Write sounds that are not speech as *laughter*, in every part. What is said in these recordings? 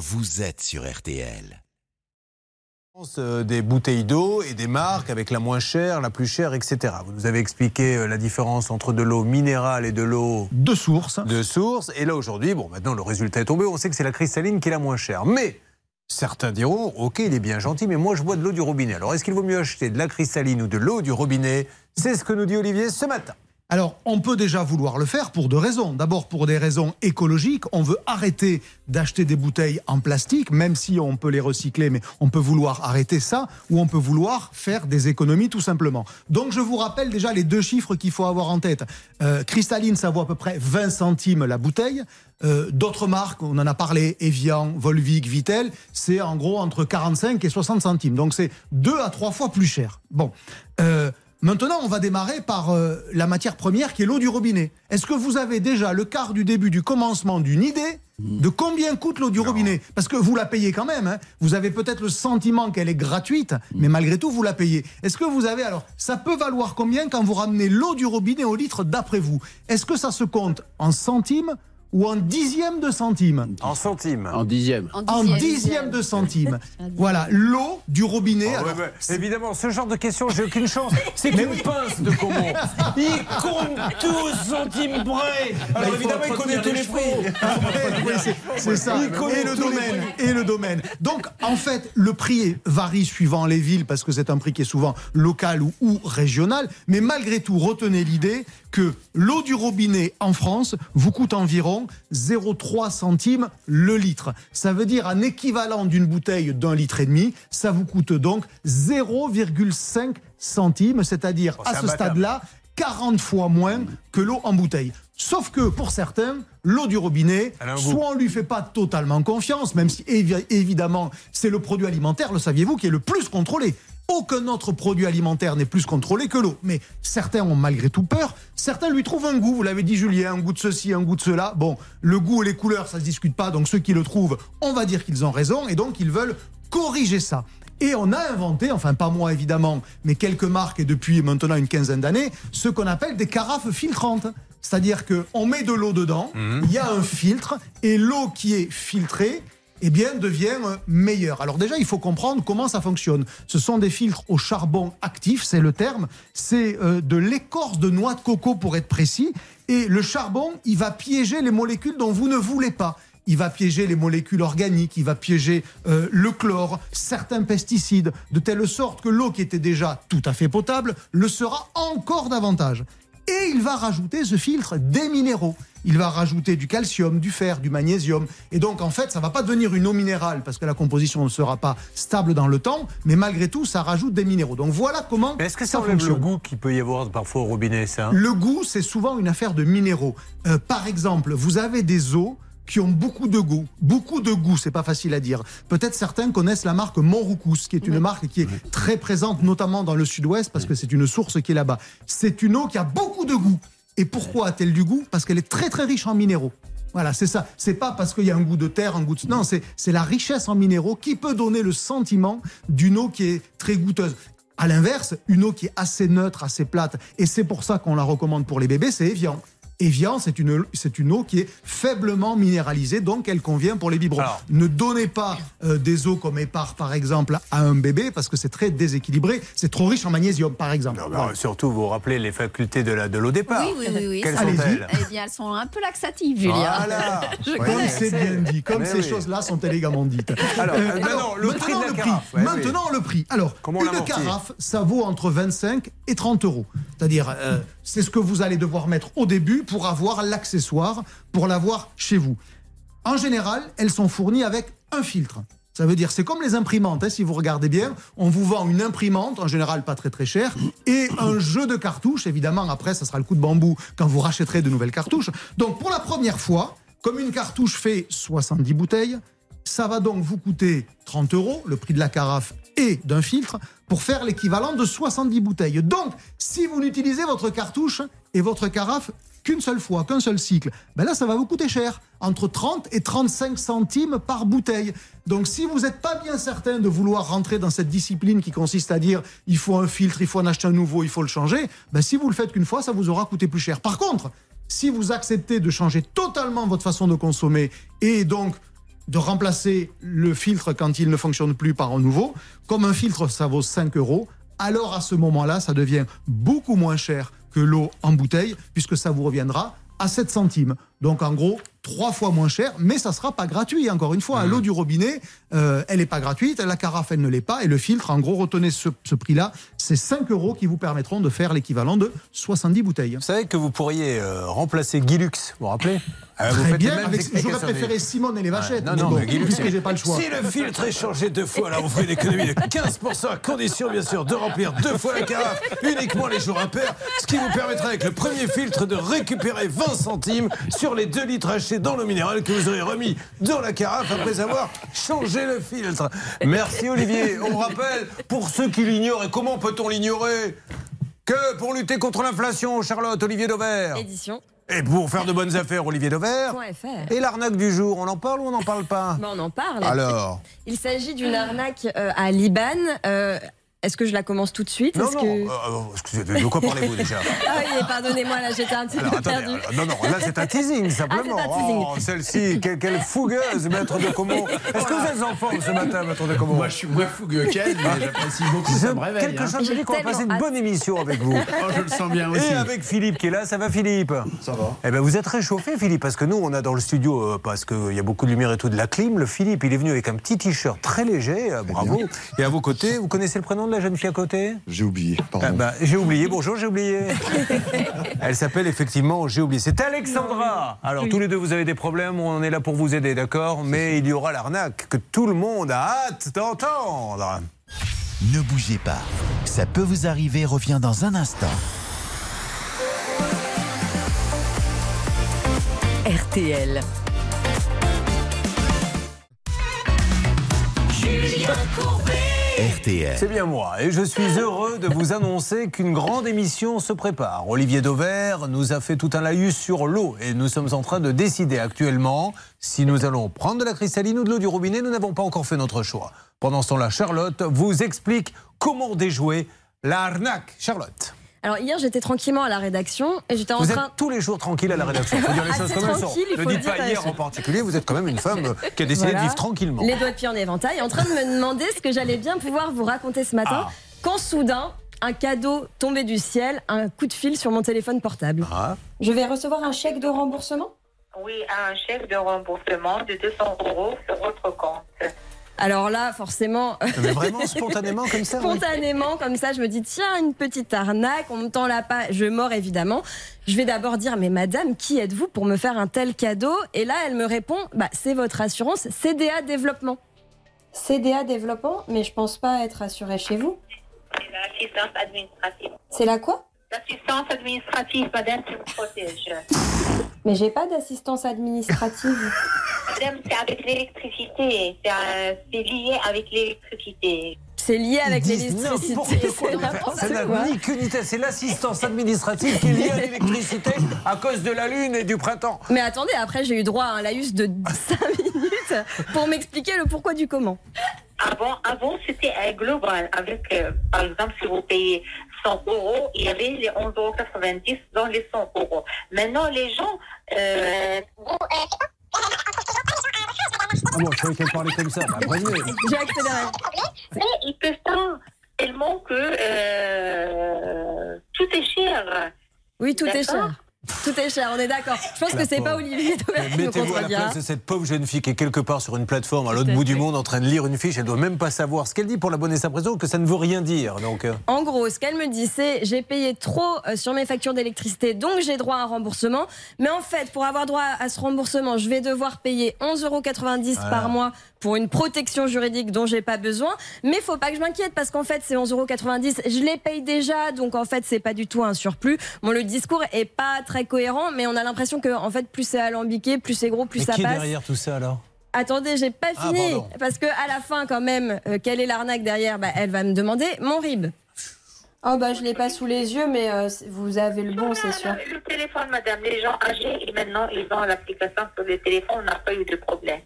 vous êtes sur RTL. Euh, des bouteilles d'eau et des marques avec la moins chère, la plus chère, etc. Vous nous avez expliqué euh, la différence entre de l'eau minérale et de l'eau de source. De source. Et là aujourd'hui, bon, maintenant le résultat est tombé. On sait que c'est la cristalline qui est la moins chère. Mais certains diront, ok, il est bien gentil, mais moi je bois de l'eau du robinet. Alors est-ce qu'il vaut mieux acheter de la cristalline ou de l'eau du robinet? C'est ce que nous dit Olivier ce matin. Alors, on peut déjà vouloir le faire pour deux raisons. D'abord, pour des raisons écologiques. On veut arrêter d'acheter des bouteilles en plastique, même si on peut les recycler, mais on peut vouloir arrêter ça, ou on peut vouloir faire des économies tout simplement. Donc, je vous rappelle déjà les deux chiffres qu'il faut avoir en tête. Euh, cristalline, ça vaut à peu près 20 centimes la bouteille. Euh, d'autres marques, on en a parlé, Evian, Volvic, Vitel, c'est en gros entre 45 et 60 centimes. Donc, c'est deux à trois fois plus cher. Bon. Euh, Maintenant, on va démarrer par euh, la matière première qui est l'eau du robinet. Est-ce que vous avez déjà le quart du début du commencement d'une idée de combien coûte l'eau du robinet? Parce que vous la payez quand même. Hein. Vous avez peut-être le sentiment qu'elle est gratuite, mais malgré tout, vous la payez. Est-ce que vous avez alors Ça peut valoir combien quand vous ramenez l'eau du robinet au litre d'après vous? Est-ce que ça se compte en centimes ou en dixième de centime. En centime. En dixième. En dixième, de centime. voilà, l'eau du robinet. Oh, évidemment, ce genre de questions, j'ai aucune chance. *laughs* C'est une pince de comment *laughs* Il compte tous centimes près. Alors évidemment, il connaît tous les prix. c'est ça. et le domaine. Et le domaine. Donc, en fait, le prix varie suivant les villes parce que c'est un prix qui est souvent local ou, ou régional. Mais malgré tout, retenez l'idée que l'eau du robinet en France vous coûte environ 0,3 centimes le litre. Ça veut dire un équivalent d'une bouteille d'un litre et demi. Ça vous coûte donc 0,5 centimes, c'est-à-dire oh, à ce stade-là 40 fois moins que l'eau en bouteille. Sauf que pour certains, l'eau du robinet, soit on lui fait pas totalement confiance, même si évidemment c'est le produit alimentaire, le saviez-vous, qui est le plus contrôlé. Aucun autre produit alimentaire n'est plus contrôlé que l'eau. Mais certains ont malgré tout peur. Certains lui trouvent un goût. Vous l'avez dit, Julien, un goût de ceci, un goût de cela. Bon, le goût et les couleurs, ça se discute pas. Donc ceux qui le trouvent, on va dire qu'ils ont raison. Et donc ils veulent corriger ça. Et on a inventé, enfin pas moi évidemment, mais quelques marques et depuis maintenant une quinzaine d'années, ce qu'on appelle des carafes filtrantes. C'est-à-dire qu'on met de l'eau dedans, mmh. il y a un filtre, et l'eau qui est filtrée, eh bien, devient meilleur. Alors déjà, il faut comprendre comment ça fonctionne. Ce sont des filtres au charbon actif, c'est le terme. C'est euh, de l'écorce de noix de coco pour être précis. Et le charbon, il va piéger les molécules dont vous ne voulez pas. Il va piéger les molécules organiques, il va piéger euh, le chlore, certains pesticides, de telle sorte que l'eau qui était déjà tout à fait potable le sera encore davantage. Et il va rajouter ce filtre des minéraux il va rajouter du calcium, du fer, du magnésium. Et donc, en fait, ça va pas devenir une eau minérale parce que la composition ne sera pas stable dans le temps, mais malgré tout, ça rajoute des minéraux. Donc, voilà comment. Est-ce que ça, enlève le goût qu'il peut y avoir parfois au robinet, ça? Le goût, c'est souvent une affaire de minéraux. Euh, par exemple, vous avez des eaux qui ont beaucoup de goût. Beaucoup de goût, c'est pas facile à dire. Peut-être certains connaissent la marque Montroucous, qui est une marque qui est très présente, notamment dans le sud-ouest, parce que c'est une source qui est là-bas. C'est une eau qui a beaucoup de goût. Et pourquoi a-t-elle du goût? Parce qu'elle est très très riche en minéraux. Voilà, c'est ça. C'est pas parce qu'il y a un goût de terre, un goût de... Non, c'est la richesse en minéraux qui peut donner le sentiment d'une eau qui est très goûteuse. À l'inverse, une eau qui est assez neutre, assez plate, et c'est pour ça qu'on la recommande pour les bébés, c'est Evian. Evian, c'est une, c'est une eau qui est faiblement minéralisée, donc elle convient pour les biberons. ne donnez pas euh, des eaux comme Épar, par exemple, à un bébé, parce que c'est très déséquilibré. C'est trop riche en magnésium, par exemple. Surtout, vous vous rappelez les facultés de, la, de l'eau départ. Oui, oui, oui. Quelles sont-elles Eh bien, elles sont un peu laxatives, Julien. Voilà. *laughs* comme c'est bien dit, comme ces choses-là sont élégamment dites. Alors, euh, maintenant, le prix de la carafe. maintenant, le prix. Alors, une carafe, ça vaut entre 25 et 30 euros. C'est-à-dire, euh, c'est ce que vous allez devoir mettre au début pour avoir l'accessoire, pour l'avoir chez vous. En général, elles sont fournies avec un filtre. Ça veut dire, c'est comme les imprimantes, hein, si vous regardez bien, on vous vend une imprimante, en général pas très très chère, et un jeu de cartouches, évidemment, après, ça sera le coup de bambou quand vous rachèterez de nouvelles cartouches. Donc pour la première fois, comme une cartouche fait 70 bouteilles, ça va donc vous coûter 30 euros, le prix de la carafe et d'un filtre, pour faire l'équivalent de 70 bouteilles. Donc, si vous n'utilisez votre cartouche et votre carafe qu'une seule fois, qu'un seul cycle, ben là, ça va vous coûter cher, entre 30 et 35 centimes par bouteille. Donc, si vous n'êtes pas bien certain de vouloir rentrer dans cette discipline qui consiste à dire il faut un filtre, il faut en acheter un nouveau, il faut le changer, ben si vous le faites qu'une fois, ça vous aura coûté plus cher. Par contre, si vous acceptez de changer totalement votre façon de consommer et donc de remplacer le filtre quand il ne fonctionne plus par un nouveau. Comme un filtre, ça vaut 5 euros. Alors à ce moment-là, ça devient beaucoup moins cher que l'eau en bouteille, puisque ça vous reviendra à 7 centimes. Donc en gros, trois fois moins cher, mais ça sera pas gratuit. Encore une fois, Mmh. l'eau du robinet, euh, elle n'est pas gratuite, la carafe, elle ne l'est pas, et le filtre, en gros, retenez ce, ce prix-là, c'est 5 euros qui vous permettront de faire l'équivalent de 70 bouteilles. Vous savez que vous pourriez euh, remplacer Guy Lux, vous vous rappelez? Ah, Très bien, avec- j'aurais préféré Simone et les vachettes. Non, mais non, bon, mais Guy Lux, puisque c'est- j'ai pas le choix. Si le filtre est changé deux fois, là, on ferait une économie de 15%, à condition, bien sûr, de remplir deux fois la carafe, uniquement les jours impairs, ce qui vous permettrait, avec le premier filtre, de récupérer 20 centimes sur les 2 litres achetés dans l'eau minérale que vous aurez remis dans la carafe après avoir changé le filtre. Merci, Olivier. On rappelle, pour ceux qui l'ignorent, et comment peut-on l'ignorer? Que pour lutter contre l'inflation, Charlotte, Olivier Dauvert. Édition. Et pour faire de bonnes affaires, Olivier Dauvert. Et l'arnaque du jour, on en parle ou on n'en parle pas? Bon, on en parle. Alors Il s'agit d'une arnaque euh, à Liban. Euh, Est-ce que je la commence tout de suite Non, non, que- euh, euh, excusez, de quoi parlez-vous déjà *laughs* Ah oui, pardonnez-moi, là j'étais un petit Alors peu attendez, perdue. alors, non, non, là c'est un teasing simplement. Ah, un teasing. Oh, celle-ci, quelle, quelle fougueuse, maître de Comont. Est-ce que vous êtes en forme ce matin, maître de Comont Moi, je suis moins fougueux qu'elle, mais j'apprécie beaucoup. Ça me réveille. Quelque hein. chose me dit qu'on va passer une bonne émission avec vous. Oh, je le sens bien aussi. Et avec Philippe qui est là, ça va Philippe? Ça va. Eh ben vous êtes réchauffé Philippe parce que nous on a dans le studio euh, parce qu'il y a beaucoup de lumière et tout de la clim. Le Philippe il est venu avec un petit t-shirt très léger, euh, bravo. Et à vos côtés, vous connaissez le prénom de la jeune fille à côté J'ai oublié, pardon. Ah bah, j'ai oublié, bonjour, j'ai oublié. *laughs* Elle s'appelle effectivement, j'ai oublié. C'est Alexandra. Alors, tous les deux, vous avez des problèmes, on est là pour vous aider, d'accord Mais il y aura l'arnaque que tout le monde a hâte d'entendre. Ne bougez pas. Ça peut vous arriver, revient dans un instant. RTL. C'est bien moi, et je suis heureux de vous annoncer qu'une grande émission se prépare. Olivier Dauvert nous a fait tout un laïus sur l'eau, et nous sommes en train de décider actuellement si nous allons prendre de la cristalline ou de l'eau du robinet. Nous n'avons pas encore fait notre choix. Pendant ce temps-là, Charlotte vous explique comment déjouer l'arnaque. Charlotte. Alors hier j'étais tranquillement à la rédaction et j'étais en Vous train. êtes tous les jours tranquille à la rédaction. Il faut dire les choses Assez comme elles sont. Ne dites dire pas hier en choses. particulier, vous êtes quand même une femme euh, qui a décidé Voilà. de vivre tranquillement. Les doigts de pied en éventail, en train de me demander ce que j'allais bien pouvoir vous raconter ce matin, Ah. quand soudain, un cadeau tombé du ciel, un coup de fil sur mon téléphone portable. Ah. Je vais recevoir un chèque de remboursement? Oui, un chèque de remboursement de 200 euros sur votre compte. Alors là, forcément, Mais vraiment spontanément comme ça oui. spontanément, comme ça, je me dis, tiens, une petite arnaque, on me tend la page, je mords évidemment. Je vais d'abord dire, mais madame, qui êtes-vous pour me faire un tel cadeau? Et là, elle me répond, bah, c'est votre assurance CDA Développement. CDA Développement Mais je pense pas être assurée chez vous. C'est l'assistance administrative. C'est la quoi? L'assistance administrative, madame, qui vous protège. Mais j'ai pas d'assistance administrative. Madame, c'est avec l'électricité. C'est euh, c'est lié avec l'électricité. C'est lié avec l'électricité. C'est Donc, n'importe Ça n'a quoi. ni queue ni tête. C'est l'assistance administrative qui est liée à l'électricité à cause de la lune et du printemps. Mais attendez, après j'ai eu droit à un laïus de 5 *laughs* minutes pour m'expliquer le pourquoi du comment. Avant, avant c'était euh, global. Avec, euh, par exemple, si vous payez 100 euros, il y avait les 11,90 euros dans les 100 euros. Maintenant, les gens... euh, Ah bon, je croyais qu'elle parlait comme ça. Bah. J'ai accéléré. mais ils peuvent pas tellement que euh, tout est cher. Oui, tout est cher. Tout est cher, on est d'accord. Je pense La que c'est pas. Olivier Mettez-vous à la place de cette pauvre jeune fille qui est quelque part sur une plateforme à l'autre bout du monde en train de lire une fiche. Elle doit même pas savoir ce qu'elle dit pour la bonne et simple raison que ça ne veut rien dire. Donc, euh, En gros, ce qu'elle me dit, c'est j'ai payé trop euh, sur mes factures d'électricité, donc j'ai droit à un remboursement. Mais en fait, pour avoir droit à ce remboursement, je vais devoir payer 11,90 euros par mois pour une protection juridique dont j'ai pas besoin. Mais faut pas que je m'inquiète parce qu'en fait, ces 11,90 euros, je les paye déjà, donc en fait, c'est pas du tout un surplus. Bon, le discours est pas très cohérent, mais on a l'impression que en fait, plus c'est alambiqué, plus c'est gros, plus mais ça qui est passe. derrière tout ça alors? Attendez, j'ai pas Ah, fini. parce que à la fin, quand même, euh, quelle est l'arnaque derrière? Bah, Elle va me demander mon RIB. Oh bah je l'ai pas sous les yeux, mais euh, vous avez le bon, c'est sûr. Le téléphone, madame, les gens âgés, et maintenant, ils ont l'application sur le téléphone, on n'a pas eu de problème.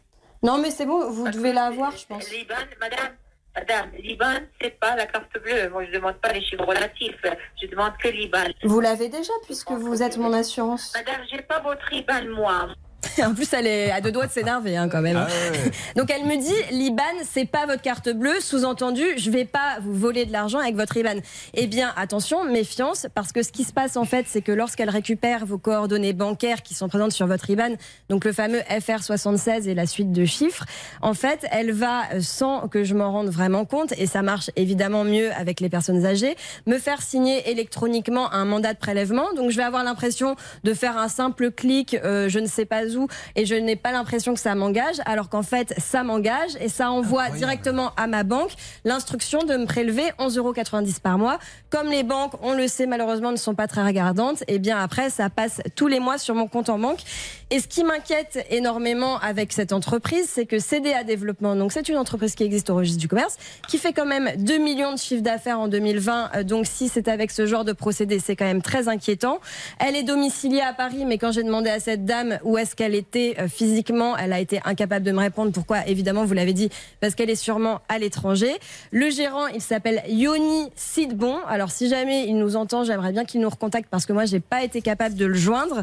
Non mais c'est bon, vous devez l'avoir, je pense. Liban, madame, madame, Liban, c'est pas la carte bleue. Moi, je demande pas les chiffres relatifs. Je demande que Liban. Vous l'avez déjà puisque vous êtes mon assurance. Madame, j'ai pas votre Liban, moi. *laughs* En plus, elle est à deux doigts de s'énerver hein, quand même. Ah ouais. *laughs* Donc elle me dit, l'IBAN, c'est pas votre carte bleue. Sous-entendu, je vais pas vous voler de l'argent avec votre IBAN. Eh bien, attention, méfiance, parce que ce qui se passe en fait, c'est que lorsqu'elle récupère vos coordonnées bancaires qui sont présentes sur votre IBAN, donc le fameux FR76 et la suite de chiffres, en fait, elle va, euh, sans que je m'en rende vraiment compte, et ça marche évidemment mieux avec les personnes âgées, me faire signer électroniquement un mandat de prélèvement. Donc je vais avoir l'impression de faire un simple clic, euh, je ne sais pas où, et je n'ai pas l'impression que ça m'engage, alors qu'en fait, ça m'engage et ça envoie directement à ma banque l'instruction de me prélever 11,90 euros par mois. Comme les banques, on le sait malheureusement, ne sont pas très regardantes, et bien après, ça passe tous les mois sur mon compte en banque. Et ce qui m'inquiète énormément avec cette entreprise, c'est que CDA Développement, donc c'est une entreprise qui existe au registre du commerce, qui fait quand même 2 millions de chiffres d'affaires en 2020. Euh, Donc si c'est avec ce genre de procédé, c'est quand même très inquiétant. Elle est domiciliée à Paris, mais quand j'ai demandé à cette dame où est-ce qu'elle était euh, physiquement, elle a été incapable de me répondre. Pourquoi? Évidemment, vous l'avez dit, parce qu'elle est sûrement à l'étranger. Le gérant, il s'appelle Yoni Sidbon. Alors si jamais il nous entend, j'aimerais bien qu'il nous recontacte parce que moi, j'ai pas été capable de le joindre.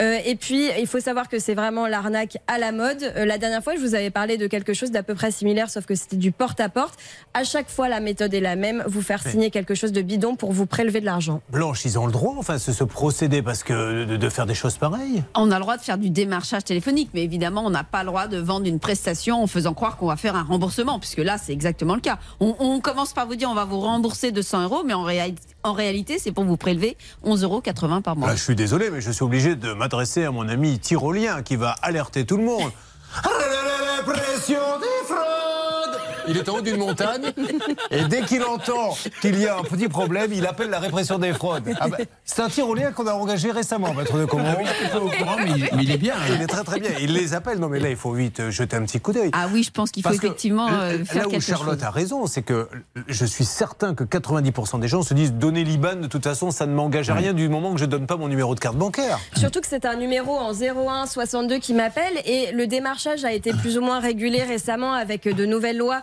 Euh, et puis, il faut savoir que c'est vraiment l'arnaque à la mode. Euh, la dernière fois, je vous avais parlé de quelque chose d'à peu près similaire, sauf que c'était du porte-à-porte. À chaque fois, la méthode est la même. Vous faire signer quelque chose de bidon pour vous prélever de l'argent. Blanche, ils ont le droit, enfin, ce, ce procédé, parce que de, de faire des choses pareilles? On a le droit de faire du démarchage téléphonique, mais évidemment, on n'a pas le droit de vendre une prestation en faisant croire qu'on va faire un remboursement, puisque là, c'est exactement le cas. On, on commence par vous dire on va vous rembourser 200 euros, mais en, réa- en réalité, c'est pour vous prélever 11,80 euros par mois. Là, je suis désolé, mais je suis obligé de m'adresser à mon ami tyrolien qui va alerter tout le monde. *laughs* Des fraudes Il est en haut d'une montagne et dès qu'il entend qu'il y a un petit problème, il appelle la répression des fraudes. Ah bah, c'est un tyrolien qu'on a engagé récemment, maître de Comont. Mais il, mais il est bien. hein. Il est très très bien. Il les appelle. Non mais là, il faut vite euh, jeter un petit coup d'œil. Ah oui, je pense qu'il faut Parce que effectivement euh, là faire où quelque Charlotte chose. a raison, c'est que je suis certain que 90% des gens se disent donner l'IBAN, de toute façon, ça ne m'engage à rien du moment que je donne pas mon numéro de carte bancaire. Surtout que c'est un numéro en 01 62 qui m'appelle et le démarchage a été plus ou moins régulé récemment avec de nouvelles lois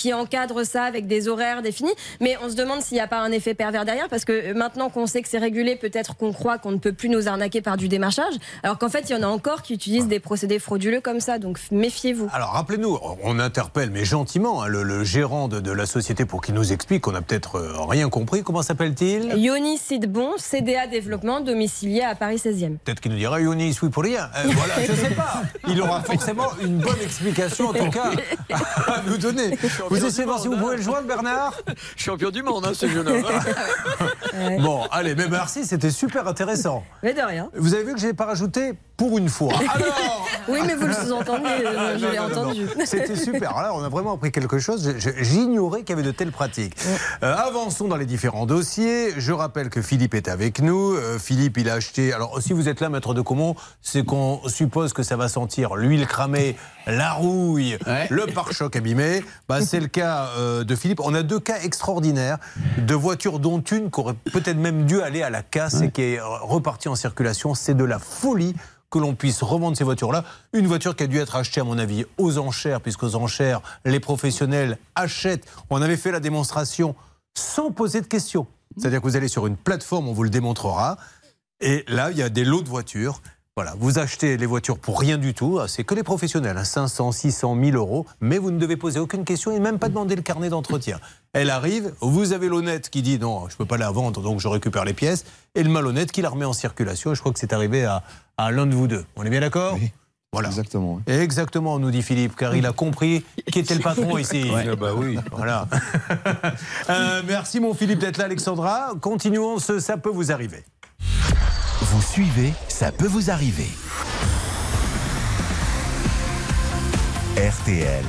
qui encadrent ça avec des horaires définis. Mais on se demande s'il n'y a pas un effet pervers derrière parce que maintenant qu'on sait que c'est régulé, peut-être qu'on croit qu'on ne peut plus nous arnaquer par du démarchage, alors qu'en fait il y en a encore qui utilisent des procédés frauduleux comme ça. Donc méfiez-vous. Alors rappelez-nous, on interpelle, mais gentiment, hein, le, le gérant de, de la société pour qu'il nous explique qu'on n'a peut-être euh, rien compris. Comment s'appelle-t-il? Yoni Sidbon, CDA Développement, domicilié à Paris 16e. Peut-être qu'il nous dira Younis, oui pour rien. Euh, *laughs* voilà, je sais pas. Il aura forcément une bonne explication, en tout *laughs* cas, à nous donner. Vous essayez de voir si vous pouvez le joindre, Bernard *laughs* Champion du monde, hein, ce jeune homme. Ouais. *laughs* Bon, allez, mais merci, c'était super intéressant. Mais de rien. Vous avez vu que je n'ai pas rajouté pour une fois. Alors Oui, mais vous le sous-entendez, euh, je l'ai entendu. *laughs* C'était super. Alors Là, on a vraiment appris quelque chose. J'ignorais qu'il y avait de telles pratiques. Euh, avançons dans les différents dossiers. Je rappelle que Philippe est avec nous. Euh, Philippe, il a acheté. Alors, si vous êtes là, maître de Comont, c'est qu'on suppose que ça va sentir l'huile cramée, la rouille, Ouais. le pare-choc abîmé. Bah, c'est le cas euh, de Philippe. On a deux cas extraordinaires de voitures, dont une qui aurait peut-être même dû aller à la casse et qui est repartie en circulation. C'est de la folie que l'on puisse revendre ces voitures-là. Une voiture qui a dû être achetée, à mon avis, aux enchères, puisqu'aux enchères, les professionnels achètent. On avait fait la démonstration sans poser de questions. C'est-à-dire que vous allez sur une plateforme, on vous le démontrera. Et là, il y a des lots de voitures. Voilà, vous achetez les voitures pour rien du tout. Ah, C'est que les professionnels, hein, 500, 600, 1000 euros. Mais vous ne devez poser aucune question et même pas demander le carnet d'entretien. Elle arrive, vous avez l'honnête qui dit non, je ne peux pas la vendre, donc je récupère les pièces. Et le malhonnête qui la remet en circulation. Et je crois que c'est arrivé à, à l'un de vous deux. On est bien d'accord Oui. Voilà. Exactement. Exactement, nous dit Philippe, car il a compris qui était le patron *laughs* ici. Ah bah oui. *laughs* Voilà. Euh, merci mon Philippe d'être là, Alexandra. Continuons ce Ça peut vous arriver. Vous suivez, ça peut vous arriver. RTL.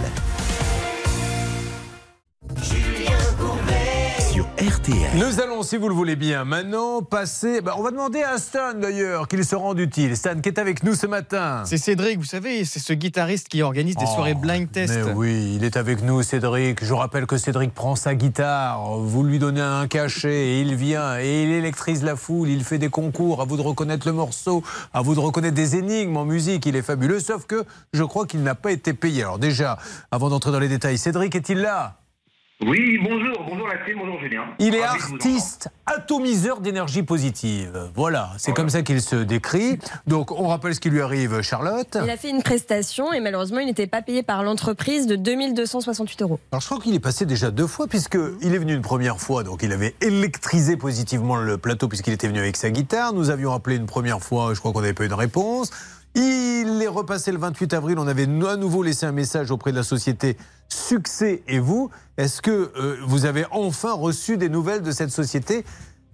RTL. Nous allons, si vous le voulez bien, maintenant passer. bah, on va demander à Stan d'ailleurs qu'il se rende utile. Stan qui est avec nous ce matin. C'est Cédric, vous savez, c'est ce guitariste qui organise des Oh, soirées blind test. Mais oui, il est avec nous, Cédric. Je rappelle que Cédric prend sa guitare, vous lui donnez un cachet et il vient et il électrise la foule, il fait des concours, à vous de reconnaître le morceau, à vous de reconnaître des énigmes en musique, il est fabuleux, sauf que je crois qu'il n'a pas été payé. Alors déjà, avant d'entrer dans les détails, Cédric est-il là? Oui, bonjour, bonjour la team, bonjour Julien. Il est artiste atomiseur d'énergie positive. Voilà, c'est comme ça qu'il se décrit. Donc, on rappelle ce qui lui arrive, Charlotte. Il a fait une prestation et malheureusement, il n'était pas payé par l'entreprise de 2268 euros. Alors, je crois qu'il est passé déjà deux fois, puisqu'il est venu une première fois, donc il avait électrisé positivement le plateau, puisqu'il était venu avec sa guitare. Nous avions appelé une première fois, je crois qu'on n'avait pas eu de réponse. Il est repassé le 28 avril, on avait à nouveau laissé un message auprès de la société Succès et vous. Est-ce que euh, vous avez enfin reçu des nouvelles de cette société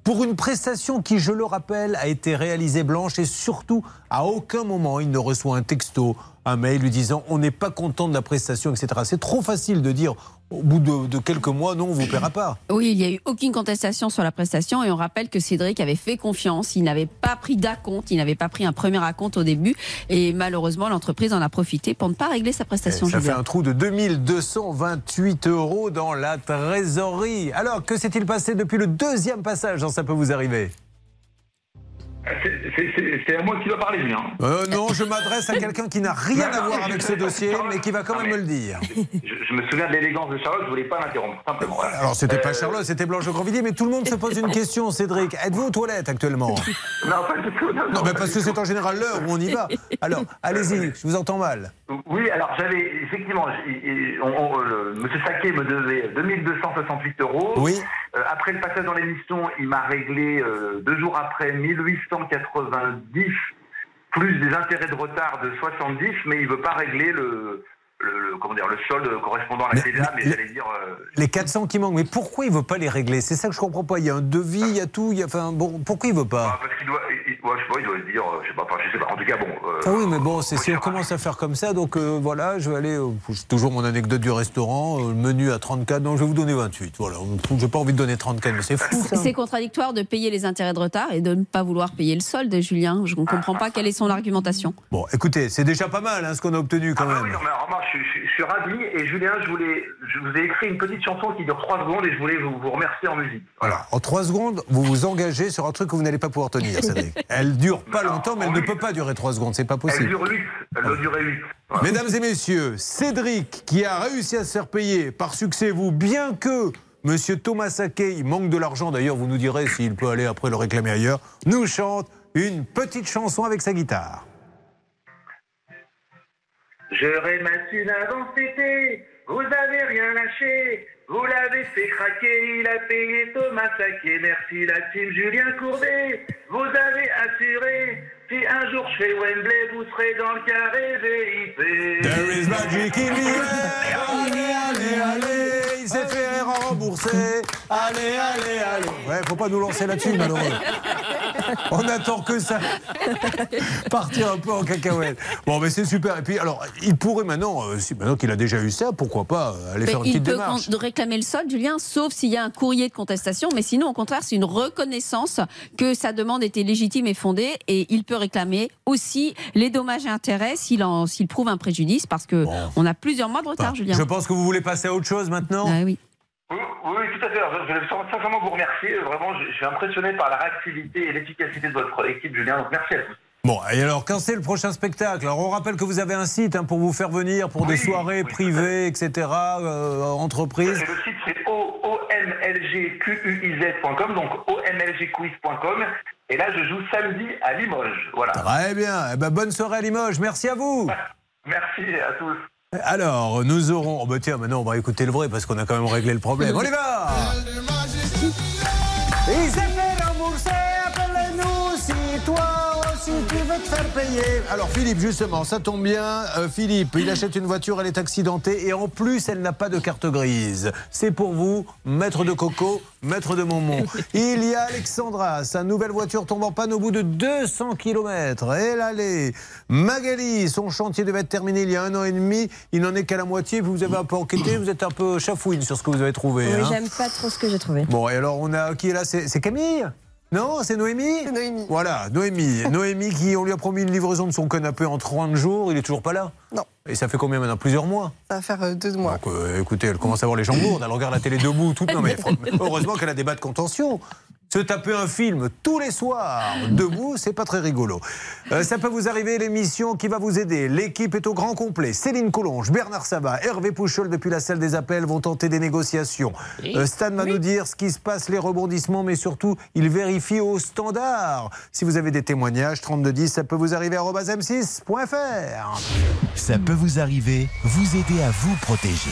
pour une prestation qui, je le rappelle, a été réalisée blanche et surtout, à aucun moment, il ne reçoit un texto, un mail lui disant on n'est pas content de la prestation, etc. C'est trop facile de dire au bout de, de quelques mois, non, on vous paiera pas. Oui, il n'y a eu aucune contestation sur la prestation et on rappelle que Cédric avait fait confiance. Il n'avait pas pris d'acompte, il n'avait pas pris un premier acompte au début et malheureusement l'entreprise en a profité pour ne pas régler sa prestation. Eh, Ça fait un trou de 2228 euros dans la trésorerie. Alors, que s'est-il passé depuis le deuxième passage dans Ça peut vous arriver? C'est- à moi qui dois parler, Julien. euh, Non, je m'adresse à quelqu'un qui n'a rien à voir avec ce dossier, mais qui va quand même me le dire. Je, je me souviens de l'élégance de Charlotte, je voulais pas l'interrompre, simplement. voilà. Alors, c'était pas Euh, Charlotte, c'était Blanche Grandvilliers, mais tout le monde se pose une question, Cédric. Êtes-vous aux toilettes actuellement? *laughs* Non, pas du tout. Non, Non, mais pas parce que c'est en général l'heure où on y va. Alors, allez-y, je vous entends mal. Oui, alors j'avais effectivement, on- on- le- Monsieur Saquet me devait 2268 euros. Oui. Euh, après le passage dans l'émission, il m'a réglé euh, deux jours après 1890 plus des intérêts de retard de 70, mais il veut pas régler le, le- le- comment dire le solde correspondant à la TVA, mais, mais- j'allais dire. euh, Les 400 qui manquent, mais pourquoi il veut pas les régler? C'est ça que je comprends pas. Il y a un devis, il y a tout, il y a. Enfin, bon, pourquoi il veut pas? Ah, parce qu'il doit, ouais, je sais pas, il doit se dire, euh, je sais pas, enfin, je sais pas. En tout cas, bon. euh, Ah oui, mais bon, c'est si on commence à faire comme ça, donc euh, voilà, je vais aller. euh, c'est toujours mon anecdote du restaurant, euh, le menu à 34, donc je vais vous donner 28. Voilà, j'ai pas envie de donner 34, mais c'est fou. C'est contradictoire de payer les intérêts de retard et de ne pas vouloir payer le solde, Julien. Je ne comprends pas quelle est son argumentation. Bon, écoutez, c'est déjà pas mal hein, ce qu'on a obtenu quand Ah même. oui, non, mais alors moi, je, je- je suis ravi. Et Julien, je voulais, je vous ai écrit une petite chanson qui dure 3 secondes et je voulais vous, vous remercier en musique. Voilà, en 3 secondes, vous vous engagez sur un truc que vous n'allez pas pouvoir tenir, *laughs* Cédric. Elle dure pas Non, longtemps, mais elle ne peut pas durer 3 secondes, c'est pas Elle possible. dure 8. Elle doit durer 8. Mesdames et messieurs, Cédric, qui a réussi à se faire payer par succès, vous, bien que Monsieur Thomas Saquet, il manque de l'argent, d'ailleurs, vous nous direz s'il peut aller après le réclamer ailleurs, nous chante une petite chanson avec sa guitare. J'aurais maintenu avant c'était, vous avez rien lâché. Vous l'avez fait craquer, il a payé Thomas Saquet. Merci la team Julien Courbet. Vous avez assuré, si un jour fais Wembley, vous serez dans le carré VIP. There is magic in the air. Allez, allez, allez, il s'est fait rembourser. Allez, allez, allez. Ouais, faut pas nous lancer là-dessus, malheureux. On attend que ça. *laughs* Partir un peu en cacahuète. Bon, mais c'est super. Et puis, alors, il pourrait maintenant, euh, si, maintenant qu'il a déjà eu ça, pourquoi pas euh, aller Mais faire une il petite peut démarche. con- de réclamer le solde, Julien, sauf s'il y a un courrier de contestation. Mais sinon, au contraire, c'est une reconnaissance que sa demande était légitime et fondée. Et il peut réclamer aussi les dommages et intérêts s'il en- s'il prouve un préjudice, parce que Bon. on a plusieurs mois de retard, Enfin, Julien. je pense que vous voulez passer à autre chose maintenant? Ah oui. Oui, oui, tout à fait. Alors, je voulais simplement vous remercier. Vraiment, je, je suis impressionné par la réactivité et l'efficacité de votre équipe, Julien. Donc, merci à tous. Bon, et alors, quand c'est le prochain spectacle? Alors, on rappelle que vous avez un site hein, pour vous faire venir pour des soirées oui, privées, etc., euh, entreprises. Et le site, c'est omlgquiz.com, donc omlgquiz.com. Et là, je joue samedi à Limoges. Voilà. Très bien. Eh ben, bonne soirée à Limoges. Merci à vous. *laughs* Merci à tous. Alors, nous aurons. Oh, bah tiens, maintenant, on va écouter le vrai parce qu'on a quand même réglé le problème. On y va tu veux te faire payer. Alors, Philippe, justement, ça tombe bien. Euh, Philippe, il achète une voiture, elle est accidentée et en plus, elle n'a pas de carte grise. C'est pour vous, maître de Coco, maître de Montmont. *laughs* Il y a Alexandra, sa nouvelle voiture tombe en panne au bout de 200 km. Elle allait. Magali, son chantier devait être terminé il y a un an et demi. Il n'en est qu'à la moitié. Vous avez un peu enquêté, vous êtes un peu chafouine sur ce que vous avez trouvé. Oui, hein. j'aime pas trop ce que j'ai trouvé. Bon, et alors on a qui est là? C'est Camille? Non, c'est Noémie Noémie. Voilà, Noémie. *laughs* Noémie qui, on lui a promis une livraison de son canapé en 30 jours, il est toujours pas là Non. Et ça fait combien maintenant? Plusieurs mois? Ça va faire euh, deux mois. Donc euh, écoutez, elle commence à avoir les jambes lourdes, elle regarde la télé debout, tout. Non mais *laughs* heureusement qu'elle a des bas de contention. Se taper un film tous les soirs, debout, c'est pas très rigolo. Euh, ça peut vous arriver, l'émission qui va vous aider. L'équipe est au grand complet. Céline Collonge, Bernard Sabat, Hervé Pouchol depuis la salle des appels vont tenter des négociations. Euh, Stan va nous dire ce qui se passe, les rebondissements, mais surtout, il vérifie au standard. Si vous avez des témoignages, 3210, ça peut vous arriver à m6.fr. Ça peut vous arriver, vous aider à vous protéger.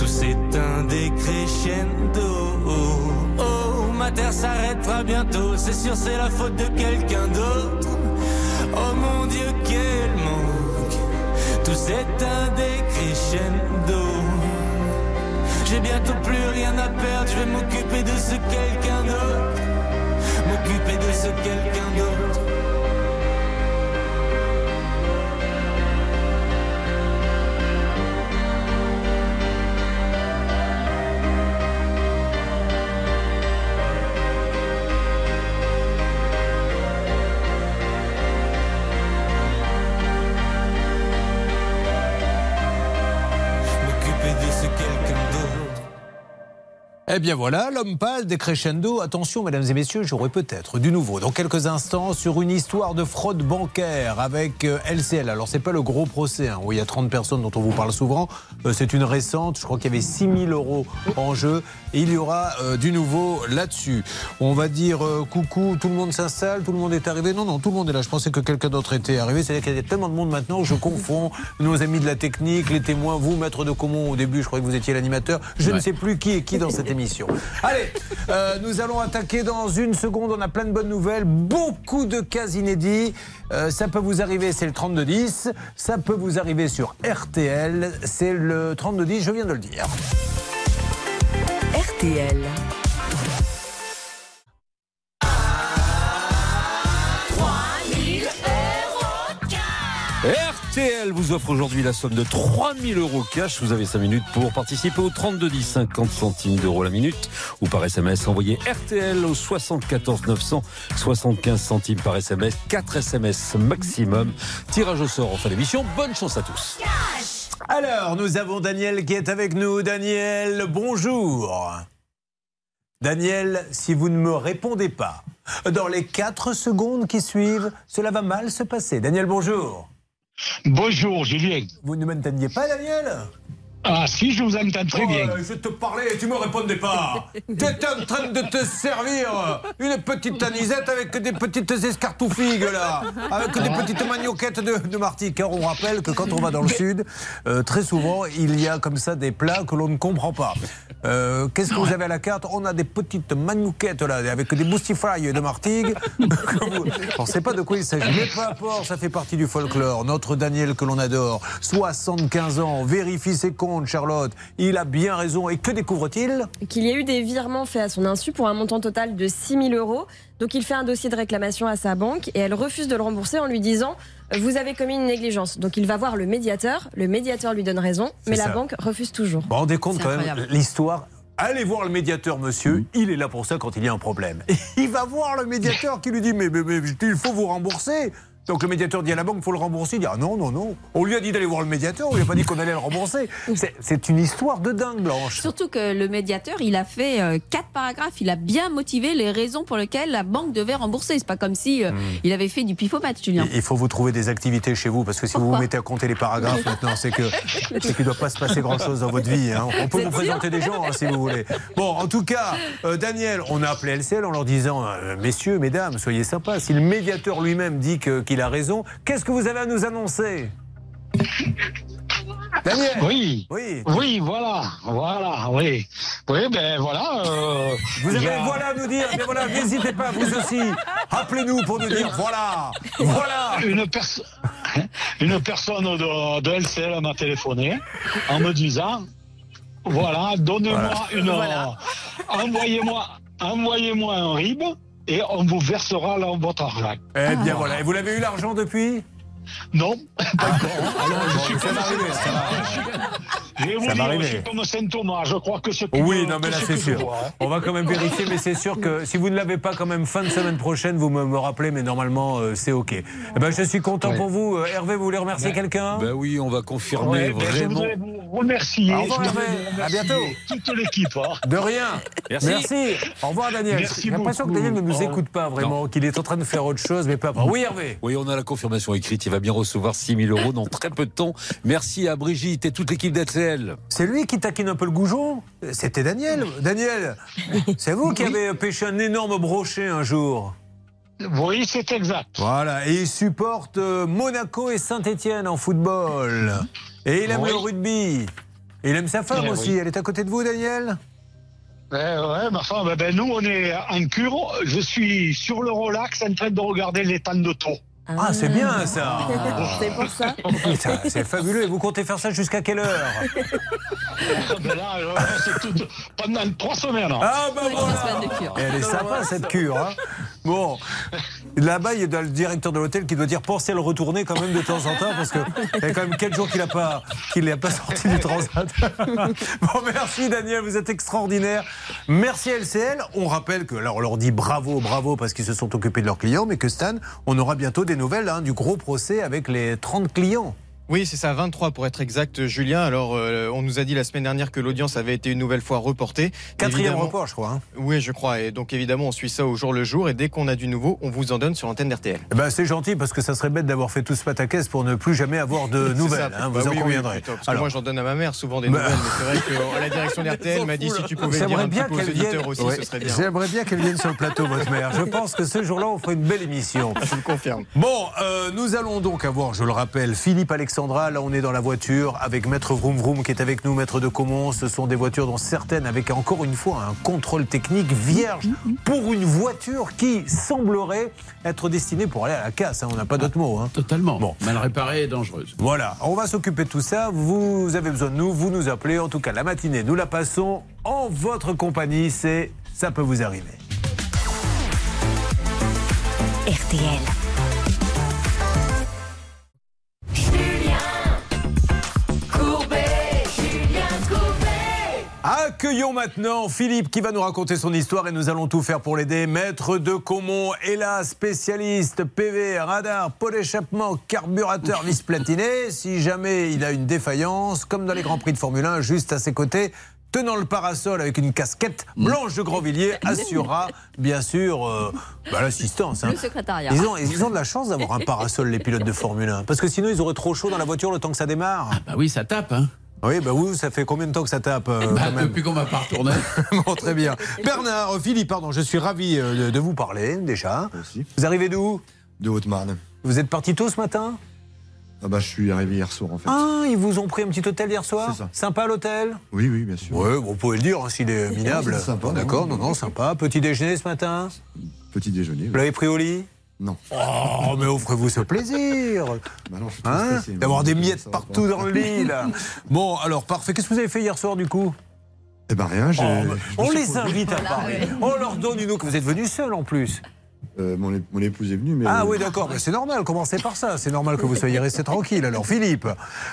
Tout s'éteint des crescendo. Oh, ma terre s'arrêtera bientôt, c'est sûr, c'est la faute de quelqu'un d'autre. Oh mon Dieu, quel manque. Tout s'éteint des crescendo. J'ai bientôt plus rien à perdre, je vais m'occuper de ce quelqu'un d'autre. M'occuper de ce quelqu'un d'autre. Eh bien voilà, l'homme pâle des crescendo. Attention, mesdames et messieurs, j'aurai peut-être du nouveau dans quelques instants sur une histoire de fraude bancaire avec euh, LCL. Alors, c'est pas le gros procès hein, où il y a 30 personnes dont on vous parle souvent. Euh, c'est une récente. Je crois qu'il y avait 6 000 euros en jeu. Et il y aura euh, du nouveau là-dessus. On va dire euh, coucou, tout le monde s'installe, tout le monde est arrivé. Non, non, tout le monde est là. Je pensais que quelqu'un d'autre était arrivé. C'est-à-dire qu'il y a tellement de monde maintenant, je confonds nos amis de la technique, les témoins, vous, maître de Comont, au début, je croyais que vous étiez l'animateur. Je ne sais plus qui est qui dans cette émission. Allez, euh, nous allons attaquer dans une seconde. On a plein de bonnes nouvelles, beaucoup de cas inédits. Euh, ça peut vous arriver, c'est le 3210. Ça peut vous arriver sur RTL, c'est le 3210, je viens de le dire. RTL. RTL vous offre aujourd'hui la somme de 3000 euros cash. Vous avez 5 minutes pour participer au 3210, 50 centimes d'euros la minute ou par SMS. Envoyez RTL au 74 900, 75 centimes par SMS, 4 SMS maximum. Tirage au sort en fin d'émission. Bonne chance à tous. Alors, nous avons Daniel qui est avec nous. Daniel, bonjour. Daniel, si vous ne me répondez pas, dans les 4 secondes qui suivent, cela va mal se passer. Daniel, bonjour. Bonjour, Julien. Vous ne m'entendiez pas, Daniel? Ah, si, je vous entends très Oh, bien. euh, Je te parlais et tu me répondais pas. *laughs* tu étais en train de te servir une petite anisette avec des petites escartoufigues là, avec des petites manioquettes de, de Martinique. Car on rappelle que quand on va dans le sud, euh, très souvent il y a comme ça des plats que l'on ne comprend pas. Euh, Qu'est-ce que vous avez à la carte? On a des petites manioquettes là, avec des boostifrailles de Martigues. *laughs* on ne sait pas de quoi il s'agit. Mais peu importe, ça fait partie du folklore. Notre Daniel que l'on adore, 75 ans, vérifie ses comptes, Charlotte. Il a bien raison. Et que découvre-t-il? Qu'il y a eu des virements faits à son insu pour un montant total de 6 000 euros. Donc il fait un dossier de réclamation à sa banque et elle refuse de le rembourser en lui disant vous avez commis une négligence. Donc il va voir le médiateur. Le médiateur lui donne raison, mais la banque refuse toujours. Vous vous rendez compte quand même l'histoire Allez voir le médiateur, monsieur. Il est là pour ça quand il y a un problème. Et *laughs* il va voir le médiateur qui lui dit mais, mais, mais, il faut vous rembourser. Donc le médiateur dit à la banque, il faut le rembourser. Il dit ah non, non, non. On lui a dit d'aller voir le médiateur, on lui a pas dit qu'on allait le rembourser. *laughs* C'est- une histoire de dingue, Blanche. Surtout que le médiateur, il a fait euh, quatre paragraphes. Il a bien motivé les raisons pour lesquelles la banque devait rembourser. C'est pas comme si euh, il avait fait du pifomètre, Julien. Il faut vous trouver des activités chez vous, parce que si vous vous mettez à compter les paragraphes *laughs* maintenant, c'est que c'est qu'il ne doit pas se passer grand-chose dans votre vie. hein. On peut Vous présenter des gens, hein, si vous voulez. Bon, en tout cas, euh, Daniel, on a appelé LCL en leur disant, messieurs, mesdames, soyez sympas. Si le médiateur lui-même dit que- qu'il a raison, qu'est-ce que vous avez à nous annoncer Daniel Oui. Oui. Oui, voilà. Voilà, oui. Oui, ben voilà. euh, Vous il avez a- voilà à nous dire, mais voilà, n'hésitez pas, vous aussi. Appelez-nous pour nous dire, voilà, voilà. Une, perso- une personne de, de LCL m'a téléphoné en me disant voilà, donnez-moi une. Voilà. Envoyez-moi envoyez-moi un RIB et on vous versera là, votre argent. Eh bien voilà, et vous l'avez eu l'argent depuis? Non, Alors, bon, ça va arriver, ça va. Je c'est comme Saint-Thomas, je crois que ce que Oui, non, mais là, ce c'est je sûr. vois, hein. On va quand même vérifier, mais c'est sûr que si vous ne l'avez pas quand même fin de semaine prochaine, vous me, me rappelez, mais normalement, euh, c'est OK. Eh ben, je suis content Ouais. pour vous. Euh, Hervé, vous voulez remercier quelqu'un? Ben oui, on va confirmer Ouais, ben, je vraiment. voudrais vous remercier. Au revoir, Je Hervé. À bientôt. Toute l'équipe. hein. De rien. Merci. Au revoir, Daniel. Merci J'ai l'impression que. Daniel ne nous écoute pas vraiment, qu'il est en train de faire autre chose, mais peu importe. Oui, Hervé. Oui, on a la confirmation écrite. Il va bien recevoir 6 000 euros dans très peu de temps. Merci à Brigitte et toute l'équipe d'RTL. C'est lui qui taquine un peu le goujon C'était Daniel. Daniel, c'est vous qui avez pêché un énorme brochet un jour. Oui, c'est exact. Voilà, et il supporte euh, Monaco et Saint-Etienne en football. Et il aime Oui. le rugby. Et il aime sa femme Eh aussi. oui. Elle est à côté de vous, Daniel Eh ouais, ma femme, ben, nous, on est en cure. Je suis sur le relax en train de regarder les temps de taux. Ah, c'est bien ça. *laughs* C'est pour ça. Putain, C'est fabuleux. Et vous comptez faire ça jusqu'à quelle heure? Ben là, euh, c'est tout- pendant trois semaines. Ah bah Trois voilà semaines de cure. Et Elle est sympa cette cure. hein. Bon, là-bas, il y a le directeur de l'hôtel qui doit dire pensez à le retourner quand même de temps en temps parce que il y a quand même quelques jours qu'il n'a pas, qu'il pas sorti du transat. *laughs* bon, merci Daniel, vous êtes extraordinaire. Merci LCL. On rappelle que, là, on leur dit bravo, bravo parce qu'ils se sont occupés de leurs clients, mais que Stan, on aura bientôt des nouvelles hein, du gros procès avec les 30 clients. Oui, c'est ça, 23 pour être exact, Julien. Alors, euh, on nous a dit la semaine dernière que l'audience avait été une nouvelle fois reportée. Quatrième Évidemment- report, je crois. hein. Oui, je crois. Et donc, évidemment, on suit ça au jour le jour. Et dès qu'on a du nouveau, on vous en donne sur l'antenne d'RTL. Eh ben, c'est gentil parce que ça serait bête d'avoir fait tout ce pataquès pour ne plus jamais avoir de nouvelles. ça. hein, Bah vous en oui, oui, conviendrez. plutôt, parce que Alors- moi, j'en donne à ma mère souvent des Bah- nouvelles. Mais c'est vrai que euh, la direction *laughs* d'RTL m'a dit si tu pouvais dire un bien petit peu aux vienne. auditeurs aussi, Ouais, ce serait bien. J'aimerais bien qu'elle vienne sur le plateau, votre mère. Je *laughs* pense que ce jour-là, on fera une belle émission. Je le confirme. Bon, euh, nous allons donc avoir, je le rappelle, Philippe Alexandra. Là, on est dans la voiture avec Maître Vroom Vroom qui est avec nous, Maître de Comont. Ce sont des voitures dont certaines avec encore une fois un contrôle technique vierge pour une voiture qui semblerait être destinée pour aller à la casse. hein. On n'a pas d'autre mot. hein. Totalement. Bon. Mal réparée et dangereuse. Voilà, on va s'occuper de tout ça. Vous avez besoin de nous, vous nous appelez. En tout cas, la matinée, nous la passons en votre compagnie. C'est Ça peut vous arriver. RTL. Accueillons maintenant Philippe qui va nous raconter son histoire et nous allons tout faire pour l'aider. Maître de Caumont est là, spécialiste PV, radar, pot d'échappement, carburateur vis platiné. Si jamais il a une défaillance, comme dans les Grands Prix de Formule 1, juste à ses côtés, tenant le parasol avec une casquette blanche de Grandvilliers, assurera bien sûr euh, bah, l'assistance. hein. Le secrétariat. Ils ont, ils ont de la chance d'avoir un parasol, les pilotes de Formule 1. Parce que sinon, ils auraient trop chaud dans la voiture le temps que ça démarre. Bah oui, ça tape. Hein. Oui, bah oui, ça fait combien de temps que ça tape euh, Bah, quand même depuis qu'on m'a pas retourné. *laughs* Bon, très bien. *laughs* Bernard, Philippe, pardon, je suis ravi euh, de, de vous parler déjà. Vous arrivez d'où? De Haute-Marne. Vous êtes parti tôt ce matin? Ah bah, je suis arrivé hier soir en fait. Ah, ils vous ont pris un petit hôtel hier soir? C'est ça. Sympa l'hôtel? Oui, oui, bien sûr. Oui, bon, vous pouvez le dire hein, s'il est minable. c'est sympa, Bon, D'accord, non, non, sympa. Petit déjeuner ce matin? Petit déjeuner. Vous l'avez pris au lit? Non. Oh, mais offrez-vous ce plaisir Bah Hein D'avoir des miettes partout dans le lit, là. Bon, alors, parfait. Qu'est-ce que vous avez fait hier soir, du coup? Eh ben rien, j'ai. Oh, bah, On les invite à parler. On leur donne une eau que vous êtes venu seul, en plus. Euh, mon, épouse est venue, mais. Ah oui, d'accord, mais c'est normal, commencez par ça. C'est normal que vous soyez resté tranquille. Alors, Philippe,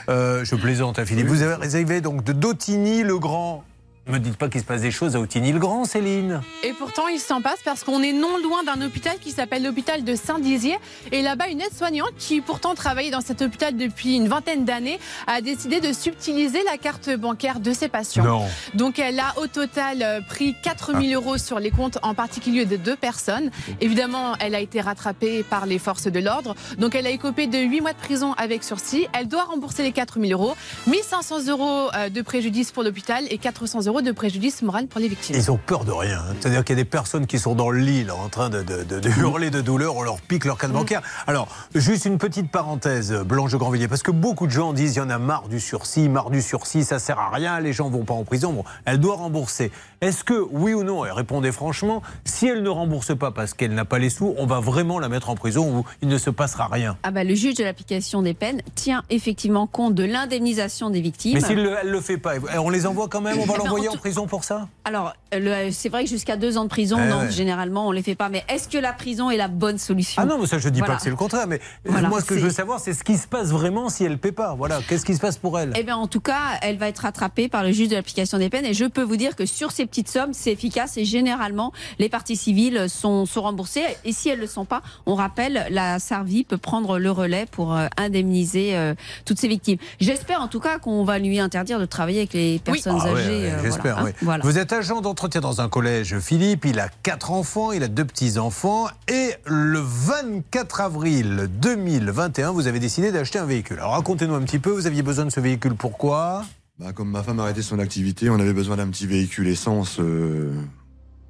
euh, je plaisante, hein, Philippe. Vous avez réservé donc de Dautigny-le-Grand. Ne me dites pas qu'il se passe des choses à Dautigny-le-Grand, Céline. Et pourtant, il s'en passe parce qu'on est non loin d'un hôpital qui s'appelle l'hôpital de Saint-Dizier. Et là-bas, une aide-soignante qui pourtant travaillait dans cet hôpital depuis une vingtaine d'années a décidé de subtiliser la carte bancaire de ses patients. Non. Donc elle a au total euh, pris 4000 euros sur les comptes en particulier de deux personnes. Évidemment, elle a été rattrapée par les forces de l'ordre. Donc elle a écopé de 8 mois de prison avec sursis. Elle doit rembourser les 4000 euros, 1500 euros euh, de préjudice pour l'hôpital et 400 euros de préjudice moral pour les victimes. Ils ont peur de rien. hein. C'est-à-dire qu'il y a des personnes qui sont dans le lit, là, en train de, de- de- de hurler de douleur, on leur pique leur carte bancaire. Alors, juste une petite parenthèse, Blanche de Grandvilliers, parce que beaucoup de gens disent il y en a marre du sursis, marre du sursis, ça sert à rien, les gens vont pas en prison. Bon, elle doit rembourser. Est-ce que, oui ou non, et répondez franchement, si elle ne rembourse pas parce qu'elle n'a pas les sous, on va vraiment la mettre en prison ou il ne se passera rien? Ah bah, le juge de l'application des peines tient effectivement compte de l'indemnisation des victimes. Mais si elle ne le fait pas, on les envoie quand même, on va *laughs* l'envoyer en prison pour ça Alors, le- c'est vrai que jusqu'à deux ans de prison, Eh non, ouais. généralement, on les fait pas. Mais est-ce que la prison est la bonne solution Ah non, mais ça je dis Voilà. pas que c'est le contraire, mais Voilà, moi ce que je veux savoir c'est ce qui se passe vraiment si elle ne paie pas. Voilà, qu'est-ce qui se passe pour elle Eh bien, en tout cas, elle va être rattrapée par le juge de l'application des peines. Et je peux vous dire que sur ces petites sommes, c'est efficace. Et généralement, les parties civiles sont, sont remboursées. Et si elles ne le sont pas, on rappelle, la SARVI peut prendre le relais pour euh, indemniser euh, toutes ces victimes. J'espère en tout cas qu'on va lui interdire de travailler avec les personnes Ah âgées. ouais, euh, J'espère. voilà, hein. Voilà. Vous êtes agent d'entretien dans un collège, Philippe. Il a quatre enfants, il a deux petits enfants, et le 24 avril 2021, vous avez décidé d'acheter un véhicule. Alors racontez-nous un petit peu. Vous aviez besoin de ce véhicule. Pourquoi? Bah, comme ma femme a arrêté son activité, on avait besoin d'un petit véhicule essence euh,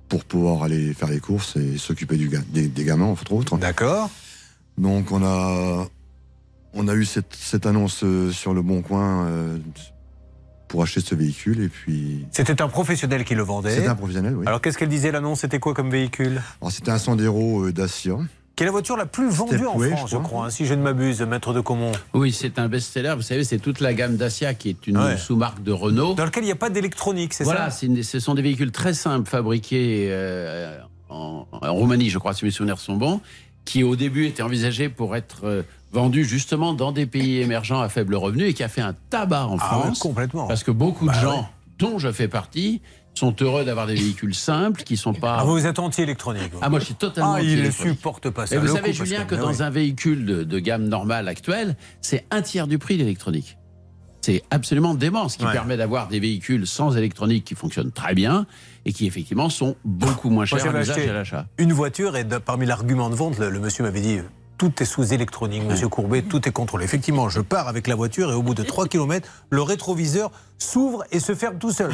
pour pouvoir aller faire les courses et s'occuper des, des gamins, entre autres. D'accord. Donc on a, on a eu cette, cette annonce euh, sur le Bon Coin euh, pour acheter ce véhicule et puis... C'était un professionnel qui le vendait. C'était un professionnel, oui. Alors qu'est-ce qu'elle disait l'annonce? C'était quoi comme véhicule? Alors c'était un Sandero euh, Dacia. Qui est la voiture la plus vendue en France, je je crois. hein, si je ne m'abuse, maître de Comont. Oui, c'est un best-seller. Vous savez, c'est toute la gamme Dacia qui est une Ouais. sous-marque de Renault. Dans lequel il n'y a pas d'électronique, c'est Voilà, ça? une- ce sont des véhicules très simples fabriqués euh, en, en Roumanie, je crois, si mes souvenirs sont bons, qui au début étaient envisagés pour être euh, vendus justement dans des pays émergents à faible revenu et qui a fait un tabac en Ah ouais, France. complètement. Parce que beaucoup Bah de ouais. gens, dont je fais partie, sont heureux d'avoir des véhicules simples qui sont pas. Ah, vous êtes anti-électronique Ah, moi, je suis totalement Ah, il ne anti-électronique. supporte pas ça. Et vous savez, coup, Julien, que dans oui. un véhicule de, de gamme normale actuelle, c'est un tiers du prix d'électronique. C'est absolument dément, ce qui Ouais. permet d'avoir des véhicules sans électronique qui fonctionnent très bien et qui effectivement sont beaucoup moins Moi, chers à l'usage et à l'achat. une voiture et de- parmi l'argument de vente, le, le monsieur m'avait dit tout est sous électronique, monsieur Courbet, tout est contrôlé. Effectivement, je pars avec la voiture et au bout de 3 km, le rétroviseur s'ouvre et se ferme tout seul.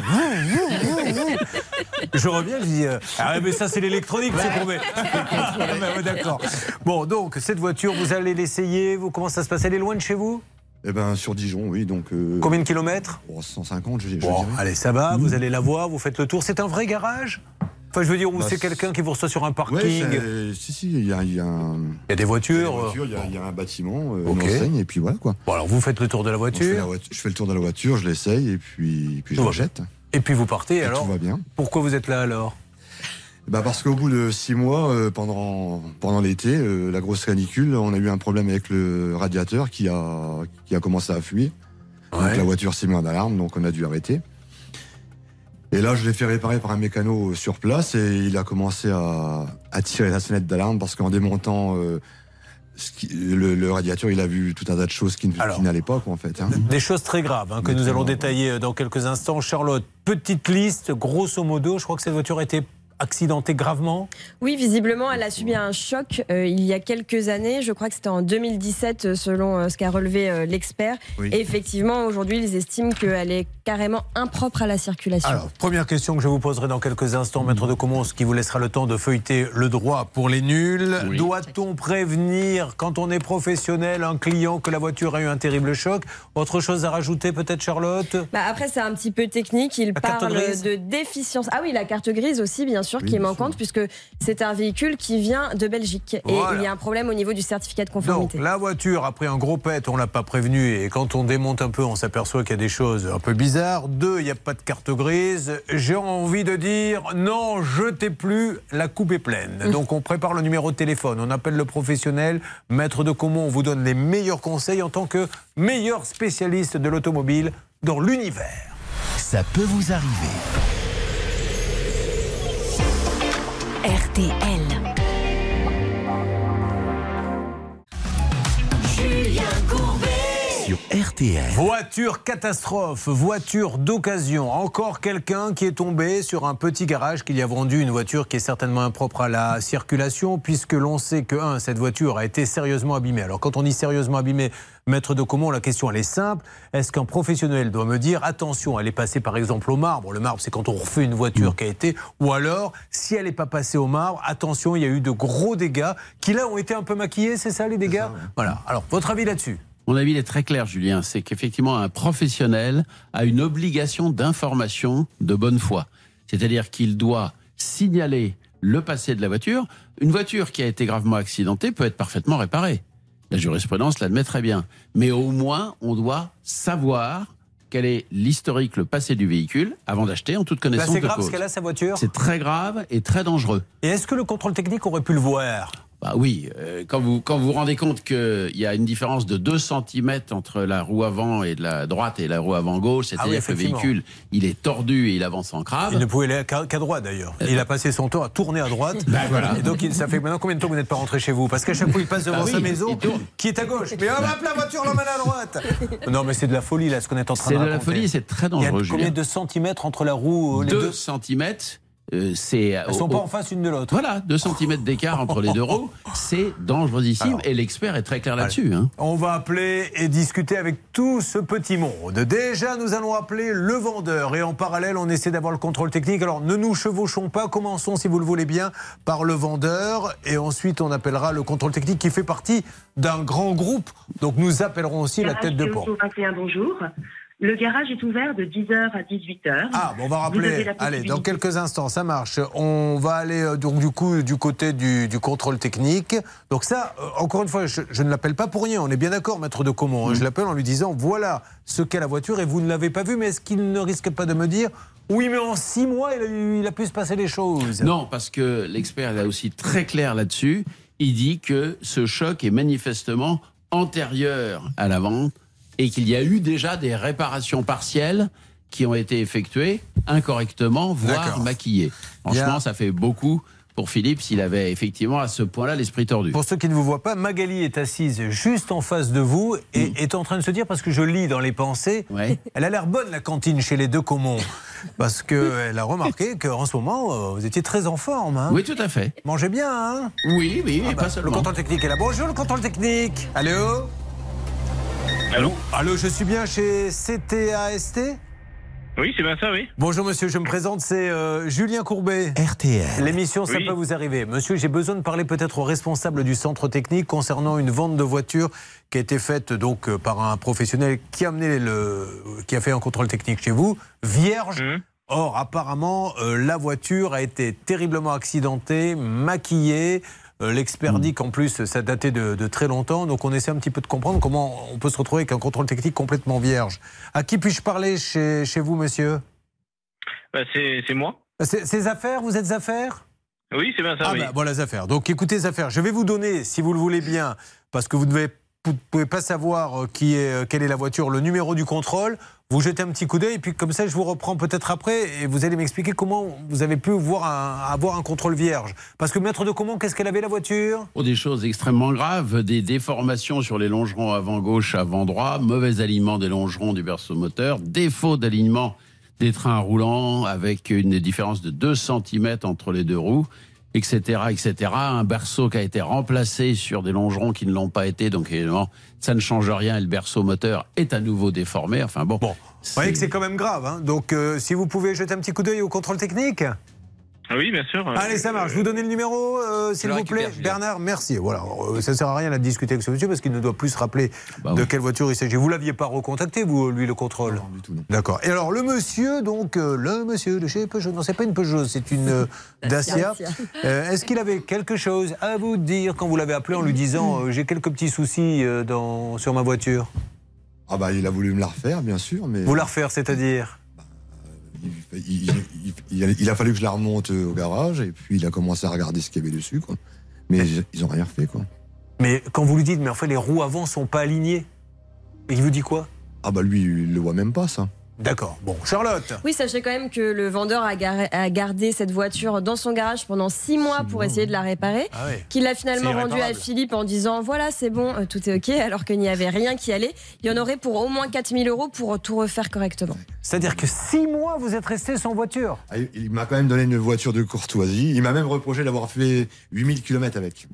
je reviens, je dis euh, Ah, mais ça, c'est l'électronique, monsieur Courbet. *laughs* Ah, bah, ouais, D'accord. Bon, donc, cette voiture, vous allez l'essayer. Vous, comment ça se passe? Elle est loin de chez vous? Eh ben sur Dijon, oui, donc... euh, Combien de kilomètres? Oh, 150, je, je Bon, dirais. allez, ça va, vous allez la voir, vous faites le tour. C'est un vrai garage? Enfin, je veux dire, où Bah, c'est quelqu'un qui vous reçoit sur un parking Ouais, si, si, il y a, y a un... y a des voitures. Il y a, euh, y a- un bâtiment, euh, Ok. une enseigne, et puis voilà quoi. Bon, alors vous faites le tour de la Donc, je, fais la voiture, je fais le tour de la voiture, je l'essaye, et puis, puis je la jette. et puis vous partez. Et alors, tout va bien. pourquoi vous êtes là alors Bah parce qu'au bout de six mois, euh, pendant, pendant l'été, euh, la grosse canicule, on a eu un problème avec le radiateur qui a, qui a commencé à fuir. Ouais. Donc la voiture s'est mise en alarme, donc on a dû arrêter. Et là, je l'ai fait réparer par un mécano sur place et il a commencé à, à tirer la sonnette d'alarme parce qu'en démontant euh, ce qui- le, le radiateur, il a vu tout un tas de choses qui, qui n'allaient pas, quoi, en fait. hein. Des choses très graves hein, que nous allons détailler euh, dans quelques instants. Charlotte, petite liste, grosso modo, je crois que cette voiture été accidentée gravement. Oui, visiblement, elle a subi un choc euh, il y a quelques années. Je crois que c'était en 2017, euh, selon euh, ce qu'a relevé euh, l'expert. Oui. Et effectivement, aujourd'hui, ils estiment qu'elle est carrément impropre à la circulation. Alors, première question que je vous poserai dans quelques instants, maître de Comont, ce qui vous laissera le temps de feuilleter le droit pour les nuls. Doit-on prévenir, quand on est professionnel, un client que la voiture a eu un terrible choc? Autre chose à rajouter, peut-être, Charlotte? Bah, après, c'est un petit peu technique. Il parle de déficience. Ah oui, la carte grise aussi, bien sûr, Oui, qui est manquante, puisque c'est un véhicule qui vient de Belgique. Voilà. Et il y a un problème au niveau du certificat de Donc, conformité. la voiture a pris un gros pet, on l'a pas prévenu, et quand on démonte un peu, on s'aperçoit qu'il y a des choses un peu bizarres. Deux, il n'y a pas de carte grise. J'ai envie de dire, non, jetez plus, la coupe est pleine. Donc, on prépare le numéro de téléphone, on appelle le professionnel, maître de Comont, on vous donne les meilleurs conseils en tant que meilleur spécialiste de l'automobile dans l'univers. Ça peut vous arriver. RTL. Sur RTL. Voiture catastrophe, voiture d'occasion. Encore quelqu'un qui est tombé sur un petit garage qui lui a vendu une voiture qui est certainement impropre à la circulation, puisque l'on sait que, un, cette voiture a été sérieusement abîmée. Alors, quand on dit sérieusement abîmée, maître de Comont, la question elle est simple. Est-ce qu'un professionnel doit me dire, attention, elle est passée par exemple au marbre Le marbre, c'est quand on refait une voiture qui a été. Ou alors, si elle n'est pas passée au marbre, attention, il y a eu de gros dégâts qui là ont été un peu maquillés, c'est ça les dégâts? Voilà. Alors, votre avis là-dessus? Mon avis il est très clair, Julien. C'est qu'effectivement, un professionnel a une obligation d'information de bonne foi. C'est-à-dire qu'il doit signaler le passé de la voiture. Une voiture qui a été gravement accidentée peut être parfaitement réparée. La jurisprudence l'admet très bien. Mais au moins, on doit savoir quel est l'historique, le passé du véhicule avant d'acheter en toute connaissance c'est de grave cause. ce qu'elle a, sa voiture C'est très grave et très dangereux. Et est-ce que le contrôle technique aurait pu le voir? Bah oui, euh, quand vous quand vous vous rendez compte qu'il y a une différence de 2 cm entre la roue avant et de la droite et la roue avant gauche, Ah oui, c'est-à-dire que le véhicule il est tordu et il avance en crave. Il ne pouvait aller qu'à droite d'ailleurs. Il a passé son temps à tourner à droite. *laughs* Ben voilà. Et donc il- ça fait maintenant combien de temps que vous n'êtes pas rentré chez vous? Parce qu'à chaque fois il passe devant Ah oui, sa maison qui est à gauche. Mais hop, la voiture l'emmène à droite. *laughs* Non mais c'est de la folie là ce qu'on est en train C'est de de la folie c'est très Il y a dangereux. combien de centimètres entre la roue les 2 deux? Cm, c'est. Elles sont pas en face une de l'autre. Voilà, 2 cm d'écart entre les deux roues, c'est dangerosissime Alors, et l'expert est très clair là-dessus. hein. On va appeler et discuter avec tout ce petit monde. Déjà, nous allons appeler le vendeur et en parallèle, on essaie d'avoir le contrôle technique. Alors, ne nous chevauchons pas. Commençons, si vous le voulez bien, par le vendeur et ensuite on appellera le contrôle technique qui fait partie d'un grand groupe. Donc, nous appellerons aussi la tête de pont. 21, bonjour. Le garage est ouvert de 10h à 18h. Ah, bon, on va rappeler. Allez, dans quelques instants, ça marche. On va aller euh, donc du coup du côté du, du contrôle technique. Donc ça, euh, encore une fois, je, je ne l'appelle pas pour rien. On est bien d'accord, maître de Comont. hein. Je l'appelle en lui disant voilà ce qu'est la voiture et vous ne l'avez pas vu. Mais est-ce qu'il ne risque pas de me dire oui, mais en six mois, il a, il a pu se passer des choses? Non, parce que l'expert est là aussi très clair là-dessus. Il dit que ce choc est manifestement antérieur à la vente et qu'il y a eu déjà des réparations partielles qui ont été effectuées incorrectement, voire maquillées. Franchement, ça fait beaucoup pour Philippe s'il avait effectivement à ce point-là l'esprit tordu. Pour ceux qui ne vous voient pas, Magali est assise juste en face de vous et est en train de se dire, parce que je lis dans les pensées, elle a l'air bonne la cantine chez les deux Comons. Parce qu'elle *laughs* a remarqué qu'en ce moment, euh, vous étiez très en forme. hein. Oui, tout à fait. Mangez bien, hein Oui, oui, Ah et bah, pas seulement. Le contrôle technique est là. Bonjour, le contrôle technique. Allô? Allô Allô, je suis bien chez CTAST Oui, c'est bien ça, oui. Bonjour monsieur, je me présente, c'est euh, Julien Courbet. RTL. L'émission Ça Oui. peut vous arriver. Monsieur, j'ai besoin de parler peut-être au responsable du centre technique concernant une vente de voiture qui a été faite donc euh, par un professionnel qui a amené le, qui a fait un contrôle technique chez vous, vierge. Or, apparemment, euh, la voiture a été terriblement accidentée, maquillée. Euh, L'expert dit qu'en plus, ça datait de, de très longtemps. Donc, on essaie un petit peu de comprendre comment on peut se retrouver avec un contrôle technique complètement vierge. À qui puis-je parler chez, chez vous, monsieur? Bah, c'est moi. C'est- Ces affaires, vous êtes affaires Oui, c'est bien ça, ah oui. bah, voilà les affaires. Donc écoutez les affaires. Je vais vous donner, si vous le voulez bien, parce que vous ne devez vous ne pouvez pas savoir euh, qui est, euh, quelle est la voiture, le numéro du contrôle, vous jetez un petit coup d'œil et puis comme ça je vous reprends peut-être après et vous allez m'expliquer comment vous avez pu avoir un contrôle vierge. Parce que maître de comment, qu'est-ce qu'elle avait la voiture? Pour des choses extrêmement graves, des déformations sur les longerons avant gauche, avant droit, mauvais alignement des longerons du berceau moteur, défaut d'alignement des trains roulants avec une différence de 2 cm entre les deux roues, etc., etc. Un berceau qui a été remplacé sur des longerons qui ne l'ont pas été, donc évidemment, ça ne change rien et le berceau moteur est à nouveau déformé. Enfin bon. Vous voyez que c'est quand même grave. hein. Donc euh, si vous pouvez jeter un petit coup d'œil au contrôle technique. Ah Oui, bien sûr. Allez, ça marche. Je vous donnez le numéro, euh, s'il le vous plaît. Bernard, merci. Voilà, euh, ça ne sert à rien de discuter avec ce monsieur parce qu'il ne doit plus se rappeler Bah de quelle voiture il s'agit. Vous l'aviez pas recontacté, vous, lui, le contrôle Non, du tout, non. D'accord. Et alors, le monsieur, donc, euh, le monsieur de chez Peugeot, non, c'est pas une Peugeot, c'est une euh, *laughs* Dacia. Dacia. Euh, Est-ce qu'il avait quelque chose à vous dire quand vous l'avez appelé en lui disant euh, J'ai quelques petits soucis euh, dans, sur ma voiture? Ah bah il a voulu me la refaire, bien sûr, mais Vous la refaire, c'est-à-dire? Il, il- il- il a, fallu que je la remonte au garage et puis il a commencé à regarder ce qu'il y avait dessus, quoi. Mais ils- ils ont rien fait, quoi. Mais quand vous lui dites Mais en fait, les roues avant sont pas alignées, il vous dit quoi? Ah bah lui, il le voit même pas, ça. D'accord. Bon, Charlotte Oui, sachez quand même que le vendeur a, garé- a gardé cette voiture dans son garage pendant six mois pour essayer de la réparer. Ah ouais. Qu'il l'a finalement C'est rendu à. Philippe en disant voilà, c'est bon, euh, tout est OK, alors qu'il n'y avait rien qui allait. Il y en aurait pour au moins 4000 euros pour tout refaire correctement. C'est-à-dire que six mois, vous êtes resté sans voiture Ah, il il m'a quand même donné une voiture de courtoisie. Il m'a même reproché d'avoir fait 8000 km avec.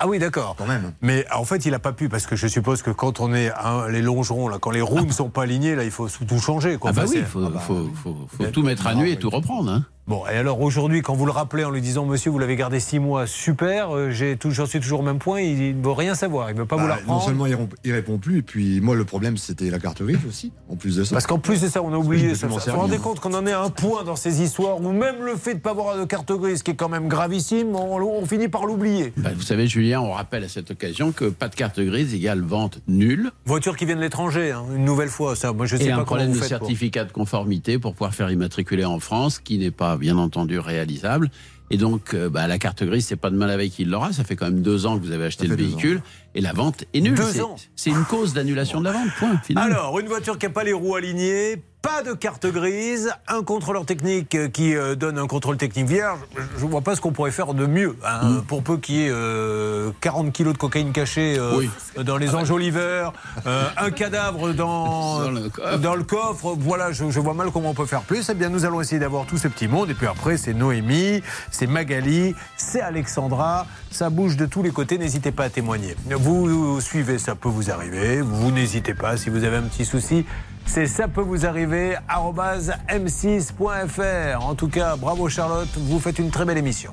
Ah oui, d'accord. Quand même. Mais en fait, il n'a pas pu parce que je suppose que quand on est à les longerons, là, quand les roues ne sont pas alignées, là, il faut tout changer. Quoi. Ah bah Enfin, oui, il faut, faut- faut- faut tout mettre à nu et tout reprendre. hein. Bon, et alors aujourd'hui, quand vous le rappelez en lui disant Monsieur, vous l'avez gardé six mois, super, euh, j'ai tout- j'en suis toujours au même point, il ne veut rien savoir, il ne veut pas vous la Bah, non reprendre. seulement il, il répond plus, et puis moi le problème c'était la carte grise aussi, en plus de ça. Parce qu'en plus de ça, on a oublié ça. Vous vous rendez compte qu'on en est à un point dans ces histoires où même le fait de ne pas avoir de carte grise, qui est quand même gravissime, on, on finit par l'oublier. Bah, vous savez, Julien, on rappelle à cette occasion que pas de carte grise égale vente nulle. Voiture qui vient de l'étranger, hein, une nouvelle fois, ça. Moi, je sais et pas un problème vous de faites certificat de conformité pour pouvoir faire immatriculer en France, qui n'est pas bien entendu réalisable. Et donc, euh, bah, la carte grise, c'est pas de mal avec qui l'aura. Ça fait quand même deux ans que vous avez acheté le véhicule et la vente est nulle. Deux C'est- ans. C'est une cause d'annulation de la vente. Point. Final. Alors, une voiture qui n'a pas les roues alignées, pas de carte grise, un contrôleur technique euh, qui euh, donne un contrôle technique vierge. Je ne vois pas ce qu'on pourrait faire de mieux. hein, Mm. Pour peu qu'il y ait euh, 40 kilos de cocaïne cachée euh, Oui. dans les enjoliveurs, euh, un cadavre dans, *laughs* Dans le coffre. dans le coffre. Voilà, je, je vois mal comment on peut faire plus. Eh bien, nous allons essayer d'avoir tout ce petit monde. Et puis après, c'est Noémie, c'est Magali, c'est Alexandra. Ça bouge de tous les côtés. N'hésitez pas à témoigner. Vous suivez, ça peut vous arriver. Vous n'hésitez pas si vous avez un petit souci. C'est ça peut vous arriver, arobase m6.fr. En tout cas, bravo Charlotte, vous faites une très belle émission.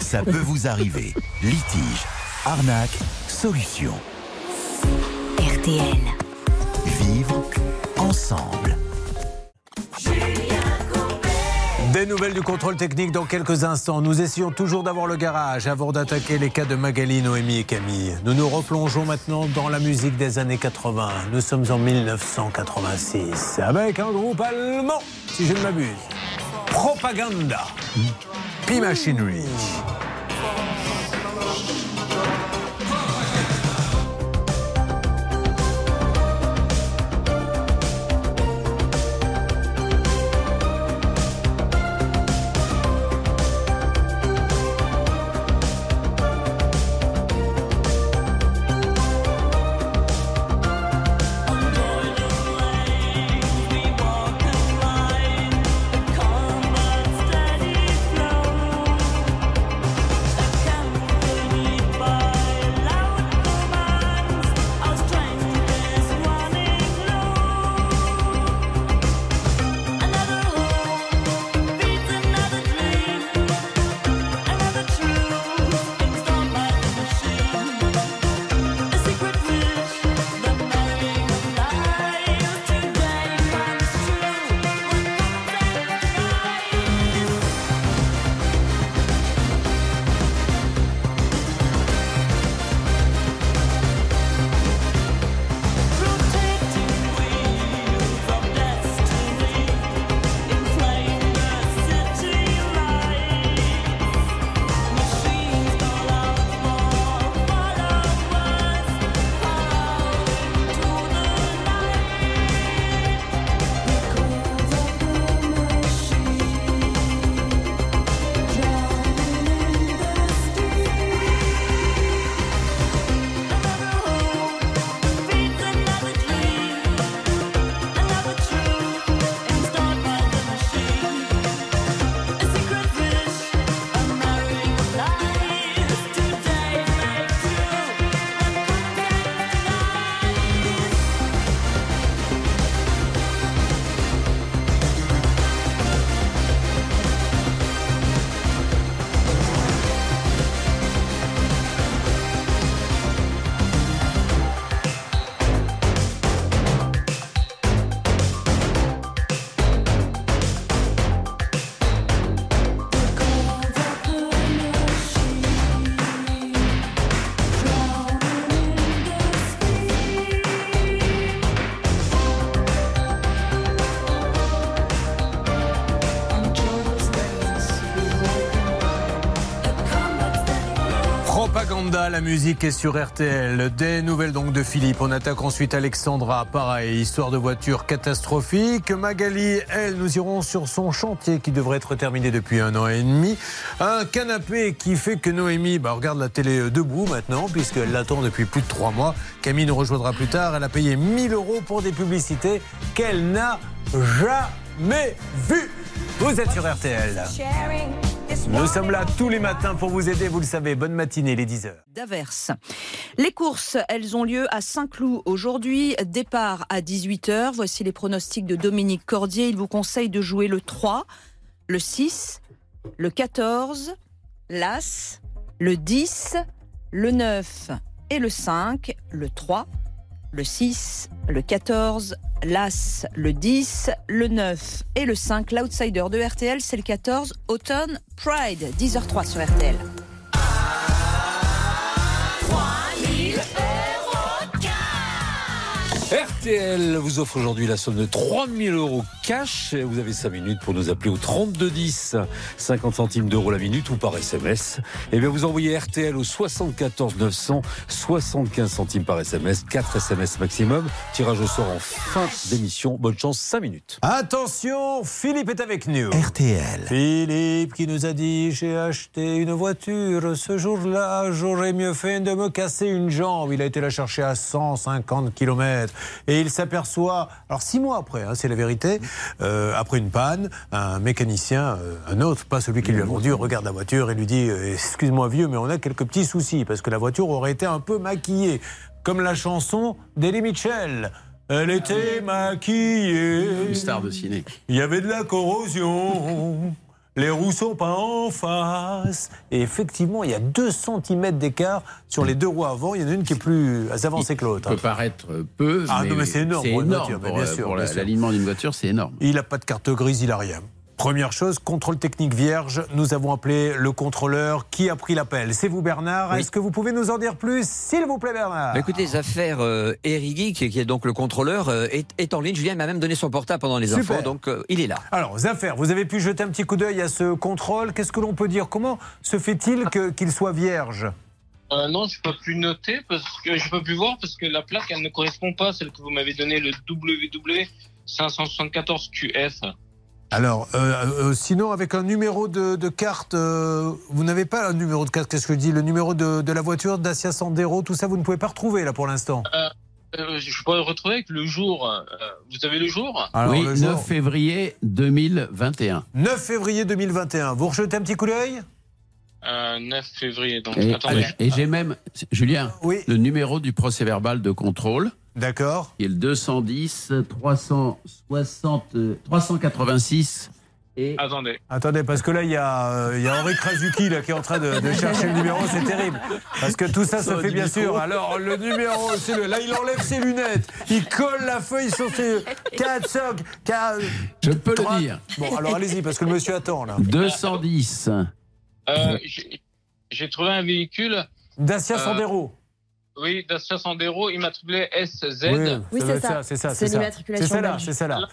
Ça peut vous arriver. Litige, arnaque, solution. RTL. Vivre ensemble. Des nouvelles du contrôle technique dans quelques instants. Nous essayons toujours d'avoir le garage avant d'attaquer les cas de Magali, Noémie et Camille. Nous nous replongeons maintenant dans la musique des années 80. Nous sommes en 1986 avec un groupe allemand, si je ne m'abuse. Propaganda. P-Machinery. La musique est sur RTL. Des nouvelles donc de Philippe. On attaque ensuite Alexandra. Pareil, histoire de voiture catastrophique. Magali, elle, nous irons sur son chantier qui devrait être terminé depuis un an et demi. Un canapé qui fait que Noémie bah, regarde la télé debout maintenant, puisqu'elle l'attend depuis plus de trois mois. Camille nous rejoindra plus tard. Elle a payé 1000 euros pour des publicités qu'elle n'a jamais vues. Vous êtes sur RTL. Nous sommes là tous les matins pour vous aider, vous le savez. Bonne matinée, les 10h. d'averse. Les courses, elles ont lieu à Saint-Cloud aujourd'hui. Départ à 18h. Voici les pronostics de Dominique Cordier. Il vous conseille de jouer le 3, le 6, le 14, l'As, le 10, le 9 et le 5, le 3, le 6, le 14, l'As, le 10, le 9 et le 5. L'outsider de RTL, c'est le 14, Autumn Pride, 10h03 sur RTL. RTL vous offre aujourd'hui la somme de 3000 euros cash. Vous avez 5 minutes pour nous appeler au 3210, 50 centimes d'euros la minute ou par SMS. Et bien vous envoyez RTL au 74 900, 75 centimes par SMS, 4 SMS maximum. Tirage au sort en fin d'émission. Bonne chance, 5 minutes. Attention, Philippe est avec nous. RTL. Philippe qui nous a dit j'ai acheté une voiture ce jour-là, j'aurais mieux fait de me casser une jambe. Il a été la chercher à 150 km et il s'aperçoit, alors six mois après, hein, c'est la vérité, euh, après une panne, un mécanicien, euh, un autre, pas celui qui lui a vendu, regarde la voiture et lui dit euh, excuse-moi vieux, mais on a quelques petits soucis parce que la voiture aurait été un peu maquillée, comme la chanson d'Elie Mitchell. Elle était maquillée. Une star de ciné. Il y avait de la corrosion. Les roues sont pas en face. Et effectivement, il y a 2 cm d'écart sur les deux roues avant. Il y en a une qui est plus avancée que l'autre. peut paraître peu, Ah mais, non, mais c'est énorme C'est voiture, pour, bien sûr, pour bien la- sûr. l'alignement d'une voiture, c'est énorme. Il n'a pas de carte grise, il n'a rien. Première chose, contrôle technique vierge. Nous avons appelé le contrôleur qui a pris l'appel. C'est vous, Bernard. Oui. Est-ce que vous pouvez nous en dire plus, s'il vous plaît, Bernard? Bah, écoutez, les affaires euh, Erigui, qui, qui est donc le contrôleur, euh, est, est en ligne. Julien m'a même donné son portable pendant les Super. infos, donc euh, il est là. Alors, Zaffaire, vous avez pu jeter un petit coup d'œil à ce contrôle. Qu'est-ce que l'on peut dire? Comment se fait-il qu'il soit vierge? Euh, non, je n'ai pas pu noter parce que j'ai pas pu voir parce que la plaque elle ne correspond pas à celle que vous m'avez donnée, le WW 574 QF. Alors, euh, euh, sinon, avec un numéro de, de carte, euh, vous n'avez pas un numéro de carte, qu'est-ce que je dis Le numéro de, de la voiture, Dacia Sandero, tout ça, vous ne pouvez pas retrouver là pour l'instant Euh, euh, je pourrais le retrouver avec le jour. euh, vous avez le jour? Alors, oui, le 9 jour- février 2021. 9 février 2021. Vous rejetez un petit coup d'œil? Euh, 9 février. Donc, Et, attendez. et j'ai même, Julien, le numéro du procès verbal de contrôle. D'accord. Qui est le 210 360 euh, 386 et Attendez. Attendez, parce que là, il y a, euh, il y a Henri Krasuki là, qui est en train de, de chercher le numéro, c'est terrible. Parce que tout ça se fait bien micro. sûr. Alors, le numéro, c'est le. Là, il enlève ses lunettes, il colle la feuille sur ses 4 socs. Je peux le dire. Bon, alors allez-y, parce que le monsieur attend là. 210. Euh, j'ai- J'ai trouvé un véhicule. Dacia Euh, Sandero. Oui, Dacia Sandero, immatriculé SZ. Oui, ça ça, c'est ça. C'est ça. C'est celle-là, c'est celle-là.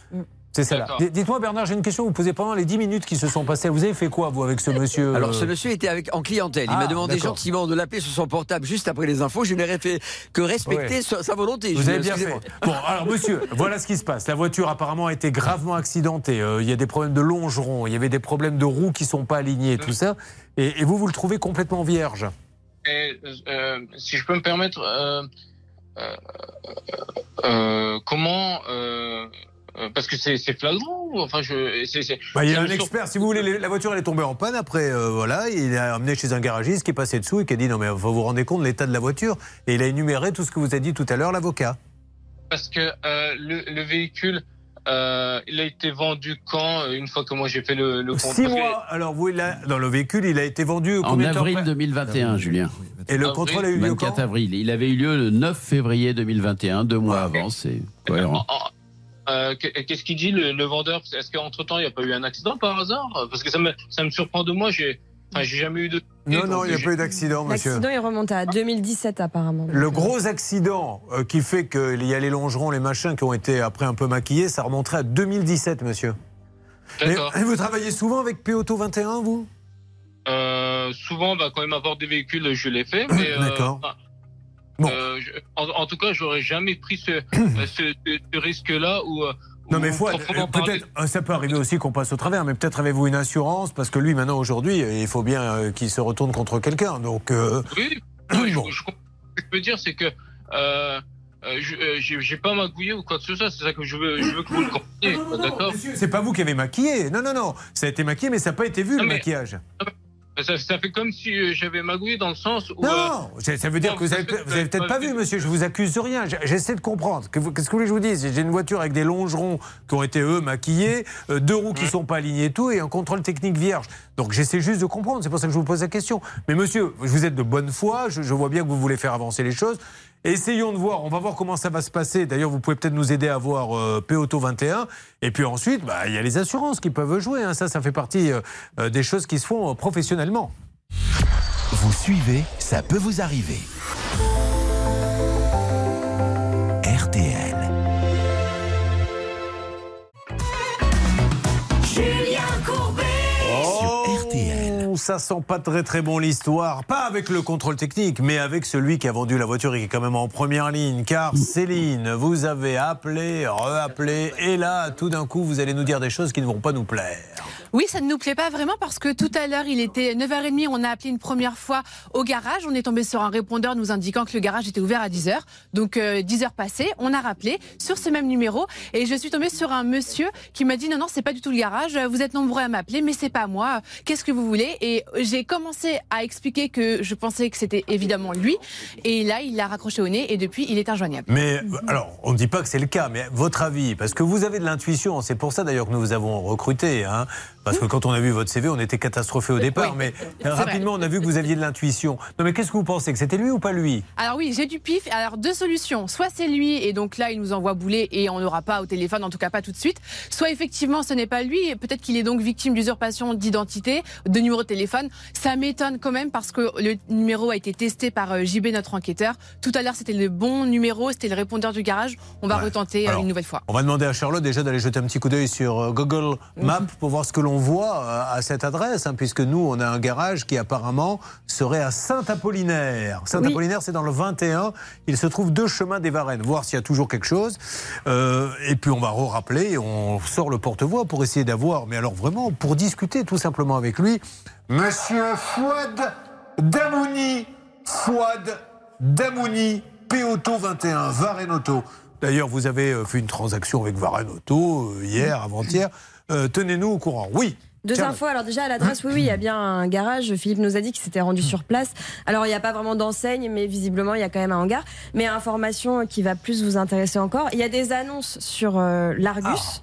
C'est celle-là. D'accord. D- Dites-moi, Bernard, j'ai une question. Vous posez pendant les 10 minutes qui se sont passées. Vous avez fait quoi, vous, avec ce monsieur Alors, euh, ce monsieur était avec, en clientèle. Il Ah, m'a demandé d'accord. gentiment de l'appeler sur son portable juste après les infos. Je n'aurais fait que respecter Ouais. sa, sa volonté. Vous avez bien fait. Bon, alors monsieur, *laughs* voilà ce qui se passe. La voiture apparemment a été gravement accidentée. Euh, Il y a des problèmes de longerons, il y avait des problèmes de roues qui sont pas alignées, tout ça. Et, et vous, vous le trouvez complètement vierge. Et, euh, si je peux me permettre, euh, euh, comment parce que c'est flagrant. Enfin, je. Bah, il y a un expert, si vous voulez, la voiture elle est tombée en panne. Après, euh, voilà, il a amené chez un garagiste qui est passé dessous et qui a dit non mais vous vous rendez compte de l'état de la voiture? Et il a énuméré tout ce que vous a dit tout à l'heure l'avocat. Parce que euh, le, le véhicule, euh, il a été vendu quand euh, Une fois que moi j'ai fait le, le compte Six mois. Alors vous, il a- dans le véhicule, il a été vendu En avril après 2021, Julien. Et le contrôle a eu lieu 24 quand avril. Il avait eu lieu le 9 février 2021, deux mois avant. C'est cohérent. Euh, que- Qu'est-ce qu'il dit le, le vendeur? Est-ce qu'entre temps il n'y a pas eu un accident par hasard? Parce que ça me, ça me surprend de moi. J'ai, enfin, j'ai jamais eu de. Non, non, il n'y a pas eu d'accident, monsieur. L'accident, il remonte à 2017 apparemment. Le gros accident euh, qui fait qu'il y a les longerons, les machins qui ont été après un peu maquillés, ça remonterait à 2017, monsieur. Et, D'accord. et vous travaillez souvent avec P-Auto 21, vous? Euh, souvent, bah, quand il m'apporte des véhicules, je l'ai fait. Mais, euh, D'accord. euh, je- en, en tout cas, j'aurais jamais pris ce, *clears throat* ce, ce- ce risque-là où. Non mais proprement euh, peut-être, euh, ça peut arriver aussi qu'on passe au travers, mais peut-être avez-vous une assurance, parce que lui maintenant aujourd'hui, euh, il faut bien qu'il se retourne contre quelqu'un. Donc, euh, Oui, oui, *clears throat* je, je comprends. Ce que je veux dire, c'est que euh, je- j'ai pas magouillé ou quoi que ce soit. C'est ça que je veux, je veux que vous le compreniez. D'accord? c'est pas vous qui avez maquillé. Non, non, non. Ça a été maquillé, mais ça n'a pas été vu le mais- maquillage. Ça, ça fait comme si euh, j'avais magouillé dans le sens où. Non, euh, ça veut dire non, que vous avez, parce vous avez peut-être pas vu, monsieur. Je vous accuse de rien. J'essaie de comprendre. Qu'est-ce que vous voulez que je vous dise? J'ai une voiture avec des longerons qui ont été, eux, maquillés, euh, deux roues qui sont pas alignées et tout, et un contrôle technique vierge. Donc j'essaie juste de comprendre. C'est pour ça que je vous pose la question. Mais monsieur, vous êtes de bonne foi. Je, je vois bien que vous voulez faire avancer les choses. Essayons de voir. On va voir comment ça va se passer. D'ailleurs, vous pouvez peut-être nous aider à voir euh, P-Auto 21. Et puis ensuite, bah, il y a les assurances qui peuvent jouer. hein. Ça, ça fait partie euh, euh, des choses qui se font euh, professionnellement. Vous suivez, ça peut vous arriver. Ça sent pas très très bon l'histoire. Pas avec le contrôle technique, mais avec celui qui a vendu la voiture et qui est quand même en première ligne. Car Céline, vous avez appelé, reappelé, et là, tout d'un coup, vous allez nous dire des choses qui ne vont pas nous plaire. Oui, ça ne nous plaît pas vraiment parce que tout à l'heure, il était 9h30, on a appelé une première fois au garage. On est tombé sur un répondeur nous indiquant que le garage était ouvert à 10h. Donc euh, 10h passées, on a rappelé sur ce même numéro et je suis tombée sur un monsieur qui m'a dit non, non, c'est pas du tout le garage. Vous êtes nombreux à m'appeler, mais c'est pas moi. Qu'est-ce que vous voulez? Et j'ai commencé à expliquer que je pensais que c'était évidemment lui. Et là, il l'a raccroché au nez et depuis, il est injoignable. Mais alors, on ne dit pas que c'est le cas, mais votre avis, parce que vous avez de l'intuition, c'est pour ça d'ailleurs que nous vous avons recruté, hein, parce que quand on a vu votre CV, on était catastrophé au départ, mais rapidement on a vu que vous aviez de l'intuition. Non mais qu'est-ce que vous pensez, que c'était lui ou pas lui? Alors oui, j'ai du pif. Alors deux solutions. Soit c'est lui et donc là il nous envoie bouler et on n'aura pas au téléphone, en tout cas pas tout de suite. Soit effectivement ce n'est pas lui. et Peut-être qu'il est donc victime d'usurpation d'identité, de numéro de téléphone. Ça m'étonne quand même parce que le numéro a été testé par euh, JB, notre enquêteur. Tout à l'heure c'était le bon numéro, c'était le répondeur du garage. On va retenter euh, Alors, une nouvelle fois. On va demander à Charlotte déjà d'aller jeter un petit coup d'œil sur euh, Google Maps pour voir ce que l'on voit euh, à cette adresse, hein, puisque nous, on a un garage qui apparemment serait à Saint-Apollinaire. Saint-Apollinaire, c'est dans le 21. Il se trouve deux chemins des Varennes, voir s'il y a toujours quelque chose. Euh, et puis on va re-rappeler, on sort le porte-voix pour essayer d'avoir, mais alors vraiment, pour discuter tout simplement avec lui, Monsieur Fouad Damouni. Fouad Damouni, P-Auto 21, Varennes Auto. D'ailleurs, vous avez euh, fait une transaction avec Varennes Auto hier, avant-hier. Euh, Tenez-nous au courant. Oui. Deux Tiens, infos. Alors déjà à l'adresse, oui, oui, il y a bien un garage. Philippe nous a dit qu'il s'était rendu sur place. Alors il n'y a pas vraiment d'enseigne, mais visiblement il y a quand même un hangar. Mais information qui va plus vous intéresser encore, il y a des annonces sur euh, l'Argus. euh,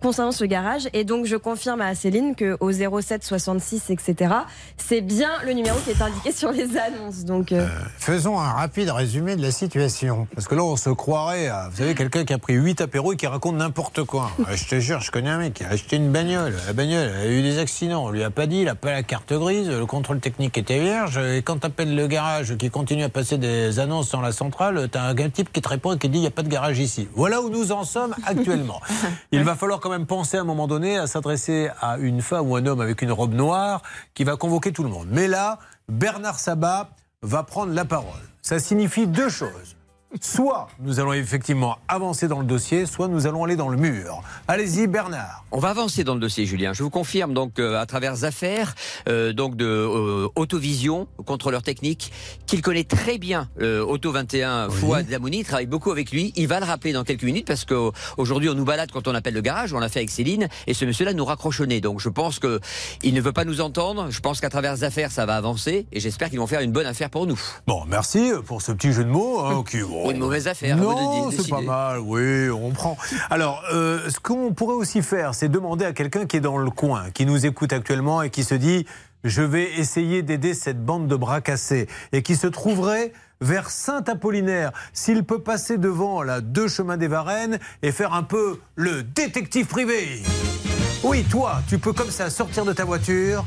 concernant ce garage et donc je confirme à Céline que au 07 66 etc c'est bien le numéro qui est indiqué sur les annonces donc euh, Faisons un rapide résumé de la situation. Parce que là, on se croirait à, vous savez, quelqu'un qui a pris 8 apéros et qui raconte n'importe quoi. Euh, Je te jure, je connais un mec qui a acheté une bagnole. La bagnole a eu des accidents. On lui a pas dit, il a pas la carte grise, le contrôle technique était vierge. Et quand t'appelles le garage qui continue à passer des annonces dans la centrale, t'as un type qui te répond et qui dit, il n'y a pas de garage ici. Voilà où nous en sommes actuellement. *laughs* Il va falloir quand même penser à un moment donné à s'adresser à une femme ou un homme avec une robe noire qui va convoquer tout le monde. Mais là, Bernard Sabat va prendre la parole. Ça signifie deux choses. Soit nous allons effectivement avancer dans le dossier, soit nous allons aller dans le mur. Allez-y, Bernard. On va avancer dans le dossier, Julien. Je vous confirme donc euh, à travers affaires euh, donc de euh, Autovision, contrôleur technique, qu'il connaît très bien euh, Auto 21 Fouad Damouni, il travaille beaucoup avec lui. Il va le rappeler dans quelques minutes parce qu'aujourd'hui on nous balade quand on appelle le garage, on l'a fait avec Céline, et ce monsieur-là nous raccroche au nez. Donc je pense que il ne veut pas nous entendre. Je pense qu'à travers affaires ça va avancer, et j'espère qu'ils vont faire une bonne affaire pour nous. Bon, merci pour ce petit jeu de mots. hein, *laughs* qui, bon, Ou une mauvaise affaire. Non, c'est pas mal, oui, on prend. Alors, euh, ce qu'on pourrait aussi faire, c'est demander à quelqu'un qui est dans le coin, qui nous écoute actuellement et qui se dit je vais essayer d'aider cette bande de bras cassés et qui se trouverait vers Saint-Apollinaire, s'il peut passer devant là deux chemins des Varennes et faire un peu le détective privé. Oui, toi, tu peux comme ça sortir de ta voiture,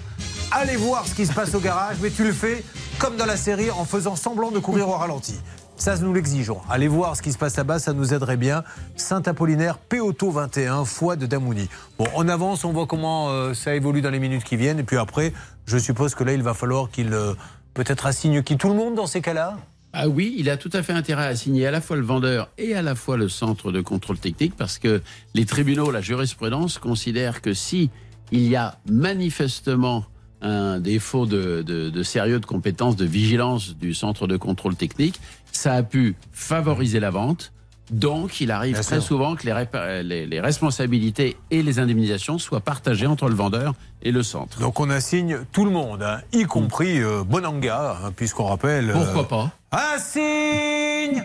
aller voir ce qui se passe au garage, mais tu le fais comme dans la série en faisant semblant de courir au ralenti. Ça, nous l'exigeons. Allez voir ce qui se passe là-bas, ça nous aiderait bien. Saint-Apollinaire, Péoto 21, foi de Damouni. Bon, on avance, on voit comment euh, ça évolue dans les minutes qui viennent. Et puis après, je suppose que là, il va falloir qu'il euh, peut-être assigne qui tout le monde dans ces cas-là? Ah oui, il a tout à fait intérêt à assigner à la fois le vendeur et à la fois le centre de contrôle technique parce que les tribunaux, la jurisprudence considèrent que si il y a manifestement un défaut de, de, de sérieux de compétence, de vigilance du centre de contrôle technique, ça a pu favoriser la vente. Donc, il arrive Bien très sûr. souvent que les, répa- les, les responsabilités et les indemnisations soient partagées entre le vendeur et le centre. Donc on assigne tout le monde, hein, y compris euh, Bonanga, hein, puisqu'on rappelle. euh, Pourquoi pas? Assigne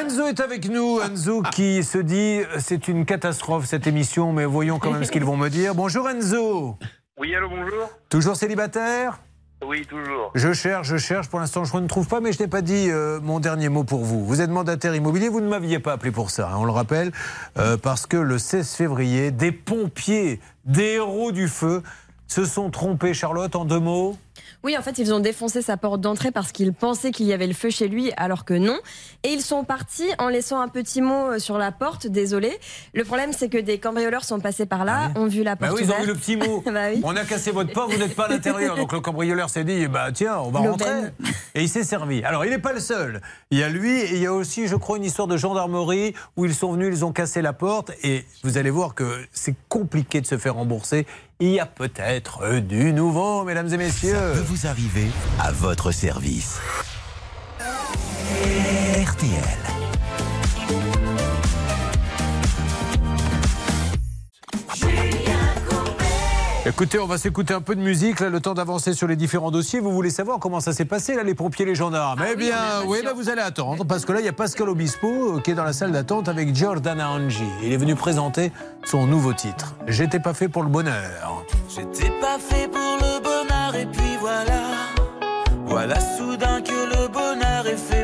Enzo est avec nous, Enzo qui se dit c'est une catastrophe cette émission, mais voyons quand même ce qu'ils vont me dire. Bonjour Enzo, Oui, allô, bonjour. Toujours célibataire? Oui, toujours. Je cherche, je cherche, pour l'instant je ne trouve pas, mais je n'ai pas dit euh, mon dernier mot pour vous. Vous êtes mandataire immobilier, vous ne m'aviez pas appelé pour ça, hein, on le rappelle, euh, parce que le 16 février, des pompiers, des héros du feu, se sont trompés, Charlotte, en deux mots? Oui, en fait, ils ont défoncé sa porte d'entrée parce qu'ils pensaient qu'il y avait le feu chez lui, alors que non. Et ils sont partis en laissant un petit mot euh, sur la porte, désolé. Le problème, c'est que des cambrioleurs sont passés par là, ont vu la Bah porte oui, ils ont vu le petit mot. *laughs* Bah oui. On a cassé votre porte, vous n'êtes pas à l'intérieur. Donc le cambrioleur s'est dit, bah tiens, on va rentrer. Et il s'est servi. Alors il n'est pas le seul. Il y a lui et il y a aussi, je crois, une histoire de gendarmerie où ils sont venus, ils ont cassé la porte. Et vous allez voir que c'est compliqué de se faire rembourser. Il y a peut-être du nouveau, mesdames et messieurs. peut vous arriver à votre service. RTL. Écoutez, on va s'écouter un peu de musique, là, le temps d'avancer sur les différents dossiers. Vous voulez savoir comment ça s'est passé, là, les pompiers, les gendarmes? Eh bien, oui, bah, vous allez attendre, parce que là, il y a Pascal Obispo euh, qui est dans la salle d'attente avec Giordana Angi. Il est venu présenter son nouveau titre. J'étais pas fait pour le bonheur. J'étais pas fait pour le bonheur et puis voilà. Voilà soudain que le bonheur est fait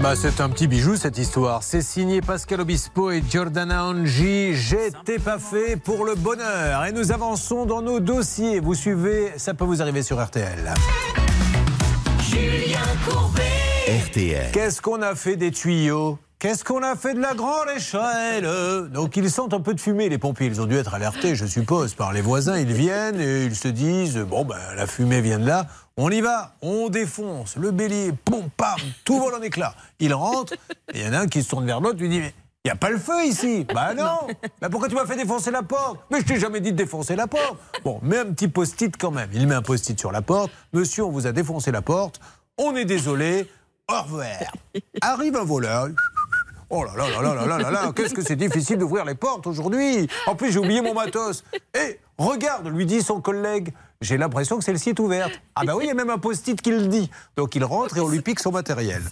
Bah, c'est un petit bijou cette histoire. C'est signé Pascal Obispo et Giordana Angi. J'étais pas fait pour le bonheur. Et nous avançons dans nos dossiers. Vous suivez, ça peut vous arriver sur RTL. Julien Courbet. RTL. Qu'est-ce qu'on a fait des tuyaux? Qu'est-ce qu'on a fait de la grande échelle? Donc ils sentent un peu de fumée, les pompiers. Ils ont dû être alertés, je suppose, par les voisins. Ils viennent et ils se disent bon ben la fumée vient de là. On y va, on défonce le bélier, pom pam, tout vole en éclats. Ils rentrent et il y en a un qui se tourne vers l'autre, lui dit mais il n'y a pas le feu ici. Bah non. Bah pourquoi tu m'as fait défoncer la porte? Mais je t'ai jamais dit de défoncer la porte. Bon, mets un petit post-it quand même. Il met un post-it sur la porte. Monsieur, on vous a défoncé la porte. On est désolé. au revoir. *laughs* Arrive un voleur. Oh là là là là là là là, là qu'est-ce que c'est difficile d'ouvrir les portes aujourd'hui. En plus, j'ai oublié mon matos. Et regarde, lui dit son collègue, j'ai l'impression que celle-ci est ouverte. Ah bah oui, il y a même un post-it qui le dit. Donc il rentre et on lui pique son matériel.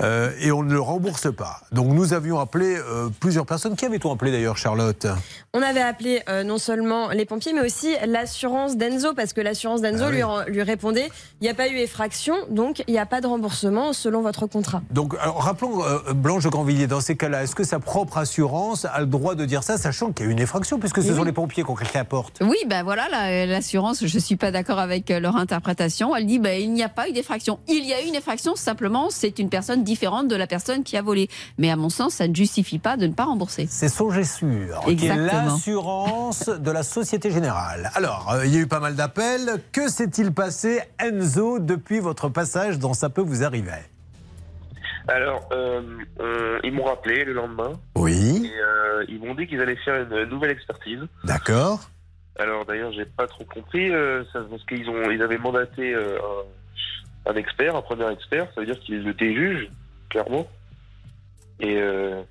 Euh, et on ne le rembourse pas. Donc nous avions appelé euh, plusieurs personnes. Qui avait-on appelé d'ailleurs, Charlotte? On avait appelé euh, non seulement les pompiers, mais aussi l'assurance d'Enzo, parce que l'assurance d'Enzo Ah oui. lui, répondait il n'y a pas eu effraction, donc il n'y a pas de remboursement selon votre contrat. Donc, alors, rappelons, euh, Blanche de Grandvilliers, dans ces cas-là, est-ce que sa propre assurance a le droit de dire ça, sachant qu'il y a eu une effraction, puisque ce Oui, sont les pompiers qui ont claqué la porte? Oui, ben voilà, la- l'assurance, je ne suis pas d'accord avec euh, leur interprétation. Elle dit ben, il n'y a pas eu d'effraction. Il y a eu une effraction, simplement, c'est une personne différente de la personne qui a volé. Mais à mon sens, ça ne justifie pas de ne pas rembourser. C'est Sûr, qui est l'assurance de la Société Générale. Alors, euh, il y a eu pas mal d'appels. Que s'est-il passé, Enzo, depuis votre passage dans Ça peut vous arriver? Alors, euh, ils m'ont rappelé le lendemain. Oui. Et euh, ils m'ont dit qu'ils allaient faire une nouvelle expertise. D'accord. Alors d'ailleurs, j'ai pas trop compris euh, ça, parce qu'ils ont, ils avaient mandaté euh, un, un expert, un premier expert. Ça veut dire qu'ils le déjugent clairement. Et euh,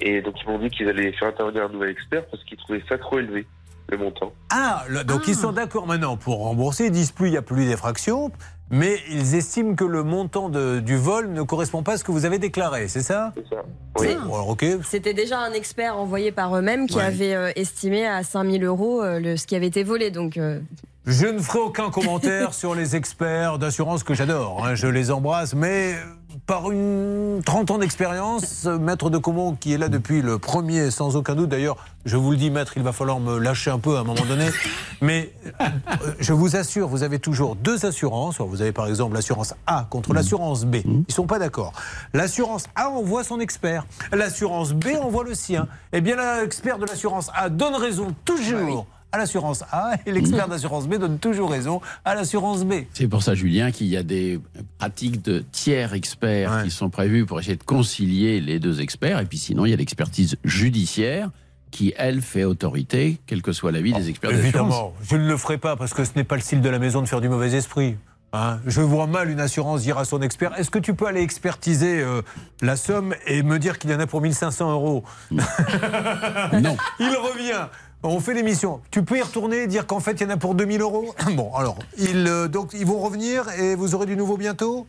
et donc ils m'ont dit qu'ils allaient faire intervenir un nouvel expert parce qu'ils trouvaient ça trop élevé le montant. Ah, le- donc ils sont d'accord maintenant pour rembourser. Ils disent plus, il n'y a plus d'effraction. Mais ils estiment que le montant de- du vol ne correspond pas à ce que vous avez déclaré, c'est ça? C'est ça. Oui. Bon, alors, ok. C'était déjà un expert envoyé par eux-mêmes qui Ouais. avait euh, estimé à 5000 euros euh, le, ce qui avait été volé. Donc, euh, Je ne ferai aucun commentaire *laughs* sur les experts d'assurance que j'adore. hein, je les embrasse, mais par une 30 ans d'expérience, euh, Maître de Comont, qui est là depuis le premier, sans aucun doute, d'ailleurs, je vous le dis, Maître, il va falloir me lâcher un peu à un moment donné, *laughs* mais euh, je vous assure, vous avez toujours deux assurances. Vous avez par exemple l'assurance A contre l'assurance B. Ils ne sont pas d'accord. L'assurance A envoie son expert. L'assurance B envoie le sien. Eh bien, l'expert de l'assurance A donne raison toujours à l'assurance A et l'expert d'assurance B donne toujours raison à l'assurance B. C'est pour ça, Julien, qu'il y a des pratiques de tiers experts qui sont prévues pour essayer de concilier les deux experts. Et puis sinon, il y a l'expertise judiciaire qui, elle, fait autorité, quel que soit l'avis des experts d'assurance. Évidemment, je ne le ferai pas parce que ce n'est pas le style de la maison de faire du mauvais esprit. hein. je vois mal une assurance dire à son expert Est-ce que tu peux aller expertiser euh, la somme et me dire qu'il y en a pour 1500 euros? *laughs* Non. Il revient. On fait l'émission. Tu peux y retourner et dire qu'en fait il y en a pour 2000 euros *coughs* Bon, alors, ils, euh, donc, ils vont revenir et vous aurez du nouveau bientôt?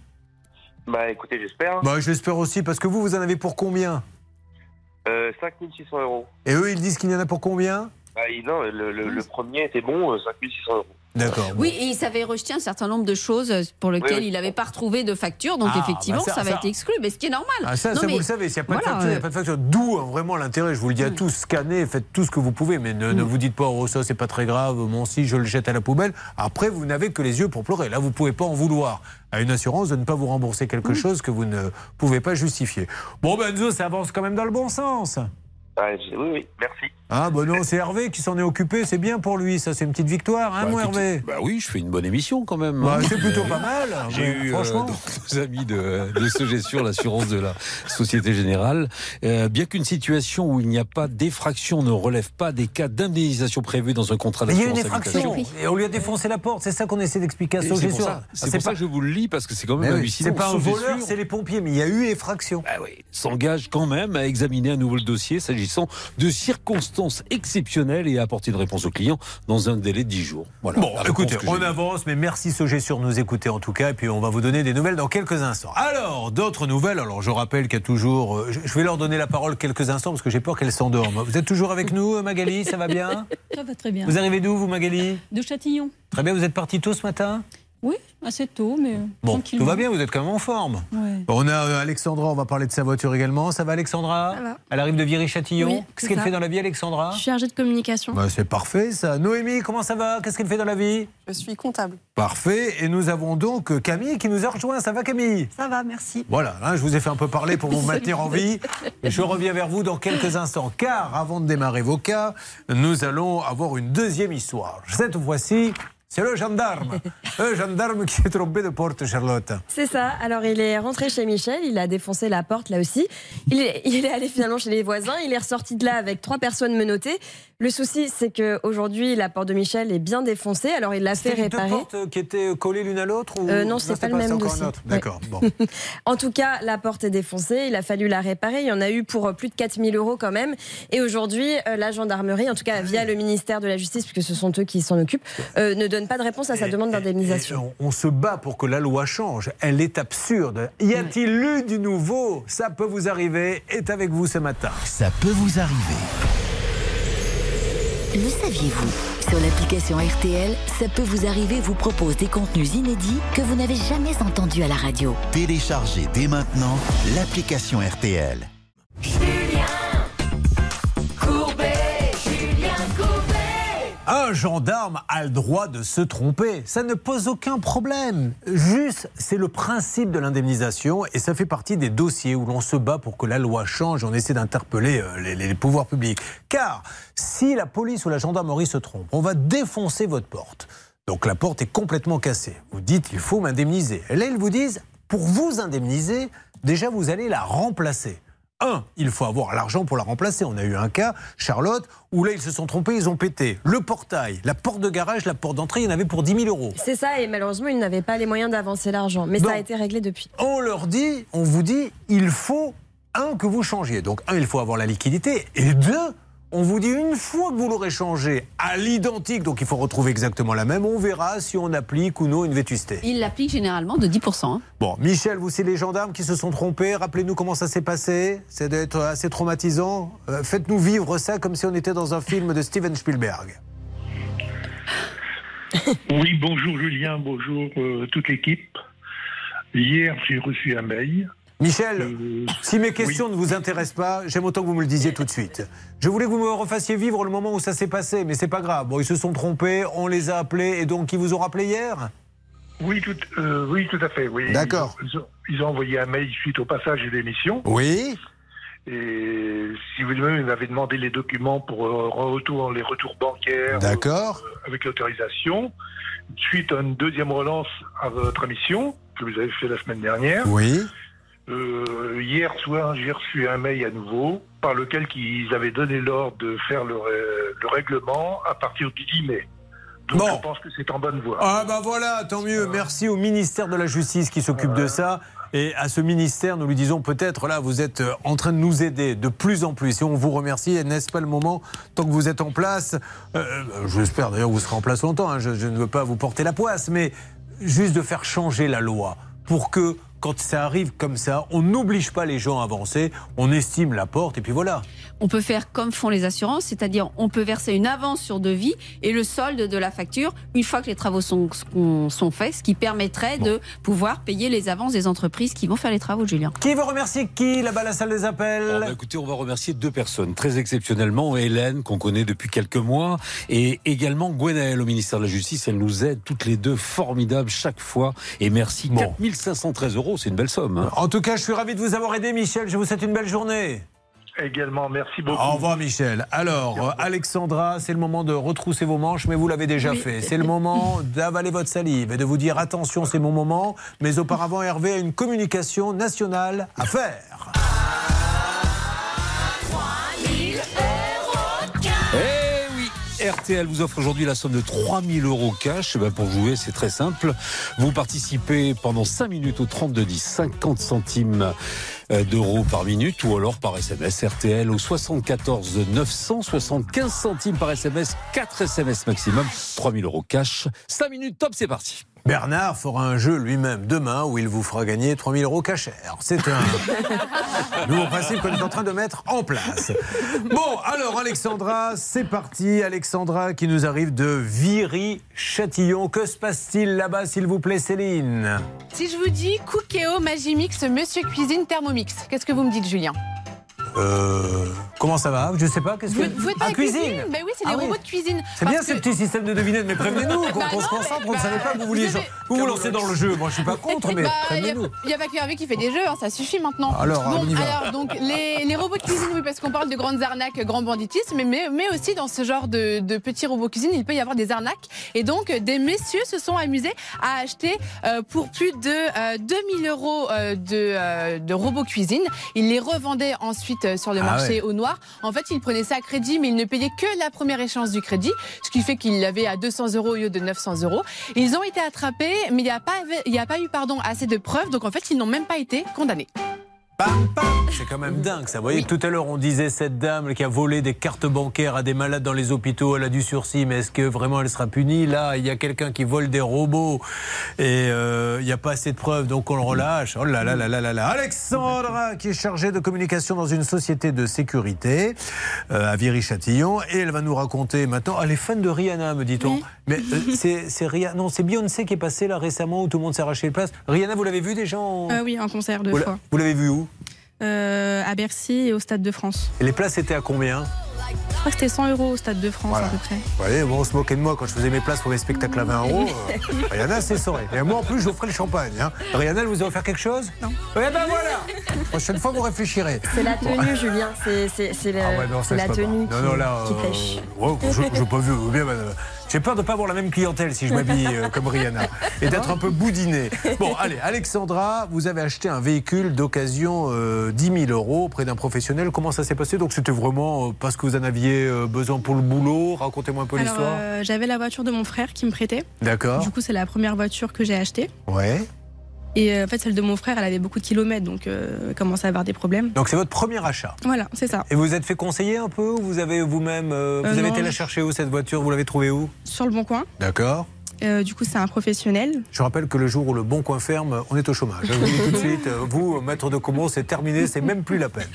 Bah écoutez, j'espère. bah, J'espère aussi parce que vous, vous en avez pour combien? Euh, 5600 euros. Et eux, ils disent qu'il y en a pour combien? Bah, il- non, le, le- le premier était bon, euh, 5600 euros. D'accord. Oui, et il s'avait rejeté un certain nombre de choses pour lesquelles Oui, oui. il n'avait pas retrouvé de facture. Donc Ah, effectivement, bah ça- ça, va ça- être exclu. Mais ce qui est normal. Ah, ça, Non, ça mais vous le savez, s'il n'y a pas de facture, il n'y a euh, pas de facture. D'où vraiment l'intérêt, je vous le dis à tous, scannez, faites tout ce que vous pouvez, mais ne, ne vous dites pas, oh ça c'est pas très grave, mon si je le jette à la poubelle. Après, vous n'avez que les yeux pour pleurer. Là, vous ne pouvez pas en vouloir à une assurance de ne pas vous rembourser quelque chose que vous ne pouvez pas justifier. Bon, ben Enzo, ça avance quand même dans le bon sens. Ah, oui, oui, merci. Ah, bon non, c'est Hervé qui s'en est occupé, c'est bien pour lui, ça c'est une petite victoire, hein, Bah, mon Hervé? Bah oui, je fais une bonne émission quand même. Bah, hein. c'est plutôt pas mal, J'ai eu euh, franchement. donc, nos amis de, de ce gestion, l'assurance de la Société Générale. Euh, bien qu'une situation où il n'y a pas d'effraction ne relève pas des cas d'indemnisation prévus dans un contrat Mais il y a une d'assurance effraction et on lui a défoncé la porte, c'est ça qu'on essaie d'expliquer à Sogé C'est pour ça, Ah, c'est pour ça pas- que je vous le lis parce que c'est quand même Mais oui, hallucinant. C'est pas un voleur, c'est les pompiers, mais il y a eu effraction. Ah oui, s'engage quand même à examiner un nouveau dossier s'agissant de circonstances exceptionnelles et à apporter une réponse au client dans un délai de 10 jours. Voilà, Bon, écoutez, on avance, mais merci Sogé sur nous écouter en tout cas, et puis on va vous donner des nouvelles dans quelques instants. Alors, d'autres nouvelles, alors je rappelle qu'il y a toujours... euh, Je je vais leur donner la parole quelques instants parce que j'ai peur qu'elles s'endorment. Vous êtes toujours avec nous, euh, Magali, ça va bien? *laughs* Ça va très bien. Vous arrivez d'où, vous, Magali? De Châtillon. Très bien, vous êtes parti tôt ce matin? Oui, assez tôt, mais Bon, tout va bien, vous êtes quand même en forme. Ouais. On a euh, Alexandra, on va parler de sa voiture également. Ça va, Alexandra Ça va. Elle arrive de Viry-Châtillon. Oui, Qu'est-ce qu'elle fait dans la vie, Alexandra Je suis chargée de communication. Bah, C'est parfait, ça. Noémie, comment ça va? Qu'est-ce qu'elle fait dans la vie? Je suis comptable. Parfait. Et nous avons donc euh, Camille qui nous a rejoint. Ça va, Camille? Ça va, merci. Voilà, hein, je vous ai fait un peu parler pour vous *laughs* maintenir en vie. Et je reviens vers vous dans quelques instants. Car avant de démarrer vos cas, nous allons avoir une deuxième histoire. Cette fois-ci, C'est le gendarme. *laughs* le gendarme qui s'est trompé de porte, Charlotte. C'est ça. Alors, il est rentré chez Michel, il a défoncé la porte là aussi. Il est, il est allé finalement chez les voisins, il est ressorti de là avec trois personnes menottées. Le souci, c'est qu'aujourd'hui, la porte de Michel est bien défoncée, alors il l'a fait C'était les deux réparer. portes qui étaient collées l'une à l'autre ou... Euh, non, c'est pas le même c'est dossier. Ouais. D'accord, bon. *laughs* En tout cas, la porte est défoncée, il a fallu la réparer. Il y en a eu pour euh, plus de 4000 euros quand même. Et aujourd'hui, euh, la gendarmerie, en tout cas via le ministère de la Justice, puisque ce sont eux qui s'en occupent, euh, ne donne pas de réponse à sa demande d'indemnisation. On, on se bat pour que la loi change. Elle est absurde. Y a-t-il eu du nouveau? Ça peut vous arriver. Est avec vous ce matin. Ça peut vous arriver. Le saviez-vous? Sur l'application RTL, ça peut vous arriver vous propose des contenus inédits que vous n'avez jamais entendus à la radio. Téléchargez dès maintenant l'application RTL. Un gendarme a le droit de se tromper. Ça ne pose aucun problème. Juste, c'est le principe de l'indemnisation et ça fait partie des dossiers où l'on se bat pour que la loi change on essaie d'interpeller euh, les, pouvoirs publics. Car si la police ou la gendarmerie se trompe, on va défoncer votre porte. Donc la porte est complètement cassée. Vous dites, il faut m'indemniser. Là, ils vous disent, pour vous indemniser, déjà, vous allez la remplacer. Un, il faut avoir l'argent pour la remplacer. On a eu un cas, Charlotte, où là, ils se sont trompés, ils ont pété le portail, la porte de garage, la porte d'entrée, il y en avait pour 10 000 euros. C'est ça, et malheureusement, ils n'avaient pas les moyens d'avancer l'argent. Mais ça a été réglé depuis. On leur dit, on vous dit, il faut, un, que vous changiez. Donc, un, il faut avoir la liquidité. Et deux, on vous dit, une fois que vous l'aurez changé à l'identique, donc il faut retrouver exactement la même, on verra si on applique ou non une vétusté. Il l'applique généralement de 10%. hein. Bon, Michel, vous, c'est les gendarmes qui se sont trompés. Rappelez-nous comment ça s'est passé. C'est d'être assez traumatisant. Euh, Faites-nous vivre ça comme si on était dans un film de Steven Spielberg. *laughs* Oui, bonjour Julien, bonjour euh, toute l'équipe. Hier, j'ai reçu un mail. Michel, si mes questions ne vous intéressent pas, j'aime autant que vous me le disiez tout de suite. Je voulais que vous me refassiez vivre le moment où ça s'est passé, mais c'est pas grave. Bon, ils se sont trompés, on les a appelés, et donc ils vous ont rappelé hier? Oui, tout, euh, oui, tout à fait. Oui. D'accord. Ils ont, ils ont envoyé un mail suite au passage de l'émission. Oui. Et si vous voulez, ils m'avaient demandé les documents pour euh, retour, les retours bancaires. D'accord. euh, avec l'autorisation. Suite à une deuxième relance à votre émission, que vous avez fait la semaine dernière. Oui. Euh, hier soir, j'ai reçu un mail à nouveau par lequel ils avaient donné l'ordre de faire le, ré- le règlement à partir du 10 mai. Donc je pense que c'est en bonne voie. Ah bah voilà, tant mieux. Merci au ministère de la Justice qui s'occupe de ça. Et à ce ministère, nous lui disons peut-être, là, vous êtes euh, en train de nous aider de plus en plus. Et on vous remercie. Et n'est-ce pas le moment, tant que vous êtes en place, euh, j'espère d'ailleurs que vous serez en place longtemps, hein, je, je ne veux pas vous porter la poisse, mais juste de faire changer la loi pour que, quand ça arrive comme ça, on n'oblige pas les gens à avancer, on estime la porte, et puis voilà. On peut faire comme font les assurances, c'est-à-dire on peut verser une avance sur devis et le solde de la facture une fois que les travaux sont, sont, faits, ce qui permettrait de pouvoir payer les avances des entreprises qui vont faire les travaux, Julien. Qui veut remercier qui là-bas à la salle des appels Bon, bah, écoutez, on va remercier deux personnes très exceptionnellement. Hélène, qu'on connaît depuis quelques mois, et également Gwenaëlle au ministère de la Justice. Elle nous aide toutes les deux, formidables chaque fois. Et merci. 4513 euros, c'est une belle somme. hein. En tout cas, je suis ravi de vous avoir aidé, Michel. Je vous souhaite une belle journée. Également, merci beaucoup. Au revoir Michel. Alors, Alexandra, c'est le moment de retrousser vos manches, mais vous l'avez déjà fait. C'est le moment d'avaler votre salive et de vous dire attention, c'est mon moment. Mais auparavant, Hervé a une communication nationale à faire. RTL vous offre aujourd'hui la somme de 3000 euros cash. Eh ben, pour jouer, c'est très simple. Vous participez pendant 5 minutes au 3210, 50 centimes euh, d'euros par minute ou alors par SMS RTL au 74 975 centimes par SMS, 4 SMS maximum, 3000 euros cash. 5 minutes top, c'est parti. Bernard fera un jeu lui-même demain où il vous fera gagner 3000 euros cachers. C'est un *laughs* nouveau principe qu'on est en train de mettre en place. Bon, alors Alexandra, c'est parti. Alexandra qui nous arrive de Viry-Châtillon. Que se passe-t-il là-bas, s'il vous plaît, Céline? Si je vous dis Cookéo Magimix Monsieur Cuisine Thermomix, qu'est-ce que vous me dites, Julien? Euh, comment ça va Je sais pas. Qu'est-ce Vous, que vous êtes Ah, cuisine. Ben oui, c'est Ah des oui. robots de cuisine. C'est bien Parce ce que- petit système de devinette, mais prévenez-nous *laughs* qu'on Bah qu'on se non, concentre. On ne savait pas que vous vouliez vous avez- vous vous lancer dans le jeu. Moi, je suis pas contre, mais Bah, Il n'y a, pas que Hervé qui fait des jeux, hein, ça suffit maintenant. Alors, bon, on y va. alors donc les, les robots de cuisine, oui, parce qu'on parle de grandes arnaques, grand banditisme, mais, mais, mais aussi dans ce genre de, de petits robots cuisine, il peut y avoir des arnaques. Et donc, des messieurs se sont amusés à acheter euh, pour plus de euh, 2000 euros euh, de, de robots cuisine. Ils les revendaient ensuite euh, sur le Ah marché ouais. au noir. En fait, ils prenaient ça à crédit, mais ils ne payaient que la première échéance du crédit, ce qui fait qu'ils l'avaient à 200 euros au lieu de 900 euros. Ils ont été attrapés, mais il n'y a pas, il y a pas eu pardon, assez de preuves, donc en fait, ils n'ont même pas été condamnés. C'est quand même dingue ça. Vous voyez, tout à l'heure, on disait cette dame qui a volé des cartes bancaires à des malades dans les hôpitaux, elle a du sursis, mais est-ce que vraiment elle sera punie? Là, il y a quelqu'un qui vole des robots et euh, il n'y a pas assez de preuves, donc on le relâche. Oh là là là là là là. Alexandra, qui est chargée de communication dans une société de sécurité euh, à Viry-Châtillon, et elle va nous raconter maintenant. Ah, elle est fan de Rihanna, me dit-on. Mais euh, c'est c'est Rihanna, non, c'est Beyoncé qui est passée là récemment où tout le monde s'est arraché les places. Rihanna, vous l'avez vu déjà en... Euh, oui, un concert deux Vous fois. Vous l'avez vu où? Euh, à Bercy et au Stade de France. Et les places étaient à combien? Je crois que c'était 100 euros au Stade de France Voilà. à peu près. Vous voyez, bon, on se moquait de moi quand je faisais mes places pour les spectacles à 20 euros. Euh, *laughs* Rihanna, c'est saurait. Et moi, en plus, j'offrais le champagne. Hein. Rihanna, elle vous a offert quelque chose? Non. Eh ben voilà Prochaine fois, vous réfléchirez. C'est la Bon. tenue, Julien. C'est Ah ouais, non, la pas. tenue Non, qui, non, là, qui euh, pêche. ouais, je n'ai pas vu. Bien, madame. J'ai peur de ne pas avoir la même clientèle si je m'habille euh, comme Rihanna et d'être un peu boudiné. Bon, allez, Alexandra, vous avez acheté un véhicule d'occasion euh, 10 000 euros auprès d'un professionnel. Comment ça s'est passé? Donc, c'était vraiment euh, parce que vous en aviez euh, besoin pour le boulot. Racontez-moi un peu l'histoire. euh, j'avais la voiture de mon frère qui me prêtait. D'accord. Du coup, c'est la première voiture que j'ai achetée. Ouais. Et euh, en fait, celle de mon frère, elle avait beaucoup de kilomètres, donc euh, elle commençait à avoir des problèmes. Donc, c'est votre premier achat. Voilà, c'est ça. Et vous vous êtes fait conseiller un peu ou Vous avez vous-même. euh, vous Euh, avez non, été la chercher où cette voiture? Vous l'avez trouvée où? Sur le bon coin. D'accord. Euh, du coup, c'est un professionnel. Je rappelle que le jour où le bon coin ferme, on est au chômage. Je vous dis tout de suite, vous, maître de Comont, c'est terminé, c'est même plus la peine.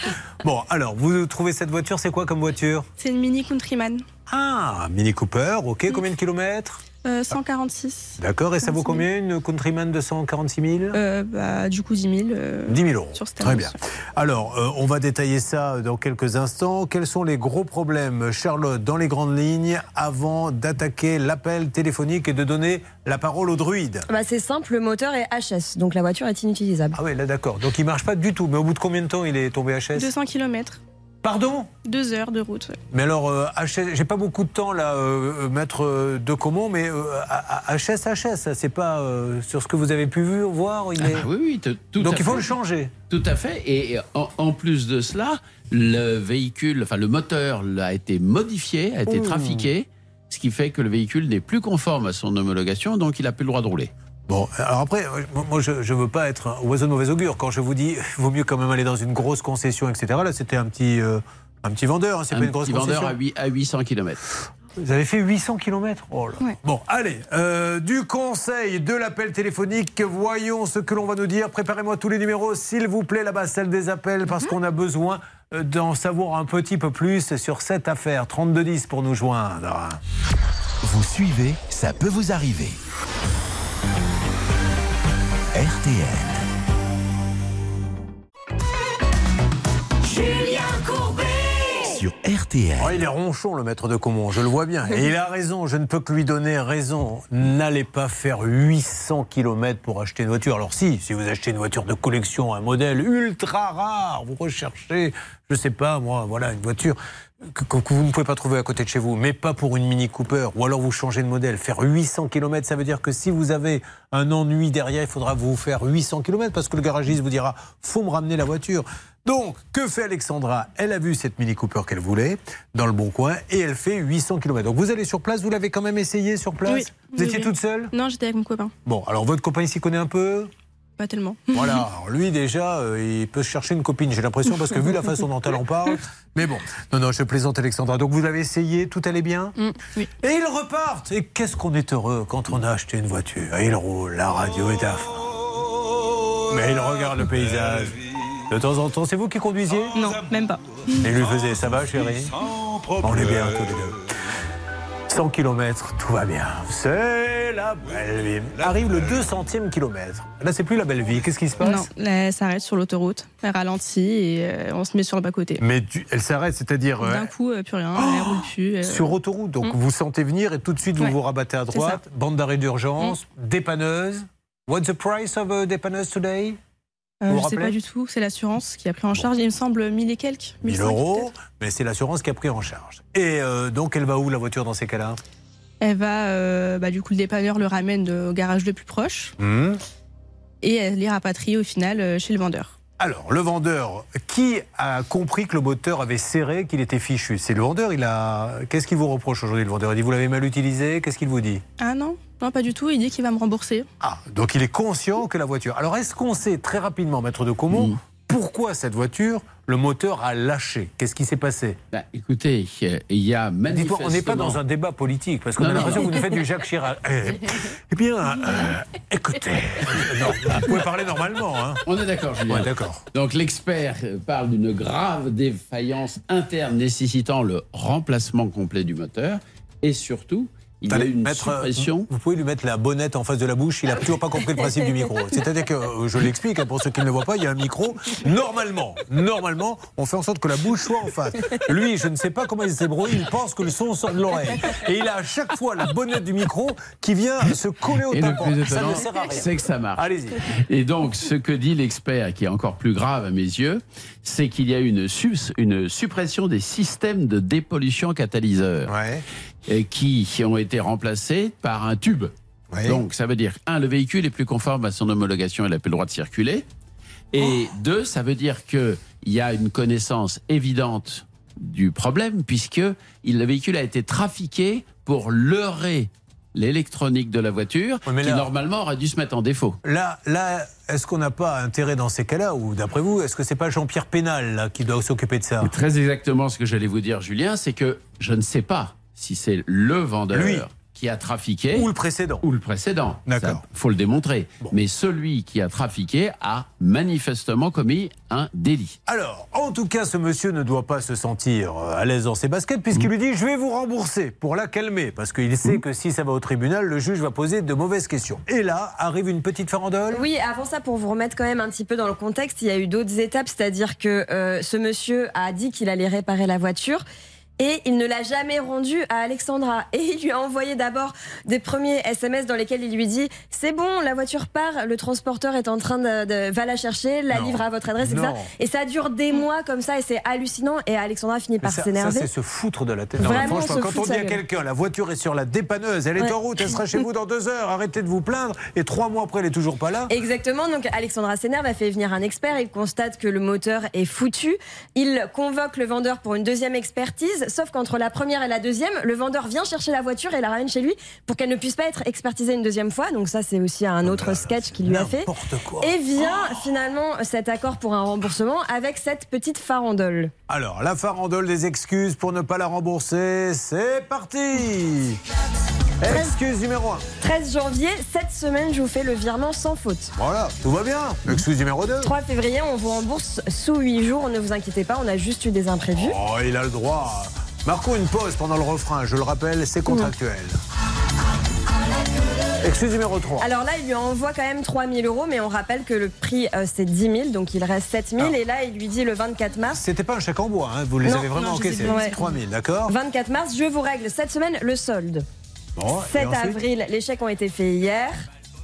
Bon, alors, vous trouvez cette voiture, c'est quoi comme voiture? C'est une Mini Countryman. Ah, Mini Cooper, ok, combien de kilomètres? Euh, 146. D'accord, et ça vaut combien une Countryman de 146 000 Euh, bah, du coup, 10 000. euh, 10 000 euros. Sur cette Très bien. Alors, euh, on va détailler ça dans quelques instants. Quels sont les gros problèmes, Charlotte, dans les grandes lignes, avant d'attaquer l'appel téléphonique et de donner la parole au druide Bah, c'est simple, le moteur est HS, donc la voiture est inutilisable. Ah oui, là d'accord. Donc il marche pas du tout. Mais au bout de combien de temps il est tombé HS 200 km. Pardon Deux heures de route. ouais. Mais alors, euh, HS, j'ai pas beaucoup de temps là, euh, euh, maître de Comont, mais euh, HS, HS, ça, c'est pas euh, sur ce que vous avez pu voir. Il est... Ah oui, oui, t- tout Donc à il faut fait. le changer. Tout à fait. Et en, en plus de cela, le véhicule, enfin le moteur a été modifié, a été Ouh. trafiqué, ce qui fait que le véhicule n'est plus conforme à son homologation, donc il n'a plus le droit de rouler. Bon, alors après, moi je ne veux pas être un oiseau de mauvais augure. Quand je vous dis, il vaut mieux quand même aller dans une grosse concession, etc. Là, c'était un petit, euh, un petit vendeur, hein, c'est Un pas une grosse petit vendeur concession. à, huit- à 800 km. Vous avez fait 800 km oh là. Bon, allez, euh, du conseil, de l'appel téléphonique, voyons ce que l'on va nous dire. Préparez-moi tous les numéros, s'il vous plaît, là-bas, celle des appels, parce qu'on a besoin euh, d'en savoir un petit peu plus sur cette affaire. 3210 pour nous joindre. Vous suivez, ça peut vous arriver. RTL. Julien Courbet. Sur RTL. Oh, il est ronchon, le maître de Comont, je le vois bien. Et il a raison, je ne peux que lui donner raison. N'allez pas faire 800 km pour acheter une voiture. Alors si, si vous achetez une voiture de collection, un modèle ultra rare, vous recherchez, je sais pas moi, voilà, une voiture que, vous ne pouvez pas trouver à côté de chez vous, mais pas pour une Mini Cooper, ou alors vous changez de modèle. Faire 800 km, ça veut dire que si vous avez un ennui derrière, il faudra vous faire 800 km parce que le garagiste vous dira, faut me ramener la voiture. Donc, que fait Alexandra? Elle a vu cette Mini Cooper qu'elle voulait dans le bon coin et elle fait 800 km. Donc vous allez sur place, vous l'avez quand même essayé sur place? Oui, Vous oui, étiez oui. toute seule? Non, j'étais avec mon copain. Bon, alors votre copain s'y connaît un peu? Pas tellement. *laughs* Voilà, alors lui déjà, euh, il peut se chercher une copine, j'ai l'impression, parce que vu la *laughs* façon dont elle en parle. Mais bon, non, non, je plaisante Alexandra. Donc vous l'avez essayé, tout allait bien Mm, oui. Et ils repartent Et qu'est-ce qu'on est heureux quand on a acheté une voiture Et il roule, la radio est à fond. Mais il regarde le paysage. De temps en temps, c'est vous qui conduisiez? Non, même pas. Et lui faisait, ça va chérie? On est bien tous les deux. 100 km, tout va bien. C'est la belle vie. Arrive le 200e kilomètre. Là, c'est plus la belle vie. Qu'est-ce qui se passe? Non, là, elle s'arrête sur l'autoroute, elle ralentit et euh, on se met sur le bas-côté. Mais tu- elle s'arrête, c'est-à-dire euh, D'un coup, euh, plus rien, elle roule plus. euh. sur autoroute. Donc Mm. vous sentez venir et tout de suite vous Ouais, vous rabattez à droite. Bande d'arrêt d'urgence, Mm. dépanneuse. What's the price of a dépanneuse today? Euh, Vous je vous sais pas du tout, c'est l'assurance qui a pris en charge, il me semble, 1000 et quelques. 1000 1500 euros, mais c'est l'assurance qui a pris en charge. Et euh, donc elle va où la voiture dans ces cas-là? Elle va, euh, bah, du coup, le dépanneur le ramène au garage le plus proche Hmm. et elle est rapatriée au final chez le vendeur. Alors, le vendeur, qui a compris que le moteur avait serré, qu'il était fichu? C'est le vendeur, il a. Qu'est-ce qu'il vous reproche aujourd'hui, le vendeur? Il dit Vous l'avez mal utilisé? Qu'est-ce qu'il vous dit? Ah non, non, pas du tout, il dit qu'il va me rembourser. Ah, donc il est conscient que la voiture. Alors, est-ce qu'on sait très rapidement, maître de Comont, pourquoi cette voiture, le moteur a lâché? Qu'est-ce qui s'est passé? Bah, écoutez, euh, il y a Dites-moi, manifestement... on n'est pas dans un débat politique, parce qu'on a l'impression que vous nous faites du Jacques Chirac. *laughs* Eh, eh bien, euh, écoutez. *laughs* Non, vous pouvez parler normalement. Hein. On est d'accord, Julien. Ouais, d'accord. Donc l'expert parle d'une grave défaillance interne nécessitant le remplacement complet du moteur et surtout il y a Attendez, une maître, euh, suppression. Vous pouvez lui mettre la bonnette en face de la bouche, il n'a toujours pas compris le principe du micro. C'est-à-dire que, euh, je l'explique, hein, pour ceux qui ne le voient pas, il y a un micro. Normalement, normalement, on fait en sorte que la bouche soit en face. Lui, je ne sais pas comment il se débrouille, il pense que le son sort de l'oreille. Et il a à chaque fois la bonnette du micro qui vient se coller au Et le tympan. plus Ça étonnant, ne sert à rien. c'est que ça marche. Allez-y. Et donc, ce que dit l'expert, qui est encore plus grave à mes yeux, c'est qu'il y a une, sus- une suppression des systèmes de dépollution catalyseur et qui ont été remplacés par un tube. Donc, ça veut dire, un, le véhicule est plus conforme à son homologation, il n'a plus le droit de circuler. Et deux, ça veut dire qu'il y a une connaissance évidente du problème, puisque le véhicule a été trafiqué pour leurrer l'électronique de la voiture, qui là- normalement aurait dû se mettre en défaut. Là, là est-ce qu'on n'a pas intérêt dans ces cas-là, ou d'après vous, est-ce que c'est pas Jean-Pierre Pénal là, qui doit s'occuper de ça? Très exactement ce que j'allais vous dire, Julien, c'est que je ne sais pas si c'est le vendeur Lui. qui a trafiqué. Ou le précédent. Ou le précédent. D'accord. Il faut le démontrer. Mais celui qui a trafiqué a manifestement commis un délit. Alors, en tout cas, ce monsieur ne doit pas se sentir euh, à l'aise dans ses baskets puisqu'il lui dit je vais vous rembourser pour la calmer parce qu'il sait que si ça va au tribunal, le juge va poser de mauvaises questions. Et là arrive une petite farandole. Oui, avant ça, pour vous remettre quand même un petit peu dans le contexte, il y a eu d'autres étapes, c'est-à-dire que euh, ce monsieur a dit qu'il allait réparer la voiture. Et il ne l'a jamais rendu à Alexandra. Et il lui a envoyé d'abord des premiers SMS dans lesquels il lui dit C'est bon, la voiture part, le transporteur est en train de. de- va la chercher, la Non. livre à votre adresse, etc. Non. Et ça dure des mois comme ça, et c'est hallucinant. Et Alexandra finit par ça, ça, s'énerver. c'est se foutre de la tête. Vraiment franchement, quand on dit à quelqu'un la voiture est sur la dépanneuse, elle est Ouais. en route, elle sera chez vous dans deux heures, arrêtez de vous plaindre, et trois mois après, elle est toujours pas là. Exactement, donc Alexandra s'énerve, elle fait venir un expert, il constate que le moteur est foutu, il convoque le vendeur pour une deuxième expertise, sauf qu'entre la première et la deuxième, le vendeur vient chercher la voiture et la ramène chez lui pour qu'elle ne puisse pas être expertisée une deuxième fois, donc ça c'est aussi un autre sketch qu'il lui a fait. Et vient finalement cet accord pour un remboursement avec cette petite farandole. Alors, la farandole des excuses pour ne pas la rembourser, c'est parti Excuse numéro 1. 13 janvier, cette semaine je vous fais le virement sans faute. Voilà, tout va bien. Excuse numéro 2. 3 février, on vous rembourse sous 8 jours, ne vous inquiétez pas, on a juste eu des imprévus. Oh, il a le droit. Marquons une pause pendant le refrain, je le rappelle, c'est contractuel. Excuse numéro 3. Alors là, il lui envoie quand même 3000 euros, mais on rappelle que le prix euh, c'est 10 000, donc il reste 7 000. Ah. Et là, il lui dit le 24 mars. C'était pas un chèque en bois, hein, vous les Non, avez vraiment encaissés. bien, ouais. 3000, d'accord 24 mars, je vous règle cette semaine le solde. Bon, et 7 ensuite avril, les chèques ont été faits hier.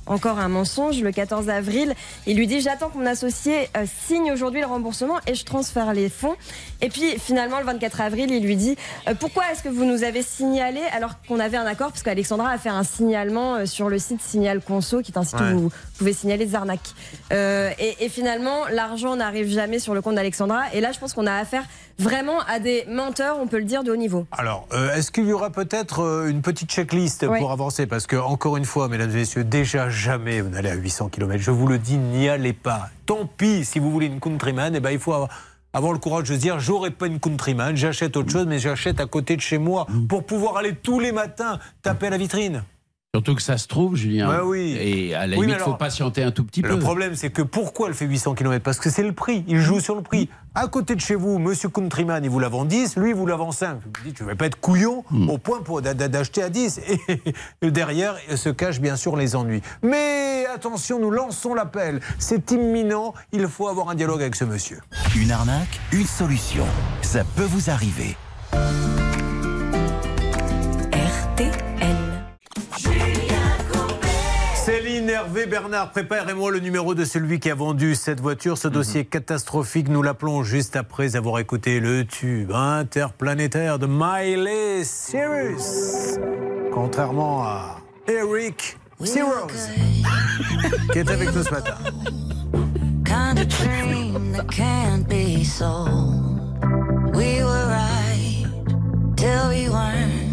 Encore un mensonge. Le 14 avril, il lui dit J'attends que mon associé euh, signe aujourd'hui le remboursement et je transfère les fonds. Et puis finalement, le 24 avril, il lui dit euh, Pourquoi est-ce que vous nous avez signalé alors qu'on avait un accord? Parce qu'Alexandra a fait un signalement euh, sur le site Signal Conso, qui est un site Ouais. où vous pouvez signaler des arnaques. Euh, et, et finalement, l'argent n'arrive jamais sur le compte d'Alexandra. Et là, je pense qu'on a affaire vraiment à des menteurs, on peut le dire, de haut niveau. Alors, euh, est-ce qu'il y aura peut-être euh, une petite checklist Ouais. pour avancer? Parce que, encore une fois, mesdames et messieurs, déjà jamais vous n'allez à 800 km. Je vous le dis, n'y allez pas. Tant pis, si vous voulez une countryman, eh ben, il faut avoir, avoir le courage de se dire j'aurai pas une countryman, j'achète autre chose, mais j'achète à côté de chez moi pour pouvoir aller tous les matins taper à la vitrine. Surtout que ça se trouve, Julien. Oui. Et à la Oui, limite, il faut patienter un tout petit peu. Le problème, c'est que pourquoi elle fait 800 km Parce que c'est le prix. Il joue sur le prix. À côté de chez vous, Monsieur Countryman, il vous la vend 10, lui, il vous la vend 5. Je me dis, tu ne vas pas être couillon au point d'acheter à 10. Et *laughs* derrière se cachent bien sûr les ennuis. Mais attention, nous lançons l'appel. C'est imminent. Il faut avoir un dialogue avec ce monsieur. Une arnaque, une solution. Ça peut vous arriver. Céline, Hervé, Bernard, préparez-moi le numéro de celui qui a vendu cette voiture. Ce dossier catastrophique, nous l'appelons juste après avoir écouté le tube interplanétaire de Miley Cyrus. Contrairement à Eric Cyrus, qui est avec nous ce matin. kind of dream that can't be sold. We were right till we weren't.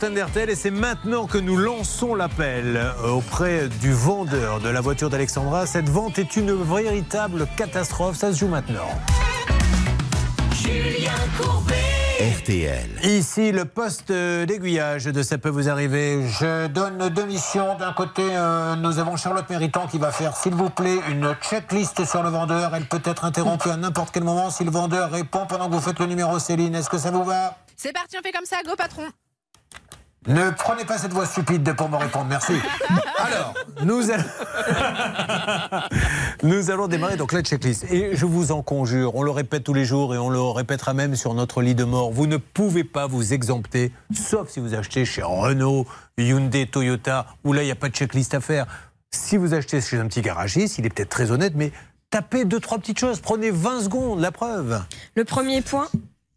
L'antenne d'RTL et c'est maintenant que nous lançons l'appel euh, auprès du vendeur de la voiture d'Alexandra. Cette vente est une véritable catastrophe. Ça se joue maintenant. Julien Courbet. RTL. Ici, le poste d'aiguillage de Ça peut vous arriver. Je donne deux missions. D'un côté, euh, nous avons Charlotte Méritant qui va faire, s'il vous plaît, une checklist sur le vendeur. Elle peut être interrompue à n'importe quel moment si le vendeur répond pendant que vous faites le numéro Céline. Est-ce que ça vous va? C'est parti, on fait comme ça, go patron. Ne prenez pas cette voix stupide pour me répondre, merci. *laughs* Alors, nous allons... *laughs* nous allons démarrer donc la checklist. Et je vous en conjure, on le répète tous les jours et on le répétera même sur notre lit de mort. Vous ne pouvez pas vous exempter, sauf si vous achetez chez Renault, Hyundai, Toyota, où là, il n'y a pas de checklist à faire. Si vous achetez chez un petit garagiste, il est peut-être très honnête, mais tapez deux, trois petites choses. Prenez 20 secondes, la preuve. Le premier point.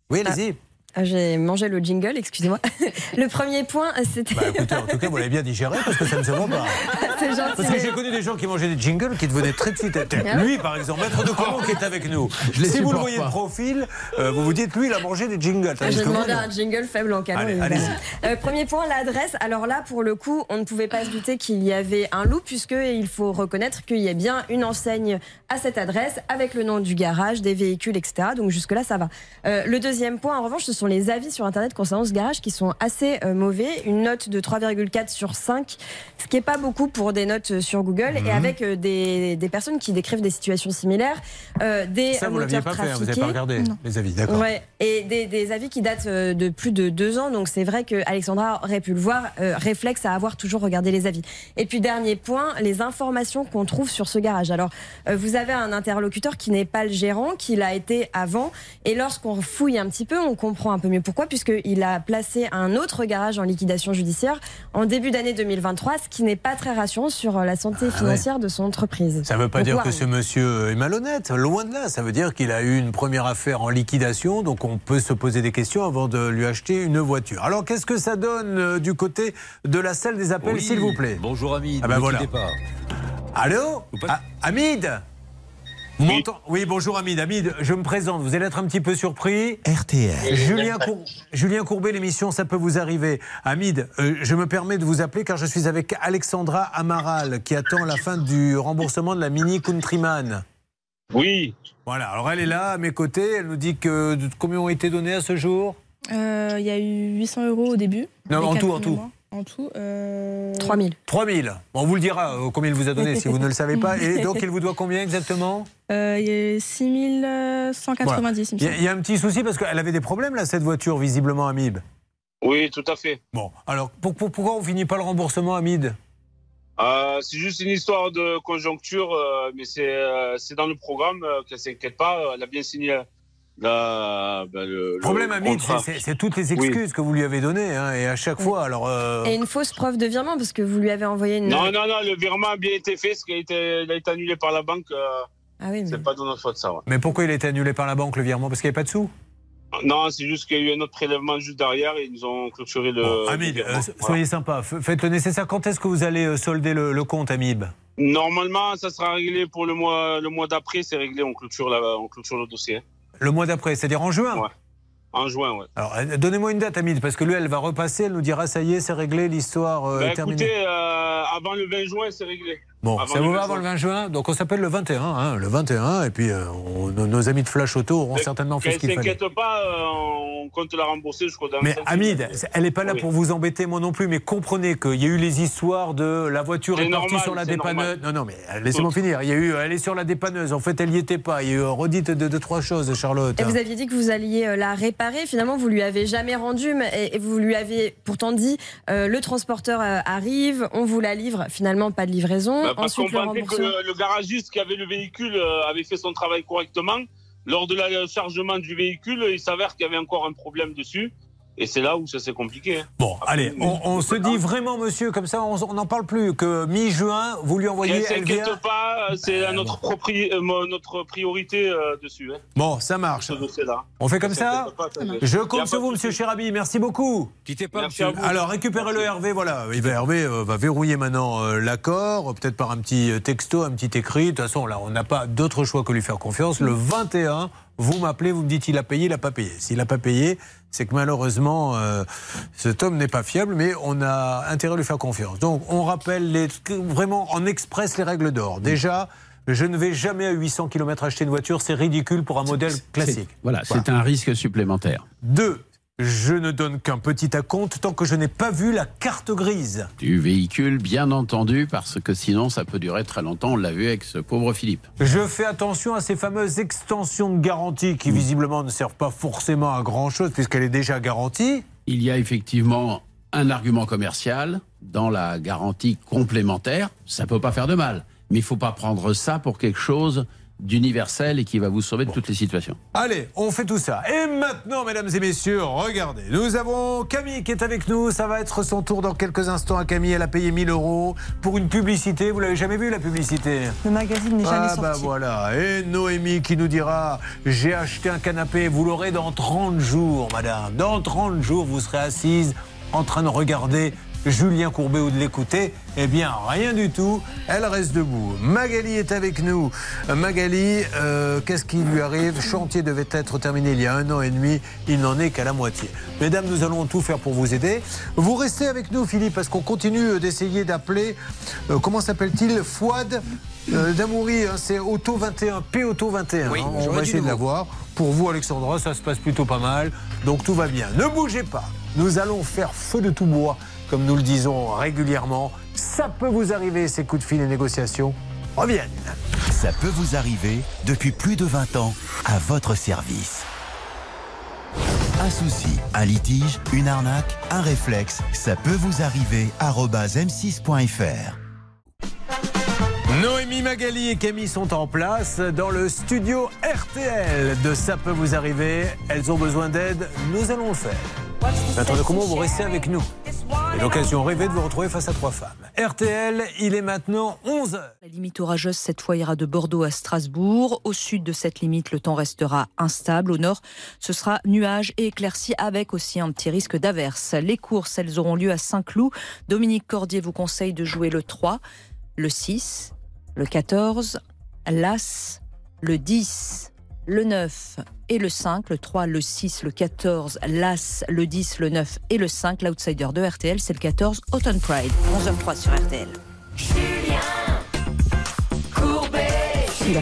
Oui, allez-y. Ah, J'ai mangé le jingle, excusez-moi. *laughs* Le premier point, c'était. Bah, écoutez, en tout cas, vous l'avez bien digéré parce que ça ne se voit pas. *laughs* C'est gentil. Parce que j'ai connu des gens qui mangeaient des jingles qui devenaient très de suite. Lui, par exemple, maître de Colomb qui est avec nous. Je si vous le voyez pas. de profil, euh, vous vous dites, lui, il a mangé des jingles. Tandis J'ai demandé un jingle faible en canon. Allez. Euh, premier point, l'adresse. Alors là, pour le coup, on ne pouvait pas se douter qu'il y avait un loup, puisqu'il faut reconnaître qu'il y a bien une enseigne à cette adresse, avec le nom du garage, des véhicules, etc. Donc jusque-là, ça va. Euh, le deuxième point, en revanche, ce sont sont les avis sur Internet concernant ce garage qui sont assez euh, mauvais. Une note de 3,4 sur 5, ce qui n'est pas beaucoup pour des notes sur Google, Mhm. et avec euh, des, des personnes qui décrivent des situations similaires, euh, des Ça, vous moteurs l'aviez pas fait, hein, vous n'avez pas regardé les avis, d'accord. Ouais, et des, des avis qui datent euh, de plus de deux ans. Donc c'est vrai que Alexandra aurait pu le voir. euh, réflexe à avoir toujours regardé les avis. Et puis dernier point, les informations qu'on trouve sur ce garage. Alors euh, vous avez un interlocuteur qui n'est pas le gérant, qui l'a été avant. Et lorsqu'on fouille un petit peu, on comprend un peu mieux pourquoi, puisqu'il a placé un autre garage en liquidation judiciaire en début d'année 2023, ce qui n'est pas très rassurant sur euh, la santé financière de son entreprise. Ah Ça ne veut pas Donc, dire que ce monsieur est malhonnête, loin de là. Ça veut dire qu'il a eu une première affaire en liquidation, donc on peut se poser des questions avant de lui acheter une voiture. Alors qu'est-ce que ça donne euh, du côté de la salle des appels, Oui, s'il vous plaît? Bonjour Hamid, Ah ben ne voilà. quittez pas. Allô? Ah, Oui, bonjour Hamid. Hamid, je me présente. Vous allez être un petit peu surpris. RTL. Julien, Cour- Julien Courbet, l'émission Ça peut vous arriver. Hamid, euh, je me permets de vous appeler car je suis avec Alexandra Amaral qui attend la fin du remboursement de la Mini Countryman. Oui. Voilà, alors elle est là à mes côtés. Elle nous dit que combien ont été donnés à ce jour? Euh, Il y a eu 800 euros au début. Non, en tout, en tout. mois. En tout, euh... 3000. 3000. Bon, on vous le dira euh, combien il vous a donné si vous ne le savez pas. Et donc, il vous doit combien exactement? Euh, Il y a 6190, Voilà. il me Il y, a- semble. il y a un petit souci parce qu'elle avait des problèmes là, cette voiture, visiblement, Amib. Oui, tout à fait. Bon, alors pour- pour- pourquoi on finit pas le remboursement, Hamid Euh, c'est juste une histoire de conjoncture, euh, mais c'est euh, c'est dans le programme, euh, qu'elle s'inquiète pas. Elle a bien signé la, ben, le, Le problème, contrat. c'est- toutes les excuses que vous lui avez données, hein, et à chaque fois. Alors, euh, Et une fausse preuve de virement parce que vous lui avez envoyé une. Non, non, non, le virement a bien été fait, ce qui a été, il a été annulé par la banque. euh, Ah oui, mais... C'est pas de notre faute, ça. ouais. Mais pourquoi il a été annulé par la banque le virement? Parce qu'il n'y avait pas de sous? Non, c'est juste qu'il y a eu un autre prélèvement juste derrière et ils nous ont clôturé le. Bon, le virement. euh, soyez sympa, faites le nécessaire. Quand est-ce que vous allez euh, solder le, le compte, Amib Normalement, ça sera réglé pour le mois, le mois d'après, c'est réglé, on clôture, la, on clôture le dossier. Le mois d'après, c'est-à-dire en juin En juin, ouais. Alors, euh, donnez-moi une date, Hamid, parce que lui, elle va repasser, elle nous dira ça y est, c'est réglé, l'histoire euh, Ben, est terminée. écoutez, euh, avant le 20 juin, c'est réglé. Bon, Avant ça vous va 20 avant le 20 juin Donc on s'appelle le 21, hein, le 21, et puis euh, on- nos, amis de Flash Auto auront certainement fait ce qu'il fallait. s'inquiète pas, euh, on compte la rembourser jusqu'au dernier. Mais. Hamid, elle n'est pas là Oui. pour vous embêter, moi non plus, mais comprenez qu'il y a eu les histoires de la voiture est partie normal, sur la dépanneuse. normal. Non, non, mais euh, laissez-moi finir. Il y a eu, elle est sur la dépanneuse. En fait, elle n'y était pas. Il y a eu redite de deux, trois choses, Charlotte. Et vous aviez dit que vous alliez la réparer. Finalement, vous lui avez jamais rendu, mais et- et vous lui avez pourtant dit euh, le transporteur arrive, on vous la livre. Finalement, pas de livraison. Bah, parce qu'on pensait que le, le garagiste qui avait le véhicule euh, avait fait son travail correctement. Lors de la le chargement du véhicule, il s'avère qu'il y avait encore un problème dessus. Et c'est là où ça s'est compliqué. hein. Bon, allez, on, on se dit vraiment, monsieur, comme ça, on n'en parle plus, que mi-juin, vous lui envoyez, vient. s'inquiète pas, euh, c'est propri- euh, mo- notre priorité euh, dessus. hein, Bon, ça marche. On fait comme ça pas. Je compte sur vous, monsieur Cherabi. Merci beaucoup. Quittez pas. Alors, récupérez le Hervé, voilà. Il va- Hervé euh, va verrouiller maintenant euh, l'accord, peut-être par un petit euh, texto, un petit écrit. De toute façon, là, on n'a pas d'autre choix que lui faire confiance. Le 21, vous m'appelez, vous me dites il a payé, il n'a pas payé. S'il n'a pas payé, c'est que malheureusement, euh, cet homme n'est pas fiable, mais on a intérêt à lui faire confiance. Donc, on rappelle les, vraiment en express les règles d'or. Déjà, je ne vais jamais à 800 km acheter une voiture, c'est ridicule pour un modèle classique. Voilà, c'est un risque supplémentaire. Deux, je ne donne qu'un petit acompte tant que je n'ai pas vu la carte grise. Du véhicule, bien entendu, parce que sinon ça peut durer très longtemps. On l'a vu avec ce pauvre Philippe. Je fais attention à ces fameuses extensions de garantie qui visiblement ne servent pas forcément à grand chose puisqu'elle est déjà garantie. Il y a effectivement un argument commercial dans la garantie complémentaire. Ça peut pas faire de mal, mais il faut pas prendre ça pour quelque chose d'universel et qui va vous sauver de toutes les situations. Allez, on fait tout ça. Et maintenant, mesdames et messieurs, regardez, nous avons Camille qui est avec nous. Ça va être son tour dans quelques instants à Camille. Elle a payé 1000 euros pour une publicité. Vous l'avez jamais vu la publicité? Le magazine n'est jamais Ah bah sorti. voilà. Et Noémie qui nous dira J'ai acheté un canapé, vous l'aurez dans 30 jours, madame. Dans 30 jours, vous serez assise en train de regarder Julien Courbet ou de l'écouter Eh bien, rien du tout. Elle reste debout. Magali est avec nous. Magali, euh, qu'est-ce qui lui arrive? Chantier devait être terminé il y a un an et demi. Il n'en est qu'à la moitié. Mesdames, nous allons tout faire pour vous aider. Vous restez avec nous, Philippe, parce qu'on continue d'essayer d'appeler. euh, comment s'appelle-t-il? Fouad euh, Damouri, hein, c'est Auto 21, P Auto 21. Oui, hein, on va essayer de l'avoir. Pour vous, Alexandra, ça se passe plutôt pas mal. Donc tout va bien. Ne bougez pas. Nous allons faire feu de tout bois, comme nous le disons régulièrement. Ça peut vous arriver, ces coups de fil et négociations reviennent. Ça peut vous arriver depuis plus de 20 ans à votre service. Un souci, un litige, une arnaque, un réflexe, ça peut vous arriver. arobase m6.fr. Noémie Magali et Camille sont en place dans le studio RTL de Ça peut vous arriver. Elles ont besoin d'aide, nous allons le faire. Attendez, comment vous restez avec nous Et l'occasion rêvée de vous retrouver face à trois femmes. RTL, il est maintenant 11h. La limite orageuse, cette fois, ira de Bordeaux à Strasbourg. Au sud de cette limite, le temps restera instable. Au nord, ce sera nuages et éclaircies avec aussi un petit risque d'averse. Les courses, elles auront lieu à Saint-Cloud. Dominique Cordier vous conseille de jouer le 3, le 6, le 14, l'As, le 10, le 9 et le 5, le 3, le 6, le 14, l'As, le 10, le 9 et le 5. L'outsider de RTL, c'est le 14, Autumn Pride. 11h03 sur RTL. S'il a, s'il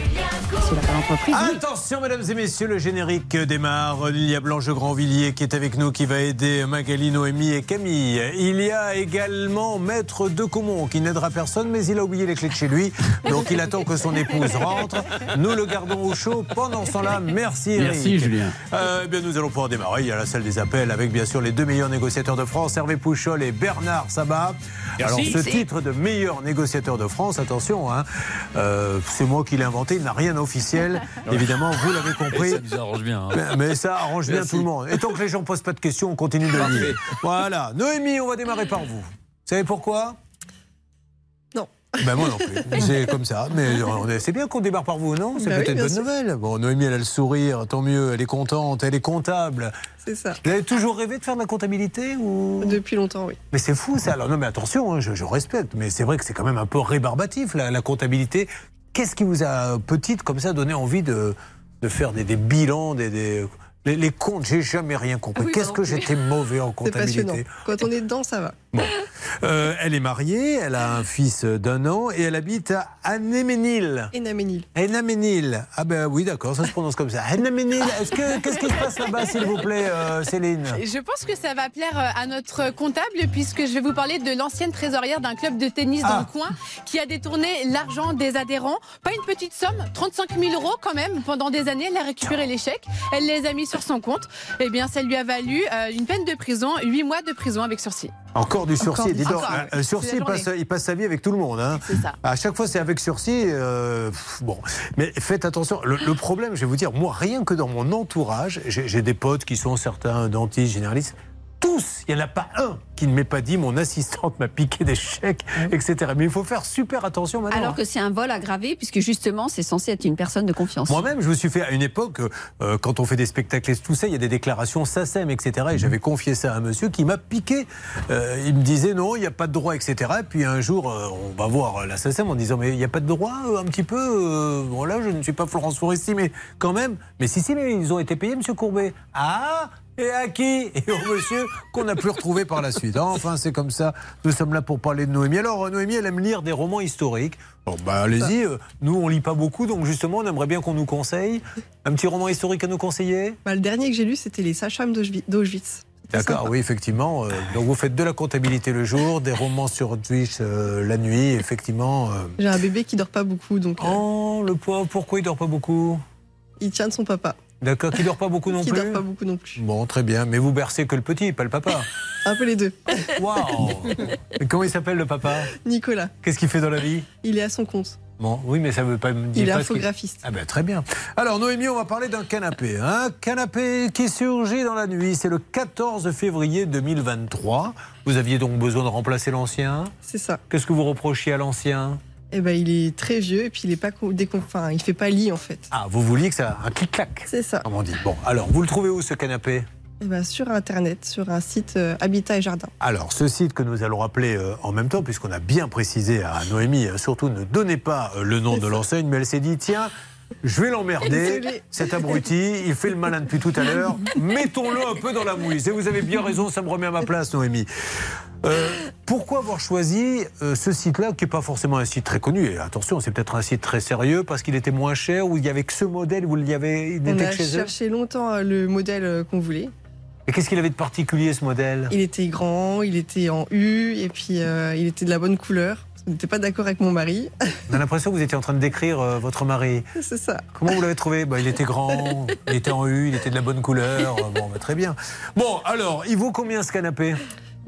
oui. Attention, mesdames et messieurs, le générique démarre. Il y a Blanche Grandvilliers qui est avec nous, qui va aider Magali, Noémie et Camille. Il y a également Maître de Comont qui n'aidera personne, mais il a oublié les clés de chez lui. Donc il attend que son épouse rentre. Nous le gardons au chaud pendant ce temps-là. Merci, Eric. Merci, Julien. Euh, eh bien, nous allons pouvoir démarrer. Il y a la salle des appels avec bien sûr les deux meilleurs négociateurs de France, Hervé Pouchol et Bernard Sabat. Alors, ce titre de meilleur négociateur de France, attention, hein, euh, c'est moi qui l'ai inventé, il n'a rien d'officiel. *laughs* Évidemment, vous l'avez compris. Ça nous arrange bien. hein. Mais, mais ça arrange bien tout le monde. Et tant que les gens ne posent pas de questions, on continue de dire. Voilà. Noémie, on va démarrer par vous. Vous savez pourquoi? *laughs* Ben moi non plus. C'est comme ça. Mais c'est bien qu'on démarre par vous, non? C'est oui, peut-être bien bonne sûr. nouvelle. Bon, Noémie, elle a le sourire, tant mieux. Elle est contente, elle est comptable. C'est ça. Vous avez toujours rêvé de faire de la comptabilité ou? Depuis longtemps, oui. Mais c'est fou ça. Alors non, mais attention, hein, je, je respecte, mais c'est vrai que c'est quand même un peu rébarbatif la, la comptabilité. Qu'est-ce qui vous a petite comme ça donné envie de, de faire des, des bilans, des, des- les, les comptes? J'ai jamais rien compris. Ah oui, Qu'est-ce que j'étais mauvais en *laughs* comptabilité? Quand on est dedans, ça va. Euh, elle est mariée, elle a un fils d'un an et elle habite à Anéménil. Enaménil. Enaménil. Ah ben oui, d'accord, ça se prononce comme ça. Que qu'est-ce qui se passe là-bas, s'il vous plaît, euh, Céline? Je pense que ça va plaire euh, à notre comptable puisque je vais vous parler de l'ancienne trésorière d'un club de tennis dans Ah. le coin qui a détourné l'argent des adhérents. Pas une petite somme, 35 000 euros quand même. Pendant des années, elle a récupéré les chèques, elle les a mis sur son compte. Eh bien, ça lui a valu euh, une peine de prison, 8 mois de prison avec sursis. Encore du sursis. Encore dis donc. Un- un sursis, il passe, journée. il passe sa vie avec tout le monde. Hein. C'est ça. À chaque fois, c'est avec sursis. euh, pff, bon, mais faites attention. Le, le problème, je vais vous dire, moi, rien que dans mon entourage, j'ai des potes qui sont certains dentistes, généralistes. Tous, il n'y en a pas un qui ne m'ait pas dit mon assistante m'a piqué des chèques, etc. Mais il faut faire super attention maintenant. Alors que c'est un vol aggravé, puisque justement, c'est censé être une personne de confiance. Moi-même, je me suis fait à une époque, euh, quand on fait des spectacles et tout ça, il y a des déclarations SACEM, etc. Et j'avais confié ça à un monsieur qui m'a piqué. Euh, il me disait non, il n'y a pas de droit, etc. Puis un jour, euh, on va voir la SACEM en disant mais il n'y a pas de droit, euh, un petit peu. euh, bon là, je ne suis pas Florence Foresti, mais quand même. Mais si, si, mais ils ont été payés, monsieur Courbet. Ah et à qui Et au monsieur qu'on n'a plus retrouvé par la suite. Enfin, c'est comme ça. Nous sommes là pour parler de Noémie. Alors, Noémie, elle aime lire des romans historiques. Alors, bah, allez-y. euh, Nous, on lit pas beaucoup, donc justement, on aimerait bien qu'on nous conseille. Un petit roman historique à nous conseiller Bah, le dernier que j'ai lu, c'était Les Sages-Femmes d'Auschwi- d'Auschwitz. D'accord, oui, effectivement. euh, donc, vous faites de la comptabilité le jour, des romans sur Twitch euh, la nuit, effectivement. euh. J'ai un bébé qui dort pas beaucoup, donc. euh, Oh, le pauvre, pourquoi il dort pas beaucoup? Il tient de son papa. D'accord, qui dort pas beaucoup *laughs* non qui plus dort pas beaucoup non plus. Bon, très bien. Mais vous bercez que le petit, pas le papa. *laughs* Un peu les deux. Waouh *laughs* Comment il s'appelle le papa Nicolas, Qu'est-ce qu'il fait dans la vie il est à son compte. Bon, oui, mais ça veut pas me dire. Il est infographiste. Ah ben très bien. Alors Noémie, on va parler d'un canapé. Un canapé qui surgit dans la nuit. C'est le 14 février 2023. Vous aviez donc besoin de remplacer l'ancien? C'est ça. Qu'est-ce que vous reprochiez à l'ancien? Eh ben, il est très vieux et puis il est pas il fait pas lit en fait. Ah, vous vouliez que ça un clic-clac C'est ça. Comme on dit. Bon, alors vous le trouvez où ce canapé Eh ben, Sur Internet, sur un site euh, Habitat et Jardin. Alors, ce site que nous allons rappeler euh, en même temps, puisqu'on a bien précisé à Noémie, euh, surtout ne donnez pas le nom de l'enseigne, mais elle s'est dit, tiens, je vais l'emmerder, cet abruti, il fait le malin depuis tout à l'heure, mettons-le un peu dans la mouise. Et vous avez bien raison, ça me remet à ma place, Noémie. Euh, pourquoi avoir choisi euh, ce site-là, qui n'est pas forcément un site très connu Et attention, c'est peut-être un site très sérieux, parce qu'il était moins cher, ou il y avait que ce modèle, vous y avait, il On a eux cherché longtemps euh, le modèle euh, qu'on voulait. Et qu'est-ce qu'il avait de particulier, ce modèle? Il était grand, il était en U, et puis euh, il était de la bonne couleur. On n'était pas d'accord avec mon mari. *laughs* On a l'impression que vous étiez en train de décrire euh, votre mari. C'est ça. Comment vous l'avez trouvé? Bah, Il était grand, *laughs* il était en U, il était de la bonne couleur. Euh, Bon, bah, très bien. Bon, alors, il vaut combien ce canapé?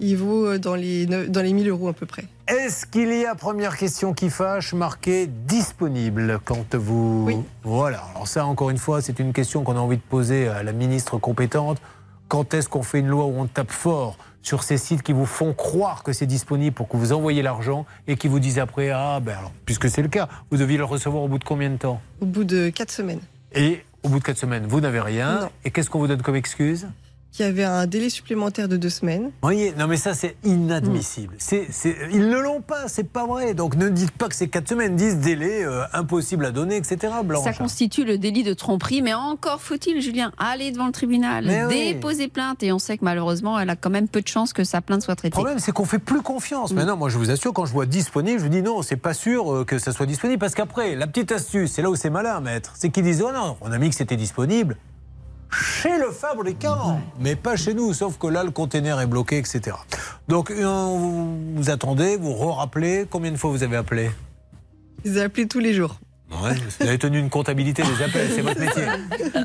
Il vaut euh, dans les, dans les 1000 euros à peu près. Est-ce qu'il y a, première question qui fâche, marqué disponible quand vous... Oui. Voilà, alors ça, encore une fois, c'est une question qu'on a envie de poser à la ministre compétente. Quand est-ce qu'on fait une loi où on tape fort? Sur ces sites qui vous font croire que c'est disponible pour que vous envoyiez l'argent et qui vous disent après, ah ben alors, puisque c'est le cas, vous deviez le recevoir au bout de combien de temps? Au bout de 4 semaines. Et au bout de 4 semaines, vous n'avez rien. Non. Et qu'est-ce qu'on vous donne comme excuse? Qui avait un délai supplémentaire de 2 semaines. Vous voyez, non mais ça c'est inadmissible. C'est, c'est- ils ne l'ont pas, c'est pas vrai. Donc ne dites pas que c'est 4 semaines, 10 délais euh, impossible à donner, etc. Blanche. Ça constitue le délit de tromperie, mais encore faut-il, Julien, aller devant le tribunal, Mais oui. déposer plainte. Et on sait que malheureusement, elle a quand même peu de chances que sa plainte soit Le traitée. problème, c'est qu'on fait plus confiance. Maintenant, moi, je vous assure, quand je vois disponible, je dis non, c'est pas sûr euh, que ça soit disponible. Parce qu'après, la petite astuce, c'est là où c'est malin, maître, c'est qu'ils disent oh non, on a mis que c'était disponible chez le fabricant, mais pas chez nous. Sauf que là, le container est bloqué, etc. Donc, euh, vous, vous attendez, vous re-rappelez. Combien de fois vous avez appelé? Ils appelaient tous les jours. Ouais, vous avez tenu une comptabilité des appels, c'est votre *laughs* métier.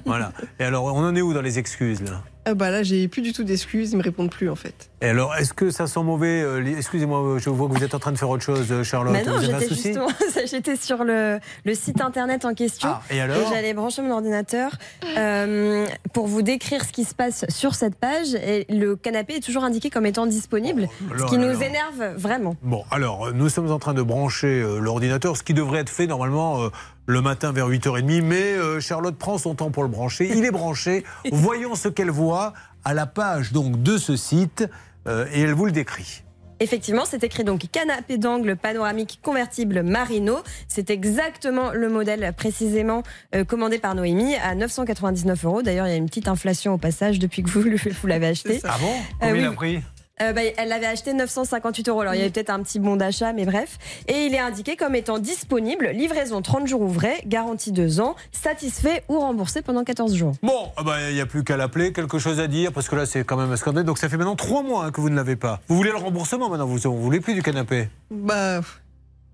Voilà. Et alors, on en est où dans les excuses là? Ah bah là, j'ai plus du tout d'excuses, ils me répondent plus en fait. Et alors, est-ce que ça sent mauvais euh, Excusez-moi, je vois que vous êtes en train de faire autre chose, euh, Charlotte. Mais non, vous avez un j'étais souci justement, *laughs* j'étais sur le, le site internet en question. Ah, et alors j'allais brancher mon ordinateur euh, pour vous décrire ce qui se passe sur cette page. Et le canapé est toujours indiqué comme étant disponible, Oh, ce qui nous énerve vraiment. Bon, alors, euh, nous sommes en train de brancher euh, l'ordinateur, ce qui devrait être fait normalement euh, le matin vers 8h30, mais euh, Charlotte prend son temps pour le brancher. Il est branché. *laughs* Voyons ce qu'elle voit à la page donc de ce site euh, et elle vous le décrit. Effectivement, c'est écrit donc canapé d'angle panoramique convertible Marino. C'est exactement le modèle précisément euh, commandé par Noémie à 999 euros. D'ailleurs, il y a une petite inflation au passage depuis que vous, l'avez acheté. Ah bon? Euh, Combien oui. il a pris? Euh, bah, elle l'avait acheté 958 euros. Alors il y avait peut-être un petit bon d'achat, mais bref. Et il est indiqué comme étant disponible, livraison 30 jours ouvrés, garantie 2 ans, satisfait ou remboursé pendant 14 jours. Bon, ah bah, il n'y a plus qu'à l'appeler, quelque chose à dire, parce que là, c'est quand même un scandale. Donc, ça fait maintenant trois mois hein, que vous ne l'avez pas. Vous voulez le remboursement maintenant? Vous ne voulez plus du canapé? Bah,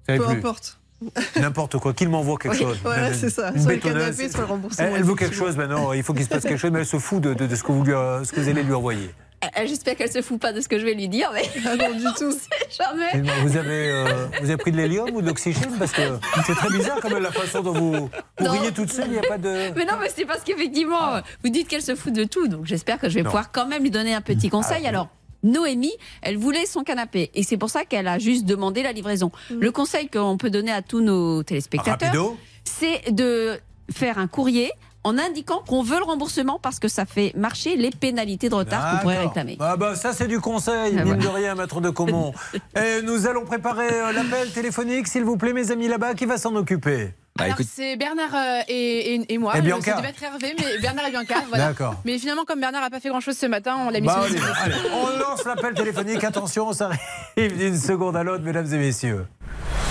peu plus. importe. *laughs* N'importe quoi, qu'il m'envoie quelque Oui, chose. voilà, c'est ça. Une Soit le canapé, soit le remboursement, Elle, elle veut quelque chose maintenant, il faut qu'il se passe quelque chose, mais elle se fout de, de- de ce, que vous lui, euh, ce que vous allez lui envoyer. Euh, J'espère qu'elle se fout pas de ce que je vais lui dire, mais Ah non, du *laughs* tout. jamais. Vous avez, euh, vous avez pris de l'hélium ou de l'oxygène Parce que c'est très bizarre quand même la façon dont vous, vous riez toute seule, il n'y a pas de... Mais non, mais c'est parce qu'effectivement, vous dites qu'elle se fout de tout. Donc j'espère que je vais Non. pouvoir quand même lui donner un petit conseil. Alors, Noémie, elle voulait son canapé. Et c'est pour ça qu'elle a juste demandé la livraison. Le conseil qu'on peut donner à tous nos téléspectateurs, Rapido. c'est de faire un courrier en indiquant qu'on veut le remboursement parce que ça fait marcher les pénalités de retard qu'on pourrait réclamer. Ah bah ça c'est du conseil, Ah mine ouais. de rien, maître de Comont. *laughs* Et nous allons préparer euh, l'appel téléphonique, s'il vous plaît, mes amis là-bas, qui va s'en occuper? Bah, Alors, c'est Bernard euh, et, et- et moi. Et Euh, Bianca. Ça devait être Hervé, mais Bernard et Bianca. *laughs* Voilà. D'accord. Mais finalement, comme Bernard n'a pas fait grand-chose ce matin, on l'a mis Bah, sur allez, le allez, on lance l'appel téléphonique, attention, ça *laughs* arrive d'une seconde à l'autre, mesdames et messieurs.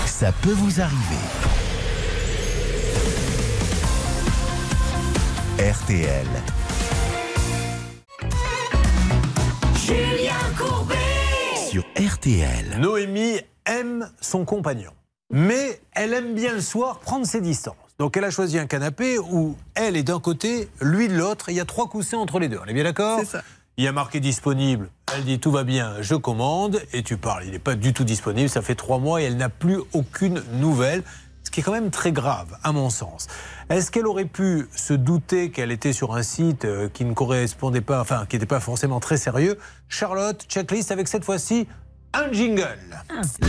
Ça peut vous arriver. RTL. Julien Courbet Sur RTL. Noémie aime son compagnon, mais elle aime bien le soir prendre ses distances. Donc elle a choisi un canapé où elle est d'un côté, lui de l'autre, il y a trois coussins entre les deux. On est bien d'accord? C'est ça. Il y a marqué disponible. Elle dit tout va bien, je commande, et tu parles. Il n'est pas du tout disponible, ça fait trois mois et elle n'a plus aucune nouvelle. Ce qui est quand même très grave, à mon sens. Est-ce qu'elle aurait pu se douter qu'elle était sur un site euh, qui ne correspondait pas, enfin, qui n'était pas forcément très sérieux? Charlotte, checklist avec cette fois-ci un jingle.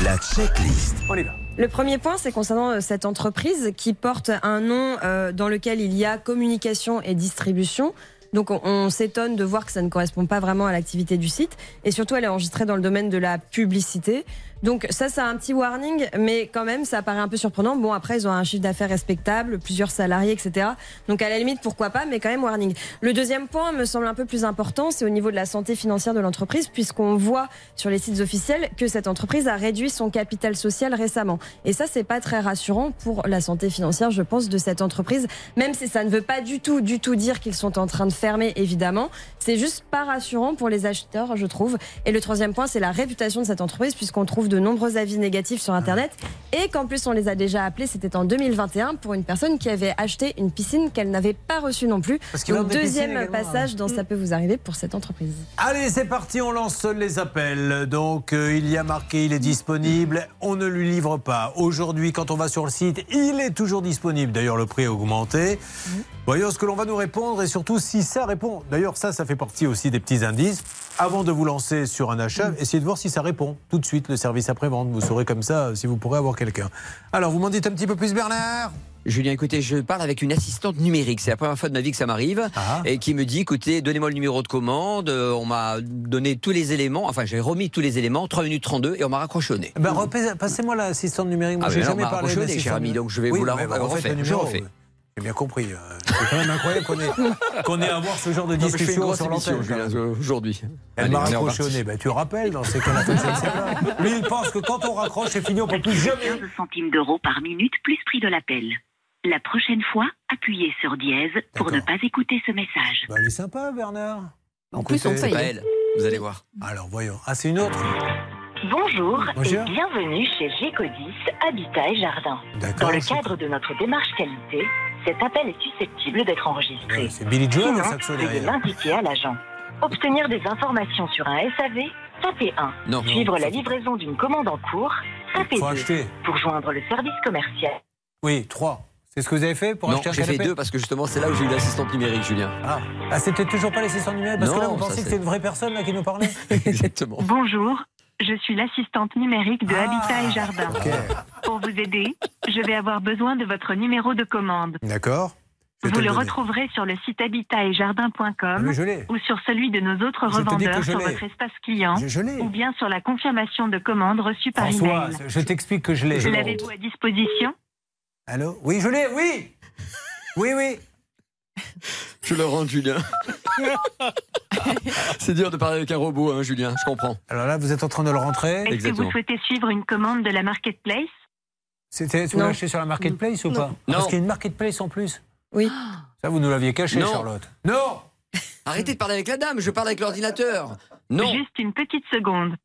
La checklist. On y va. Le premier point, c'est concernant euh, cette entreprise qui porte un nom euh, dans lequel il y a communication et distribution. Donc on, on s'étonne de voir que ça ne correspond pas vraiment à l'activité du site. Et surtout, elle est enregistrée dans le domaine de la publicité. Donc ça, c'est un petit warning, mais quand même, ça paraît un peu surprenant. Bon, après, ils ont un chiffre d'affaires respectable, plusieurs salariés, etc. Donc à la limite, pourquoi pas, mais quand même warning. Le deuxième point me semble un peu plus important, c'est au niveau de la santé financière de l'entreprise, puisqu'on voit sur les sites officiels que cette entreprise a réduit son capital social récemment. Et ça, c'est pas très rassurant pour la santé financière, je pense, de cette entreprise, même si ça ne veut pas du tout, du tout dire qu'ils sont en train de fermer, évidemment. C'est juste pas rassurant pour les acheteurs, je trouve. Et le troisième point, c'est la réputation de cette entreprise, puisqu'on trouve de nombreux avis négatifs sur Internet et qu'en plus on les a déjà appelés, c'était en 2021 pour une personne qui avait acheté une piscine qu'elle n'avait pas reçue non plus. Parce Donc deuxième également, passage hein. dans Ça peut vous arriver pour cette entreprise. Allez, c'est parti, on lance les appels. Donc, euh, il y a marqué, il est disponible. On ne lui livre pas. Aujourd'hui, quand on va sur le site, il est toujours disponible. D'ailleurs, le prix a augmenté. Voyons ce que l'on va nous répondre et surtout si ça répond. D'ailleurs, ça, ça fait partie aussi des petits indices. Avant de vous lancer sur un achat, essayez de voir si ça répond. Tout de suite, le service après-vente. Vous saurez comme ça si vous pourrez avoir quelqu'un. Alors, vous m'en dites un petit peu plus, Bernard? Julien, écoutez, je parle avec une assistante numérique. C'est la première fois de ma vie que ça m'arrive. Ah. Et qui me dit, écoutez, donnez-moi le numéro de commande. Euh, On m'a donné tous les éléments. Enfin, j'ai remis tous les éléments. 3 minutes 32 et on m'a raccroché au nez. Ben, Passez-moi l'assistante numérique. Moi, Ah, j'ai jamais parlé raccroché, d'assistante numérique. donc je vais Oui, vous la le Je refais. J'ai bien compris. euh, C'est quand même incroyable qu'on ait, qu'on ait à avoir ce genre de discussion sur l'antenne. aujourd'hui. Elle m'a raccroché au nez. Ben, tu rappelles dans ces cas-là. ne. *laughs* Lui, il pense que quand on raccroche, c'est fini, on peut plus jamais. 15 centimes d'euros par minute plus prix de l'appel. La prochaine fois, appuyez sur dièse pour ne pas écouter ce message. Bah, elle est sympa, Bernard. En plus, on. Pas elle, vous allez voir. Alors, voyons. Ah, c'est une autre Bonjour, Bonjour. et bienvenue chez Gécodis Habitat et Jardin. Dans le cadre de notre démarche qualité, cet appel est susceptible d'être enregistré. Ouais, c'est Billy Joel, veuillez l'indiquer à l'agent. Obtenir des informations sur un SAV, tapez 1. Non. Suivre Non, la livraison d'une commande en cours, tapez Faut 2. acheter. Pour joindre le service commercial. Oui, trois. C'est ce que vous avez fait pour Non, acheter un j'ai fait deux parce que justement, c'est là où j'ai eu l'assistante numérique, Julien. Ah, ah c'était toujours pas l'assistant numérique Parce que là, Non, vous ça, pensiez que c'est- c'était une vraie personne là, qui nous parlait *laughs* Exactement. Bonjour, je suis l'assistante numérique de Habitat et Jardin. Ah. Pour vous aider, je vais avoir besoin de votre numéro de commande. D'accord. Vous le retrouverez sur le site Ah, habitatetjardin.com l'ai. ou sur celui de nos autres Je revendeurs sur votre espace client Je- je l'ai. ou bien sur la confirmation de commande reçue par François, email. je t'explique que je l'ai. L'avez-vous à disposition Allô? Oui, je l'ai, oui Oui, oui Je le rends, Julien. *laughs* c'est dur de parler avec un robot, hein, Julien, je comprends. Alors là, vous êtes en train de le rentrer. Est-ce que vous souhaitez suivre une commande de la marketplace C'était, vous acheté sur la marketplace ou pas Non. Parce qu'il y a une marketplace en plus. Oui. Ça, vous nous l'aviez caché, Non. Charlotte. Non *laughs* Arrêtez de parler avec la dame, je parle avec l'ordinateur. Non. Juste une petite seconde.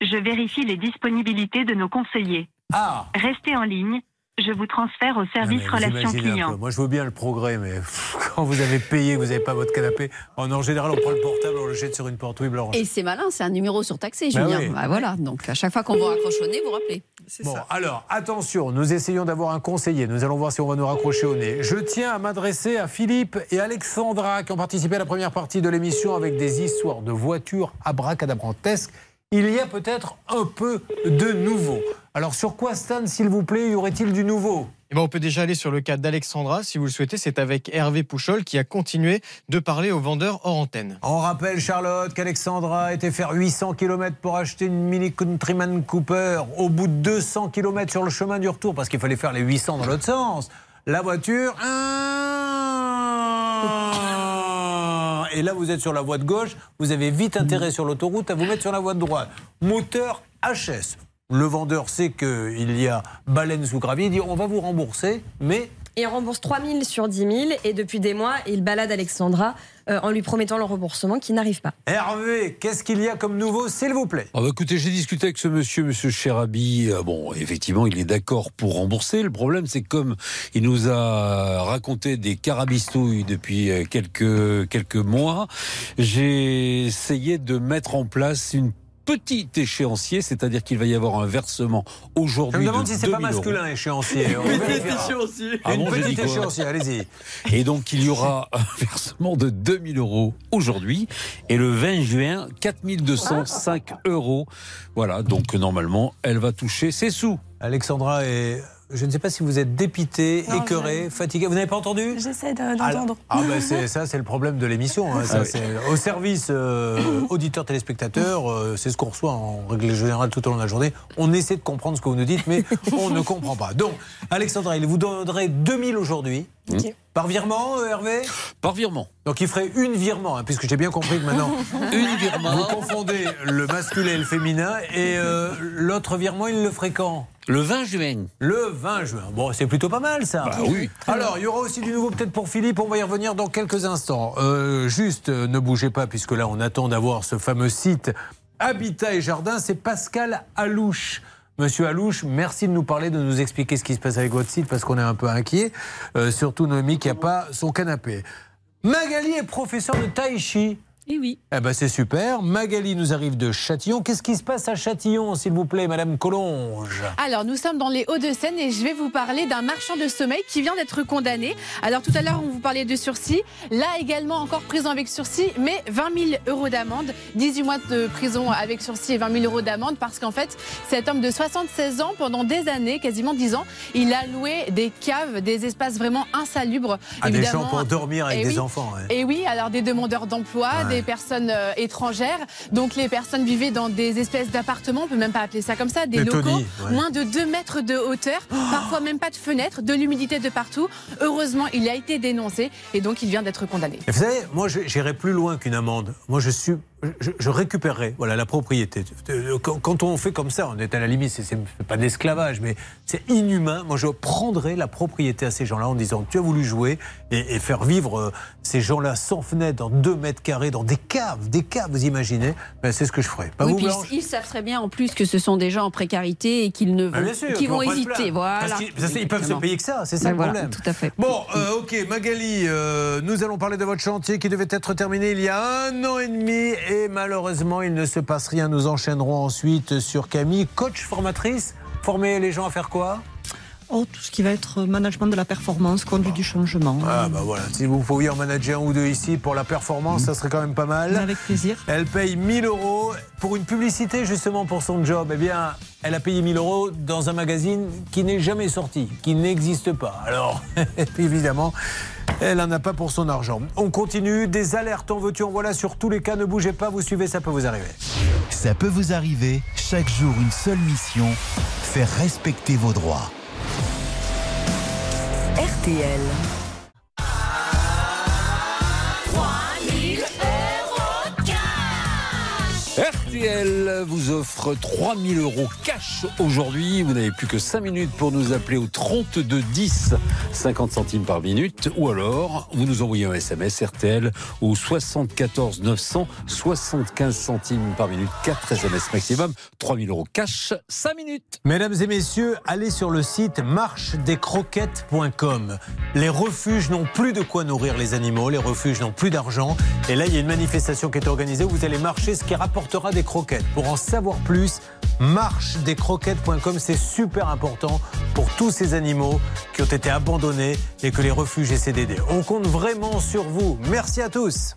Je vérifie les disponibilités de nos conseillers. Ah Restez en ligne. Je vous transfère au service relations clients. Moi, je veux bien le progrès, mais pff, quand vous avez payé, que vous n'avez pas votre canapé, en, en général, on prend le portable, on le jette sur une porte. Oui, Blanche. Et c'est malin, c'est un numéro surtaxé, Bah Julien. oui. Bah voilà, donc à chaque fois qu'on vous raccroche au nez, vous rappelez. Bon, alors, attention, nous essayons d'avoir un conseiller. Nous allons voir si on va nous raccrocher au nez. Je tiens à m'adresser à Philippe et Alexandra qui ont participé à la première partie de l'émission avec des histoires de voitures abracadabrantesques. Il y a peut-être un peu de nouveau. Alors, sur quoi, Stan, s'il vous plaît, y aurait-il du nouveau? Eh ben, on peut déjà aller sur le cas d'Alexandra, si vous le souhaitez. C'est avec Hervé Pouchol qui a continué de parler aux vendeurs hors antenne. On rappelle, Charlotte, qu'Alexandra était faire 800 km pour acheter une Mini Countryman Cooper. Au bout de 200 km sur le chemin du retour, parce qu'il fallait faire les 800 dans l'autre sens, la voiture. ah, Et là, vous êtes sur la voie de gauche, vous avez vite intérêt sur l'autoroute à vous mettre sur la voie de droite. Moteur HS. Le vendeur sait qu'il y a baleine sous gravier, il dit on va vous rembourser, mais Il rembourse 3 000 sur 10 000 et depuis des mois, il balade Alexandra euh, en lui promettant le remboursement qui n'arrive pas. Hervé, qu'est-ce qu'il y a comme nouveau, s'il vous plaît? Ah bah écoutez, j'ai discuté avec ce monsieur, monsieur Cherabi. Euh, Bon, effectivement, il est d'accord pour rembourser. Le problème, c'est que comme il nous a raconté des carabistouilles depuis euh, quelques, quelques mois, j'ai essayé de mettre en place une petite échéancier, c'est-à-dire qu'il va y avoir un versement Je aujourd'hui me de demande si c'est pas 2000 euros. masculin, échéancier. *laughs* On Petite échéancier. Ah Une bon, dit petite échéancier, allez-y. Et donc, il y aura un *laughs* versement de 2000 euros aujourd'hui. Et le 20 juin, 4205 euros. Voilà, donc normalement, elle va toucher ses sous. Alexandra est je ne sais pas si vous êtes dépité, Non, écœuré, fatigué. Vous n'avez pas entendu J'essaie de- d'entendre. Ah ben c'est ça, c'est le problème de l'émission. hein. Ah oui. Au service euh, auditeurs téléspectateurs, euh, c'est ce qu'on reçoit en règle générale tout au long de la journée. On essaie de comprendre ce que vous nous dites, mais *laughs* on ne comprend pas. Donc, Alexandra, il vous donnerait 2000 aujourd'hui. Par virement, euh, Hervé? Par virement. Donc il ferait une virement, hein, puisque j'ai bien compris que maintenant. *laughs* Une virement. Vous confondez le masculin et le féminin. Et euh, l'autre virement, il le ferait quand? Le 20 juin. Le 20 juin. Bon, c'est plutôt pas mal ça. Bah oui. Alors, il y aura aussi du nouveau peut-être pour Philippe. On va y revenir dans quelques instants. Euh, juste, euh, ne bougez pas, puisque là, on attend d'avoir ce fameux site Habitat et Jardin. C'est Pascal Alouche. Monsieur Alouche, merci de nous parler, de nous expliquer ce qui se passe avec votre site, parce qu'on est un peu inquiet. Euh, surtout Noémie qui n'a pas son canapé. Magali est professeur de tai chi. Et oui. Eh ben c'est super. Magali nous arrive de Châtillon. Qu'est-ce qui se passe à Châtillon, s'il vous plaît, Madame Collonge? Alors, nous sommes dans les Hauts-de-Seine et je vais vous parler d'un marchand de sommeil qui vient d'être condamné. Alors, tout à l'heure, on vous parlait de sursis. Là également, encore prison avec sursis, mais 20 000 euros d'amende. 18 mois de prison avec sursis et 20 000 euros d'amende parce qu'en fait, cet homme de 76 ans, pendant des années, quasiment 10 ans, il a loué des caves, des espaces vraiment insalubres. Ah, des gens pour dormir avec Et des oui. enfants, ouais. Et oui, alors des demandeurs d'emploi, Ouais. des personnes euh, étrangères. Donc les personnes vivaient dans des espèces d'appartements, on peut même pas appeler ça comme ça, des locaux, ouais. moins de 2 mètres de hauteur, parfois même pas de fenêtres, de l'humidité de partout. Heureusement, il a été dénoncé et donc il vient d'être condamné. Et vous savez, moi, j'irai plus loin qu'une amende. Moi, je suis, je, je récupérerai, voilà, la propriété. Quand, on fait comme ça, on est à la limite, c'est- pas d'esclavage, mais c'est inhumain. Moi, je prendrai la propriété à ces gens-là en disant, tu as voulu jouer et, et faire vivre euh, ces gens-là sans fenêtre, dans 2 mètres carrés, dans des caves, des caves, vous imaginez? Ben, C'est ce que je ferai. Pas Oui, vous, puis Blanche? ils, ils savent très bien en plus que ce sont des gens en précarité et qu'ils ne vont, Ben, bien sûr, qu'ils vont vont hésiter. Voilà. Parce qu'ils- parce qu'ils peuvent se payer que ça, c'est ça Ben le voilà, problème. Tout à fait. Bon, euh, ok, Magali, euh, nous allons parler de votre chantier qui devait être terminé il y a un an et demi et malheureusement il ne se passe rien. Nous enchaînerons ensuite sur Camille, coach formatrice. Former les gens à faire quoi? Oh, tout ce qui va être management de la performance, conduite du changement. Ah bah voilà, si vous pouviez en manager un ou deux ici pour la performance, ça serait quand même pas mal. Avec plaisir. Elle paye 1000 euros pour une publicité justement pour son job. Eh bien, elle a payé 1000 euros dans un magazine qui n'est jamais sorti, qui n'existe pas. Alors, *laughs* évidemment, elle n'en a pas pour son argent. On continue, des alertes en veux-tu, en voilà sur tous les cas. Ne bougez pas, vous suivez, ça peut vous arriver. Ça peut vous arriver, chaque jour une seule mission, faire respecter vos droits. RTL. RTL vous offre 3000 euros cash aujourd'hui. Vous n'avez plus que 5 minutes pour nous appeler au 32 10, 50 centimes par minute. Ou alors, vous nous envoyez un SMS RTL au 74 900, 75 centimes par minute. 4 SMS maximum. 3000 euros cash, 5 minutes. Mesdames et messieurs, allez sur le site marchedescroquettes.com. Les refuges n'ont plus de quoi nourrir les animaux, les refuges n'ont plus d'argent. Et là, il y a une manifestation qui est organisée où vous allez marcher, ce qui rapportera des croquettes. Pour en savoir plus, marchedescroquettes.com, c'est super important pour tous ces animaux qui ont été abandonnés et que les refuges essaient d'aider. On compte vraiment sur vous. Merci à tous.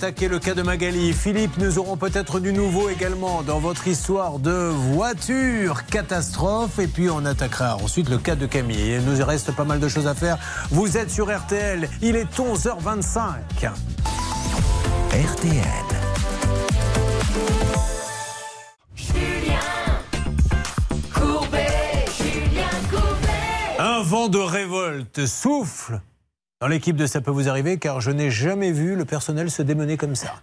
Attaquer le cas de Magali. Philippe, nous aurons peut-être du nouveau également dans votre histoire de voiture catastrophe. Et puis on attaquera ensuite le cas de Camille. Il nous reste pas mal de choses à faire. Vous êtes sur RTL. Il est 11h25. RTL. Un vent de révolte souffle dans l'équipe de Ça peut vous arriver car je n'ai jamais vu le personnel se démener comme ça.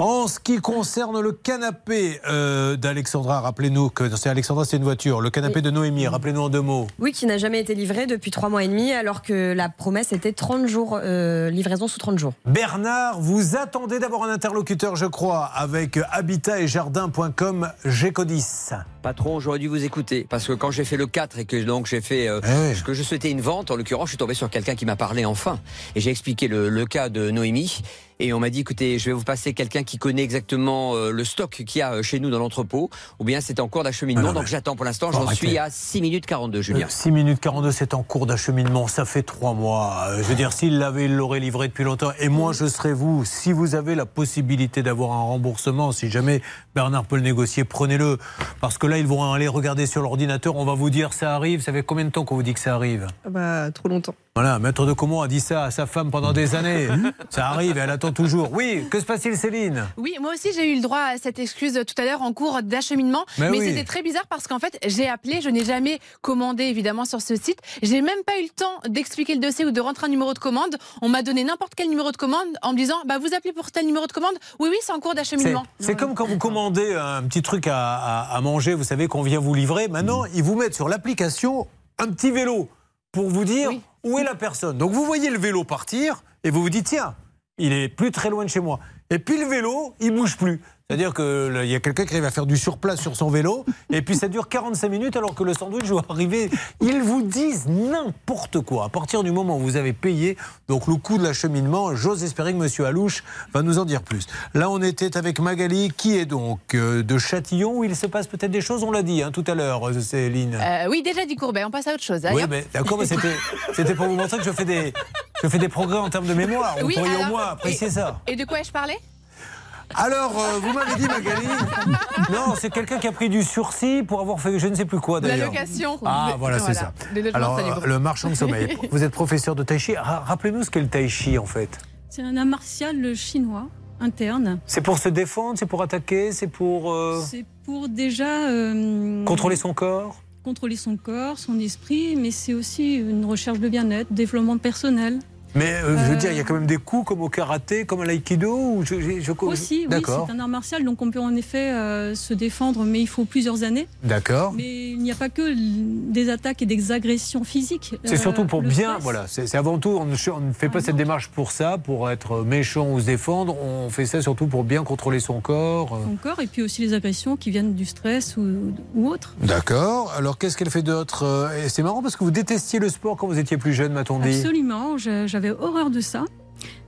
En ce qui concerne le canapé euh, d'Alexandra, rappelez-nous que c'est Alexandra, c'est une voiture. Le canapé Oui. de Noémie, rappelez-nous en deux mots. Oui, qui n'a jamais été livré depuis trois mois et demi, alors que la promesse était 30 jours, euh, livraison sous 30 jours. Bernard, vous attendez d'avoir un interlocuteur, je crois, avec habitat et jardin.com Gécodis. Patron, j'aurais dû vous écouter parce que quand j'ai fait le 4 et que donc j'ai fait euh, ce que je souhaitais une vente, en l'occurrence, je suis tombé sur quelqu'un qui m'a parlé enfin et j'ai expliqué le, cas de Noémie et on m'a dit écoutez, je vais vous passer quelqu'un qui connaît exactement euh, le stock qu'il y a euh, chez nous dans l'entrepôt ou bien c'est en cours d'acheminement. Ah non, donc mais- j'attends pour l'instant, j'en suis à 6 minutes 42 Julien. 6 minutes 42, c'est en cours d'acheminement. Ça fait trois mois. Euh, Je veux dire, s'il l'avait, il l'aurait livré depuis longtemps. Et moi, je serais vous. Si vous avez la possibilité d'avoir un remboursement, si jamais Bernard peut le négocier, prenez-le. Parce que là, ils vont aller regarder sur l'ordinateur. On va vous dire, ça arrive. Ça fait combien de temps qu'on vous dit que ça arrive? Ah bah, trop longtemps. Voilà, Maître de Comont a dit ça à sa femme pendant des années. *laughs* ça arrive elle attend *laughs* toujours. Oui, que se passe-t-il, Céline? Oui, moi aussi j'ai eu le droit à cette excuse tout à l'heure en cours d'acheminement, Mais mais, oui. c'était très bizarre parce qu'en fait j'ai appelé, je n'ai jamais commandé évidemment sur ce site, j'ai même pas eu le temps d'expliquer le dossier ou de rentrer un numéro de commande. On m'a donné n'importe quel numéro de commande en me disant bah vous appelez pour tel numéro de commande. Oui oui c'est en cours d'acheminement. c'est comme quand vous commandez un petit truc à, à- à manger, vous savez qu'on vient vous livrer. Maintenant, ils vous mettent sur l'application un petit vélo pour vous dire où est la personne. Donc vous voyez le vélo partir et vous vous dites tiens, il est plus très loin de chez moi. Et puis le vélo, il bouge plus. C'est-à-dire qu'il y a quelqu'un qui arrive à faire du surplace sur son vélo, et puis ça dure 45 minutes alors que le sandwich doit arriver. Ils vous disent n'importe quoi. À partir du moment où vous avez payé, donc le coût de l'acheminement, j'ose espérer que M. Alouche va nous en dire plus. Là, on était avec Magali, qui est donc euh, de Châtillon, où il se passe peut-être des choses, on l'a dit hein, tout à l'heure, euh, Céline? Euh, oui déjà dit Courbet, on passe à autre chose. Oui, mais d'accord, mais c'était, pour vous montrer que je fais des, je fais des progrès en termes de mémoire. Vous Oui, pourriez au alors, moins apprécier et- ça. Et de quoi ai-je parlé? Alors, euh, vous m'avez dit, Magali *laughs* Non, c'est quelqu'un qui a pris du sursis pour avoir fait je ne sais plus quoi La d'ailleurs. location. Ah, voilà, c'est ça. Alors, euh, le marchand de sommeil. *laughs* Vous êtes professeur de tai chi. Ra- Rappelez-nous ce qu'est le tai chi en fait. C'est un art martial chinois interne. C'est pour se défendre, c'est pour attaquer, c'est pour euh, C'est pour déjà euh, contrôler son corps contrôler son corps, son esprit, mais c'est aussi une recherche de bien-être, développement personnel. Mais euh, je veux Euh, dire, il y a quand même des coups comme au karaté, comme à l'aïkido ou je, je- je- Aussi, oui, c'est un art martial, donc on peut en effet euh, se défendre, mais il faut plusieurs années. D'accord. Mais il n'y a pas que des attaques et des agressions physiques. C'est Euh, surtout pour bien, stress, voilà, c'est avant tout, on ne, on ne fait pas cette démarche pour ça, pour être méchant ou se défendre, on fait ça surtout pour bien contrôler son corps. euh. Son corps, et puis aussi les agressions qui viennent du stress ou, ou autre. D'accord, alors qu'est-ce qu'elle fait d'autre Euh, C'est marrant parce que vous détestiez le sport quand vous étiez plus jeune, m'a-t-on dit? Absolument, j'avais horreur de ça.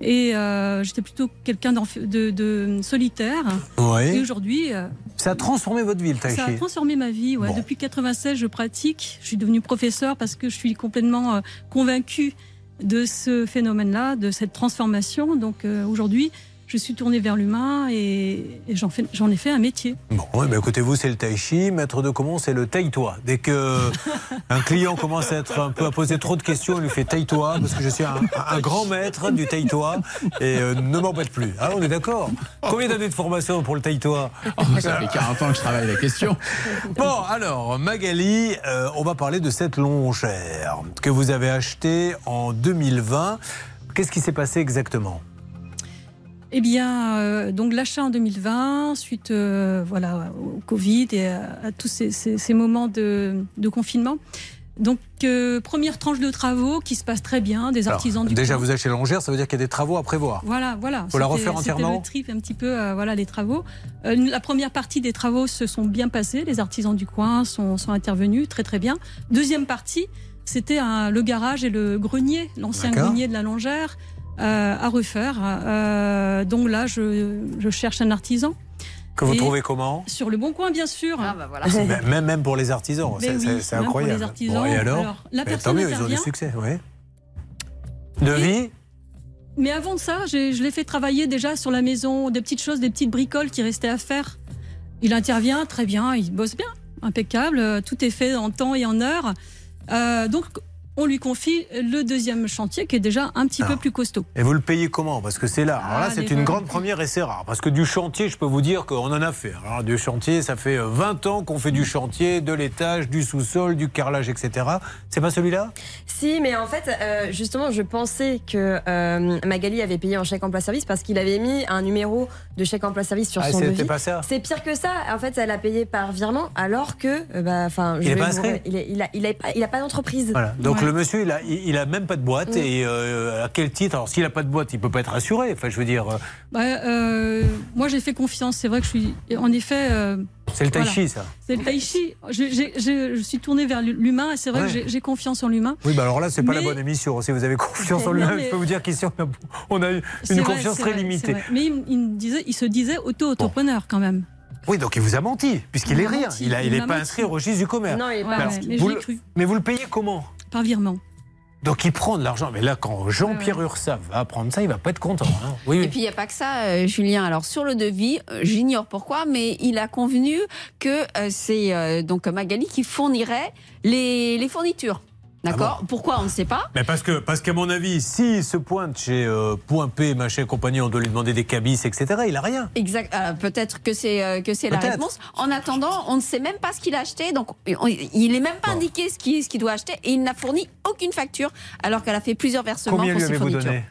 Et euh, j'étais plutôt quelqu'un de, de solitaire. Oui. Et aujourd'hui, euh, Ça a transformé votre vie, le tai ça a transformé ma vie. ouais. Bon. Depuis 96, je pratique. Je suis devenue professeur parce que je suis complètement euh, convaincue de ce phénomène-là, de cette transformation. Donc aujourd'hui, je suis tournée vers l'humain et, et j'en fais- j'en ai fait un métier. Bon, ouais, bah, écoutez, vous, c'est le tai chi. Maître de comment c'est le taille-toi. Dès que *laughs* un client commence à être un peu à poser trop de questions, il lui fait taille-toi, parce que je suis un, un grand maître du taille-toi et euh, ne m'embête plus. Ah, on est d'accord Combien d'années de formation pour le taille-toi Oh, ça fait 40 ans que je travaille la question. Bon, alors, Magali, euh, on va parler de cette longère que vous avez achetée en 2020. Qu'est-ce qui s'est passé exactement? Eh bien, euh, donc l'achat en 2020, suite euh, voilà, au Covid et à, à tous ces, ces- ces moments de, de confinement. Donc, euh, première tranche de travaux qui se passe très bien, des Alors, artisans du Déjà, coin. vous achetez la longère, ça veut dire qu'il y a des travaux à prévoir. Voilà, voilà. Faut la refaire entièrement le trip un petit peu, euh, voilà, les travaux. Euh, la première partie des travaux se sont bien passés. Les artisans du coin sont, sont intervenus très très bien. Deuxième partie, c'était le garage et le grenier, l'ancien grenier de la Longère. Euh, à refaire. Euh, donc là, je, je cherche un artisan. Que vous Et trouvez comment Sur le bon coin, bien sûr. Ah, bah Ben, même, même pour les artisans, Mais c'est oui, même pour incroyable. les artisans. Bon, et alors, Alors, la Mais personne Tant mieux, ils ont du succès, oui. Devis Mais avant de ça, je l'ai fait travailler déjà sur la maison, des petites choses, des petites bricoles qui restaient à faire. Il intervient très bien, il bosse bien, impeccable, euh, tout est fait en temps et en heure. Euh, donc, on lui confie le deuxième chantier qui est déjà un petit peu plus costaud. Et vous le payez comment? Parce que c'est là. Alors là, Ah, c'est une gens- grande première et c'est rare. Parce que du chantier, je peux vous dire qu'on en a fait. Alors, du chantier, ça fait euh, 20 ans qu'on fait du chantier, de l'étage, du sous-sol, du carrelage, etc. C'est pas celui-là? Si, mais en fait, euh, justement, je pensais que euh, Magali avait payé en chèque emploi service parce qu'il avait mis un numéro de chèque emploi service sur Ah, son c'était devis. pas ça C'est pire que ça. En fait, elle a payé par virement, alors que, euh, bah, enfin, Il il, est- il a, il a pas, il a pas d'entreprise. Voilà. Donc Ouais. Le monsieur, il a, il, il a même pas de boîte. Et euh, à quel titre? Alors s'il a pas de boîte, il peut pas être assuré. Enfin, je veux dire, euh, Bah, euh, moi, j'ai fait confiance. C'est vrai que je suis, en effet. euh, c'est le tai voilà. chi, ça. C'est le tai chi. Je, suis tournée vers l'humain et c'est vrai Ouais. que j'ai- confiance en l'humain. Oui, bah alors là, c'est pas la Mais- bonne émission. Si vous avez confiance en lui-même, mais- je peux vous dire qu'ici, on a, une vrai, confiance très vrai, limitée. Mais il, il me disait, il se disait auto-entrepreneur quand même. Oui, donc il vous a menti, puisqu'il Il est rien. menti, Il n'est il pas menti. inscrit au registre du commerce. Non, il est pas Mais vous cru. Mais vous le payez comment? Par virement. Donc il prend de l'argent. Mais là, quand Jean-Pierre Ursa va prendre ça, il va pas être content. hein. Oui, oui. Et puis il n'y a pas que ça, euh, Julien. Alors sur le devis, euh, j'ignore pourquoi, mais il a convenu que euh, c'est euh, donc Magali qui fournirait les, les fournitures. D'accord Ah Pourquoi On ne sait pas. Mais parce que, parce qu'à mon avis, s'il se pointe chez euh, Point P, machin et compagnie, on doit lui demander des cabis, etc. Il a rien. Exact. euh, Peut-être que c'est euh, que c'est la réponse. En attendant, on ne sait même pas ce qu'il a acheté, donc on- il n'est même pas indiqué ce qu'il ce qu'il doit acheter et il n'a fourni aucune facture alors qu'elle a fait plusieurs versements Combien pour lui ses avez-vous fournitures. donné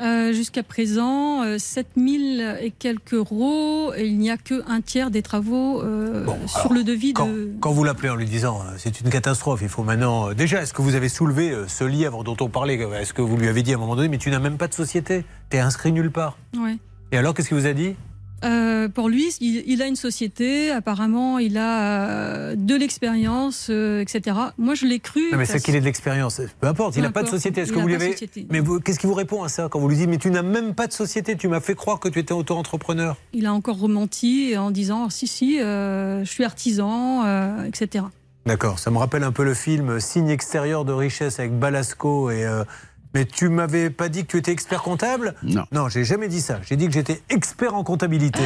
Euh, Jusqu'à présent, euh, 7000 et quelques euros. Et il n'y a que un tiers des travaux euh, sur le devis quand, de. quand vous l'appelez en lui disant euh, c'est une catastrophe, il faut maintenant. Déjà, est-ce que vous avez soulevé ce livre dont on parlait Est-ce que vous lui avez dit à un moment donné, mais tu n'as même pas de société T'es inscrit nulle part? Ouais. Et alors, qu'est-ce qu'il vous a dit? Euh, pour lui, il, il a une société. Apparemment, il a euh, de l'expérience, euh, etc. Moi, je l'ai cru. Non, mais c'est qu'il ait de l'expérience. Peu importe, il n'a pas de société. Est-ce que a vous lui pas de avez. société. Mais qu'est-ce qu'il vous répond à ça quand vous lui dites, mais tu n'as même pas de société, tu m'as fait croire que tu étais auto-entrepreneur? Il a encore rementi en disant si, si, je suis artisan, etc. D'accord, ça me rappelle un peu le film Signe extérieur de richesse avec Balasco et. Euh, Mais tu m'avais pas dit que tu étais expert comptable? Non. Non, j'ai jamais dit ça. J'ai dit que j'étais expert en comptabilité.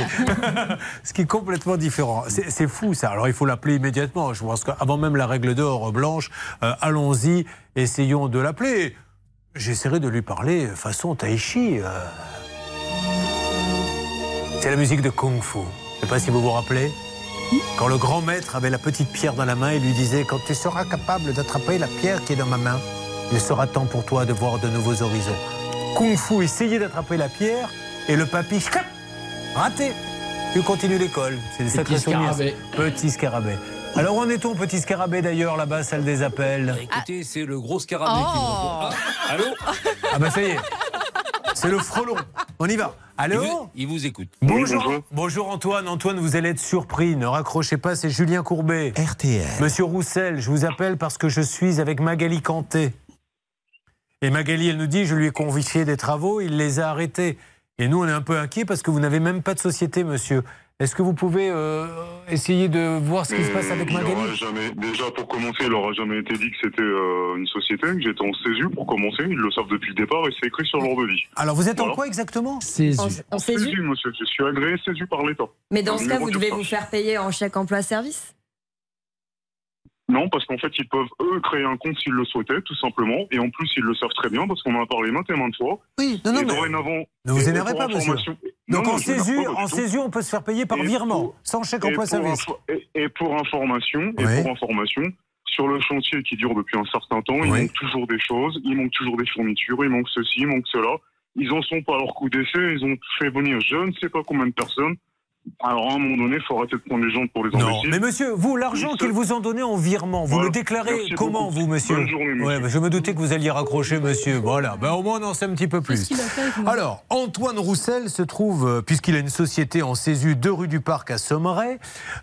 *laughs* Ce qui est complètement différent. C'est fou ça. Alors il faut l'appeler immédiatement. Je pense qu'avant même la règle d'or blanche, euh, allons-y, essayons de l'appeler. J'essaierai de lui parler façon tai chi. euh. C'est la musique de Kung Fu. Je sais pas si vous vous rappelez. Quand le grand maître avait la petite pierre dans la main, il lui disait Quand tu seras capable d'attraper la pierre qui est dans ma main, il sera temps pour toi de voir de nouveaux horizons. Kung Fu essayait d'attraper la pierre et le papy, raté. Tu continues l'école. C'est des Petit sacrés souvenirs. scarabée. Petit scarabée. Alors, où en est-on, petit scarabée, d'ailleurs, là-bas, salle des appels? Écoutez, c'est le gros scarabée qui Oh. me répond. Ah, allô? Ah, bah, ça y est. C'est le frelon. On y va. il Allô vous, il vous écoute. Bonjour. bonjour. Antoine. Antoine, vous allez être surpris. Ne raccrochez pas, c'est Julien Courbet. RTL. Monsieur Roussel, je vous appelle parce que je suis avec Magali Canté. Et Magali, elle nous dit, je lui ai confié des travaux, il les a arrêtés. Et nous, on est un peu inquiets parce que vous n'avez même pas de société, monsieur. Est-ce que vous pouvez euh, essayer de voir ce qui se passe avec aura Magali jamais, Déjà, pour commencer, il n'aura jamais été dit que c'était euh, une société, que j'étais en CESU pour commencer. Ils le savent depuis le départ et c'est écrit sur leur devis. Alors, vous êtes en quoi exactement? En, en En CESU CESU, monsieur. Je suis agréé CESU par l'État. Mais dans ce cas, vous devez vous faire payer en chèque emploi service Non, parce qu'en fait, ils peuvent, eux, créer un compte s'ils le souhaitaient, tout simplement. Et en plus, ils le savent très bien parce qu'on en a parlé maintes et maintes fois. Oui, non, non, et mais- dorénavant. Ne vous énervez pas, monsieur. Donc Non, en pas en on peut se faire payer par Et virement, pour- sans chèque et emploi pour service. info- Et, et pour information, et Oui. pour information, sur le chantier qui dure depuis un certain temps, il manque toujours des choses, il manque toujours des fournitures, il manque ceci, il manque cela. Ils en sont pas à leur coup d'essai, ils ont fait venir je ne sais pas combien de personnes. Alors à un moment donné, il faut arrêter de prendre les gens pour les Non, mais monsieur, vous, l'argent qu'ils vous ont donné en virement, vous Voilà. le déclarez Merci comment, beaucoup. vous, monsieur Bonne journée, monsieur. Ouais, bah, Je me doutais que vous alliez raccrocher, monsieur. Voilà, ben, au moins on en sait un petit peu plus. Alors, Antoine Roussel se trouve, euh, puisqu'il a une société en CESU, 2 rue du Parc à Sommeray.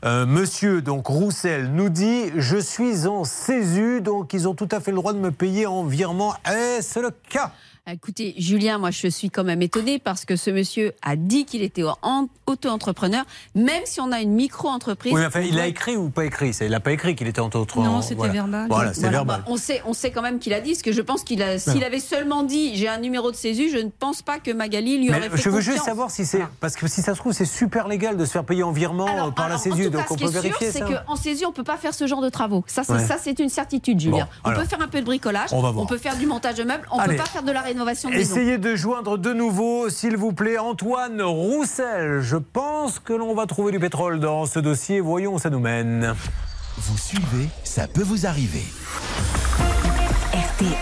Euh, monsieur, donc, Roussel nous dit Je suis en CESU, donc ils ont tout à fait le droit de me payer en virement. Est-ce le cas? Écoutez, Julien, moi je suis quand même étonnée parce que ce monsieur a dit qu'il était en- auto-entrepreneur, même si on a une micro-entreprise. Oui, enfin, il on a doit- écrit ou pas écrit? Il n'a pas écrit qu'il était en autre. Non, c'était voilà. verbal. Voilà, c'est Voilà, verbal. bah, on, sait, on sait quand même qu'il a dit, parce que je pense qu'il a, s'il avait seulement dit j'ai un numéro de CESU, je ne pense pas que Magali lui Mais aurait fait je veux juste savoir si c'est. Parce que si ça se trouve, c'est super légal de se faire payer en virement euh, par la en tout donc cas, on ce qui peut est vérifier c'est ça. qu'en CESU, on peut pas faire ce genre de travaux. Ça, c'est Ouais. ça, c'est une certitude, Julien. Bon, on alors. peut faire un peu de bricolage, On va voir. peut faire du montage de meubles, on Allez. peut pas faire de la rénovation de maison. Essayez de joindre de nouveau, s'il vous plaît, Antoine Roussel. Je pense que l'on va trouver du pétrole dans ce dossier. Voyons où ça nous mène. Vous suivez, ça peut vous arriver. RTL.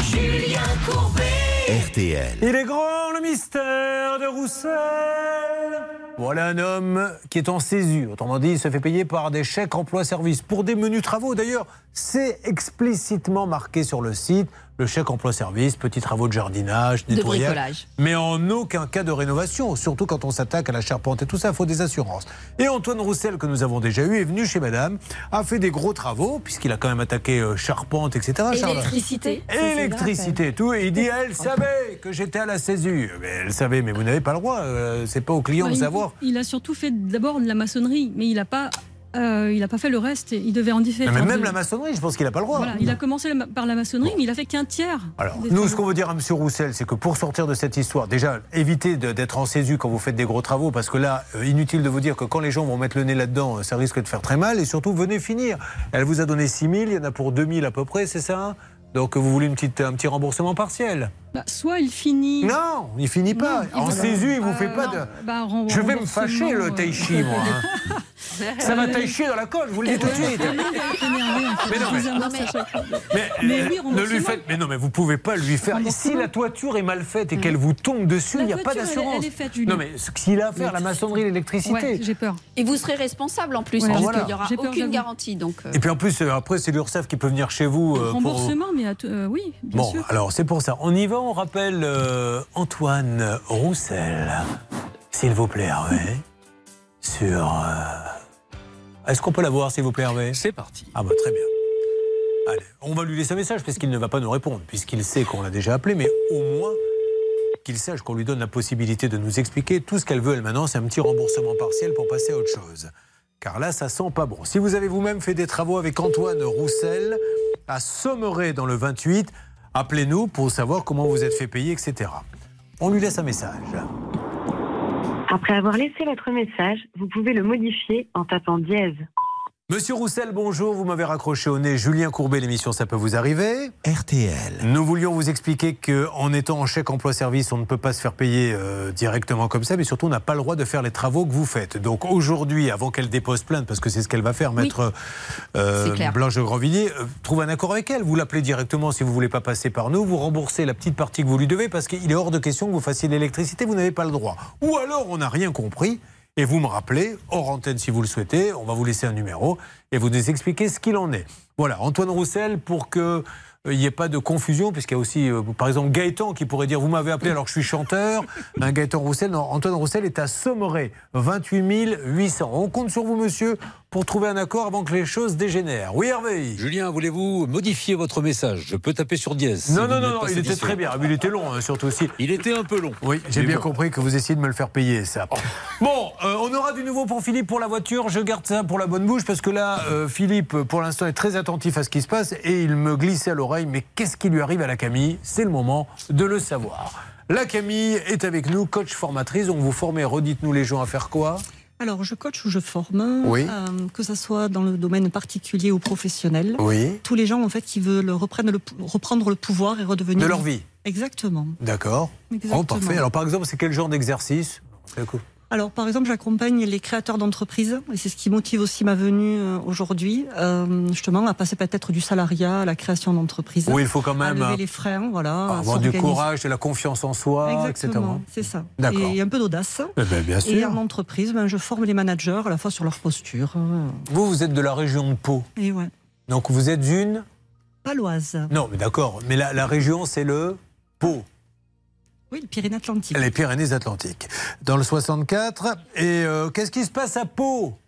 Julien Courbet. RTL. Il est grand le mystère de Roussel. Voilà un homme qui est en césure. Autrement dit, il se fait payer par des chèques emploi-service pour des menus travaux. D'ailleurs, c'est explicitement marqué sur le site. Le chèque emploi-service, petits travaux de jardinage, De nettoyage. bricolage. Mais en aucun cas de rénovation, surtout quand on s'attaque à la charpente et tout ça, il faut des assurances. Et Antoine Roussel, que nous avons déjà eu, est venu chez madame, a fait des gros travaux, puisqu'il a quand même attaqué euh, charpente, etc. Électricité. Électricité et tout. Et il dit, elle savait que j'étais à la césure. Mais elle savait, mais vous n'avez pas le droit. euh, c'est pas au client Bah, de il- savoir. Il a surtout fait d'abord de la maçonnerie, mais il n'a pas, euh, il a pas fait le reste. Il devait en différer. Mais même la maçonnerie, je pense qu'il n'a pas le droit. Voilà, il a commencé par la maçonnerie, mais il a fait qu'un tiers. Alors, nous, travaux. ce qu'on veut dire à M. Roussel, c'est que pour sortir de cette histoire, déjà, évitez d'être en césu quand vous faites des gros travaux, parce que là, euh, inutile de vous dire que quand les gens vont mettre le nez là-dedans, euh, ça risque de faire très mal, et surtout, venez finir. Elle vous a donné 6 000, il y en a pour 2 000 à peu près, c'est ça Donc, vous voulez une petite, un petit remboursement partiel Bah, soit il finit. Non, il finit pas. Non, en il- césu, il vous Euh, fait pas non. de... Bah, Je vais me fâcher, le euh, Taichi, moi. hein. *laughs* Ça va tailler dans la colle, je vous le dis tout de suite. Mais non, mais- Mais, Mais euh, oui, ne remboursement. lui faites. Mais non, mais vous pouvez pas lui faire. Si la toiture est mal faite et qu'elle vous tombe dessus, il n'y a pas d'assurance. Non, mais ce qu'il a à faire, la maçonnerie, l'électricité. Ouais, j'ai peur. Et vous serez responsable en plus, Ouais, parce voilà. qu'il n'y aura peur, aucune garantie. Donc, euh, Et puis en plus, après, c'est l'URSSAF qui peut venir chez vous. euh, pour- Remboursement, mais à tout- euh, oui, bien Bon, sûr. alors c'est pour ça. On y va, on rappelle euh, Antoine Roussel. S'il vous plaît, Hervé. Sur. euh, Est-ce qu'on peut la voir, s'il vous plaît, Hervé? C'est parti. Ah, bah très bien. Allez, on va lui laisser un message parce qu'il ne va pas nous répondre, puisqu'il sait qu'on l'a déjà appelé, mais au moins qu'il sache qu'on lui donne la possibilité de nous expliquer tout ce qu'elle veut, elle, maintenant, c'est un petit remboursement partiel pour passer à autre chose. Car là, ça sent pas bon. Si vous avez vous-même fait des travaux avec Antoine Roussel, à Sommeray dans le 28, appelez-nous pour savoir comment vous êtes fait payer, etc. On lui laisse un message. Après avoir laissé votre message, vous pouvez le modifier en tapant dièse. Monsieur Roussel, bonjour. Vous m'avez raccroché au nez. Julien Courbet, l'émission Ça peut vous arriver. RTL. Nous voulions vous expliquer qu'en étant en chèque emploi-service, on ne peut pas se faire payer euh, directement comme ça, mais surtout, on n'a pas le droit de faire les travaux que vous faites. Donc aujourd'hui, avant qu'elle dépose plainte, parce que c'est ce qu'elle va faire, maître euh, clair. Blanche de Grandvilliers, euh, trouve un accord avec elle. Vous l'appelez directement si vous voulez pas passer par nous. Vous remboursez la petite partie que vous lui devez, parce qu'il est hors de question que vous fassiez l'électricité, vous n'avez pas le droit. Ou alors, on n'a rien compris. Et vous me rappelez, hors antenne si vous le souhaitez, on va vous laisser un numéro et vous nous expliquer ce qu'il en est. Voilà, Antoine Roussel, pour que euh, il n'y ait pas de confusion, puisqu'il y a aussi, euh, par exemple, Gaëtan qui pourrait dire Vous m'avez appelé alors que je suis chanteur. Un *laughs* Gaëtan Roussel, non, Antoine Roussel est à Sommeray, 28 800. On compte sur vous, monsieur, pour trouver un accord avant que les choses dégénèrent. Oui, Hervé Julien, voulez-vous modifier votre message? Je peux taper sur dièse. Non, non, non, il était très bien. Mais Il était long, hein, surtout aussi. Il était un peu long. Oui, j'ai bien bon. compris que vous essayez de me le faire payer, ça. Bon, euh, on aura du nouveau pour Philippe pour la voiture. Je garde ça pour la bonne bouche parce que là, euh, Philippe, pour l'instant, est très attentif à ce qui se passe et il me glissait à l'oreille. Mais qu'est-ce qui lui arrive à la Camille? C'est le moment de le savoir. La Camille est avec nous, coach formatrice. Donc vous formez, redites-nous les gens à faire quoi? Alors, je coach ou je forme, Oui. euh, que ce soit dans le domaine particulier ou professionnel. Oui. Tous les gens, en fait, qui veulent reprendre le, pou- reprendre le pouvoir et redevenir... De leur vie. Exactement. D'accord. Oh, parfait. Alors par exemple, c'est quel genre d'exercice. Alors, par exemple, j'accompagne les créateurs d'entreprises, et c'est ce qui motive aussi ma venue euh, aujourd'hui, euh, justement, à passer peut-être du salariat à la création d'entreprise. Oui, il faut quand À même, lever les freins, voilà. Avoir du courage, de la confiance en soi, Exactement, etc. c'est ça. D'accord. Et un peu d'audace. Eh ben, bien sûr. Et en entreprise, ben, je forme les managers à la fois sur leur posture. euh, Vous, vous êtes de la région de Pau. Et ouais. Donc vous êtes une Paloise. Non, mais d'accord. Mais la, la région, c'est le Pau. Oui, le Pyrénées-Atlantiques. Les Pyrénées-Atlantiques. Dans le 64. Et euh, qu'est-ce qui se passe à Pau?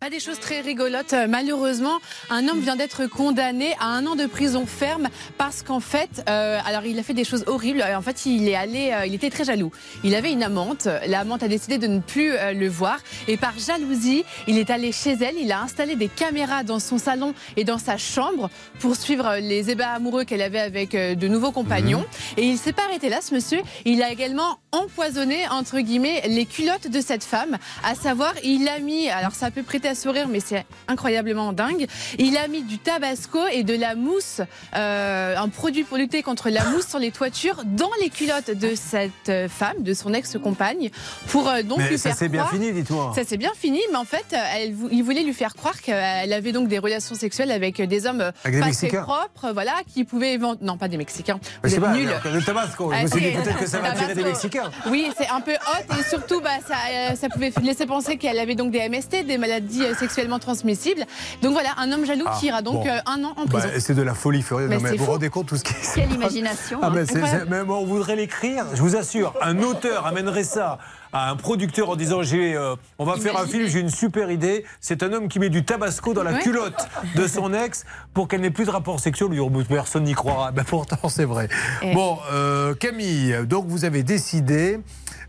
Pas des choses très rigolotes. Euh, Malheureusement, un homme vient d'être condamné à un an de prison ferme parce qu'en fait, euh, alors il a fait des choses horribles. En fait, il est allé, euh, il était très jaloux. Il avait une amante. La amante a décidé de ne plus euh, le voir et par jalousie, il est allé chez elle. Il a installé des caméras dans son salon et dans sa chambre pour suivre les ébats amoureux qu'elle avait avec de nouveaux compagnons. Et il s'est pas arrêté là, ce monsieur. Il a également empoisonné entre guillemets les culottes de cette femme. À savoir, il a mis, alors ça peut prêter à sourire, mais c'est incroyablement dingue. Il a mis du tabasco et de la mousse, euh, un produit pour lutter contre la mousse sur les toitures, dans les culottes de cette femme, de son ex-compagne, pour euh, donc Mais lui ça faire s'est bien croire- fini, dis-toi. Ça s'est bien fini, mais en fait, elle, il voulait lui faire croire qu'elle avait donc des relations sexuelles avec des hommes Avec des pas Mexicains très propres, voilà, qui pouvaient évent- non pas des Mexicains, Vous êtes pas, nuls. le Tabasco. Je me suis dit Ah, peut-être que ça va attirer des. Mexicains. Oui, c'est un peu hot et surtout, bah, ça, euh, ça pouvait laisser penser qu'elle avait donc des MST, des maladies euh, sexuellement transmissibles. Donc voilà, un homme jaloux Ah, qui ira donc bon. euh, un an en Bah, prison. c'est de la folie furieuse. Mais Non, mais c'est vous vous rendez compte tout ce qui Quelle imagination, Ah, hein. mais même on voudrait l'écrire. Je vous assure, un auteur amènerait ça à un producteur en disant j'ai, euh, on va faire un film, j'ai une super idée. C'est un homme qui met du tabasco dans la Ouais. culotte de son ex pour qu'elle n'ait plus de rapport sexuel. Lui, personne n'y croira. Ben, pourtant, c'est vrai. Eh. Bon, euh, Camille, donc vous avez décidé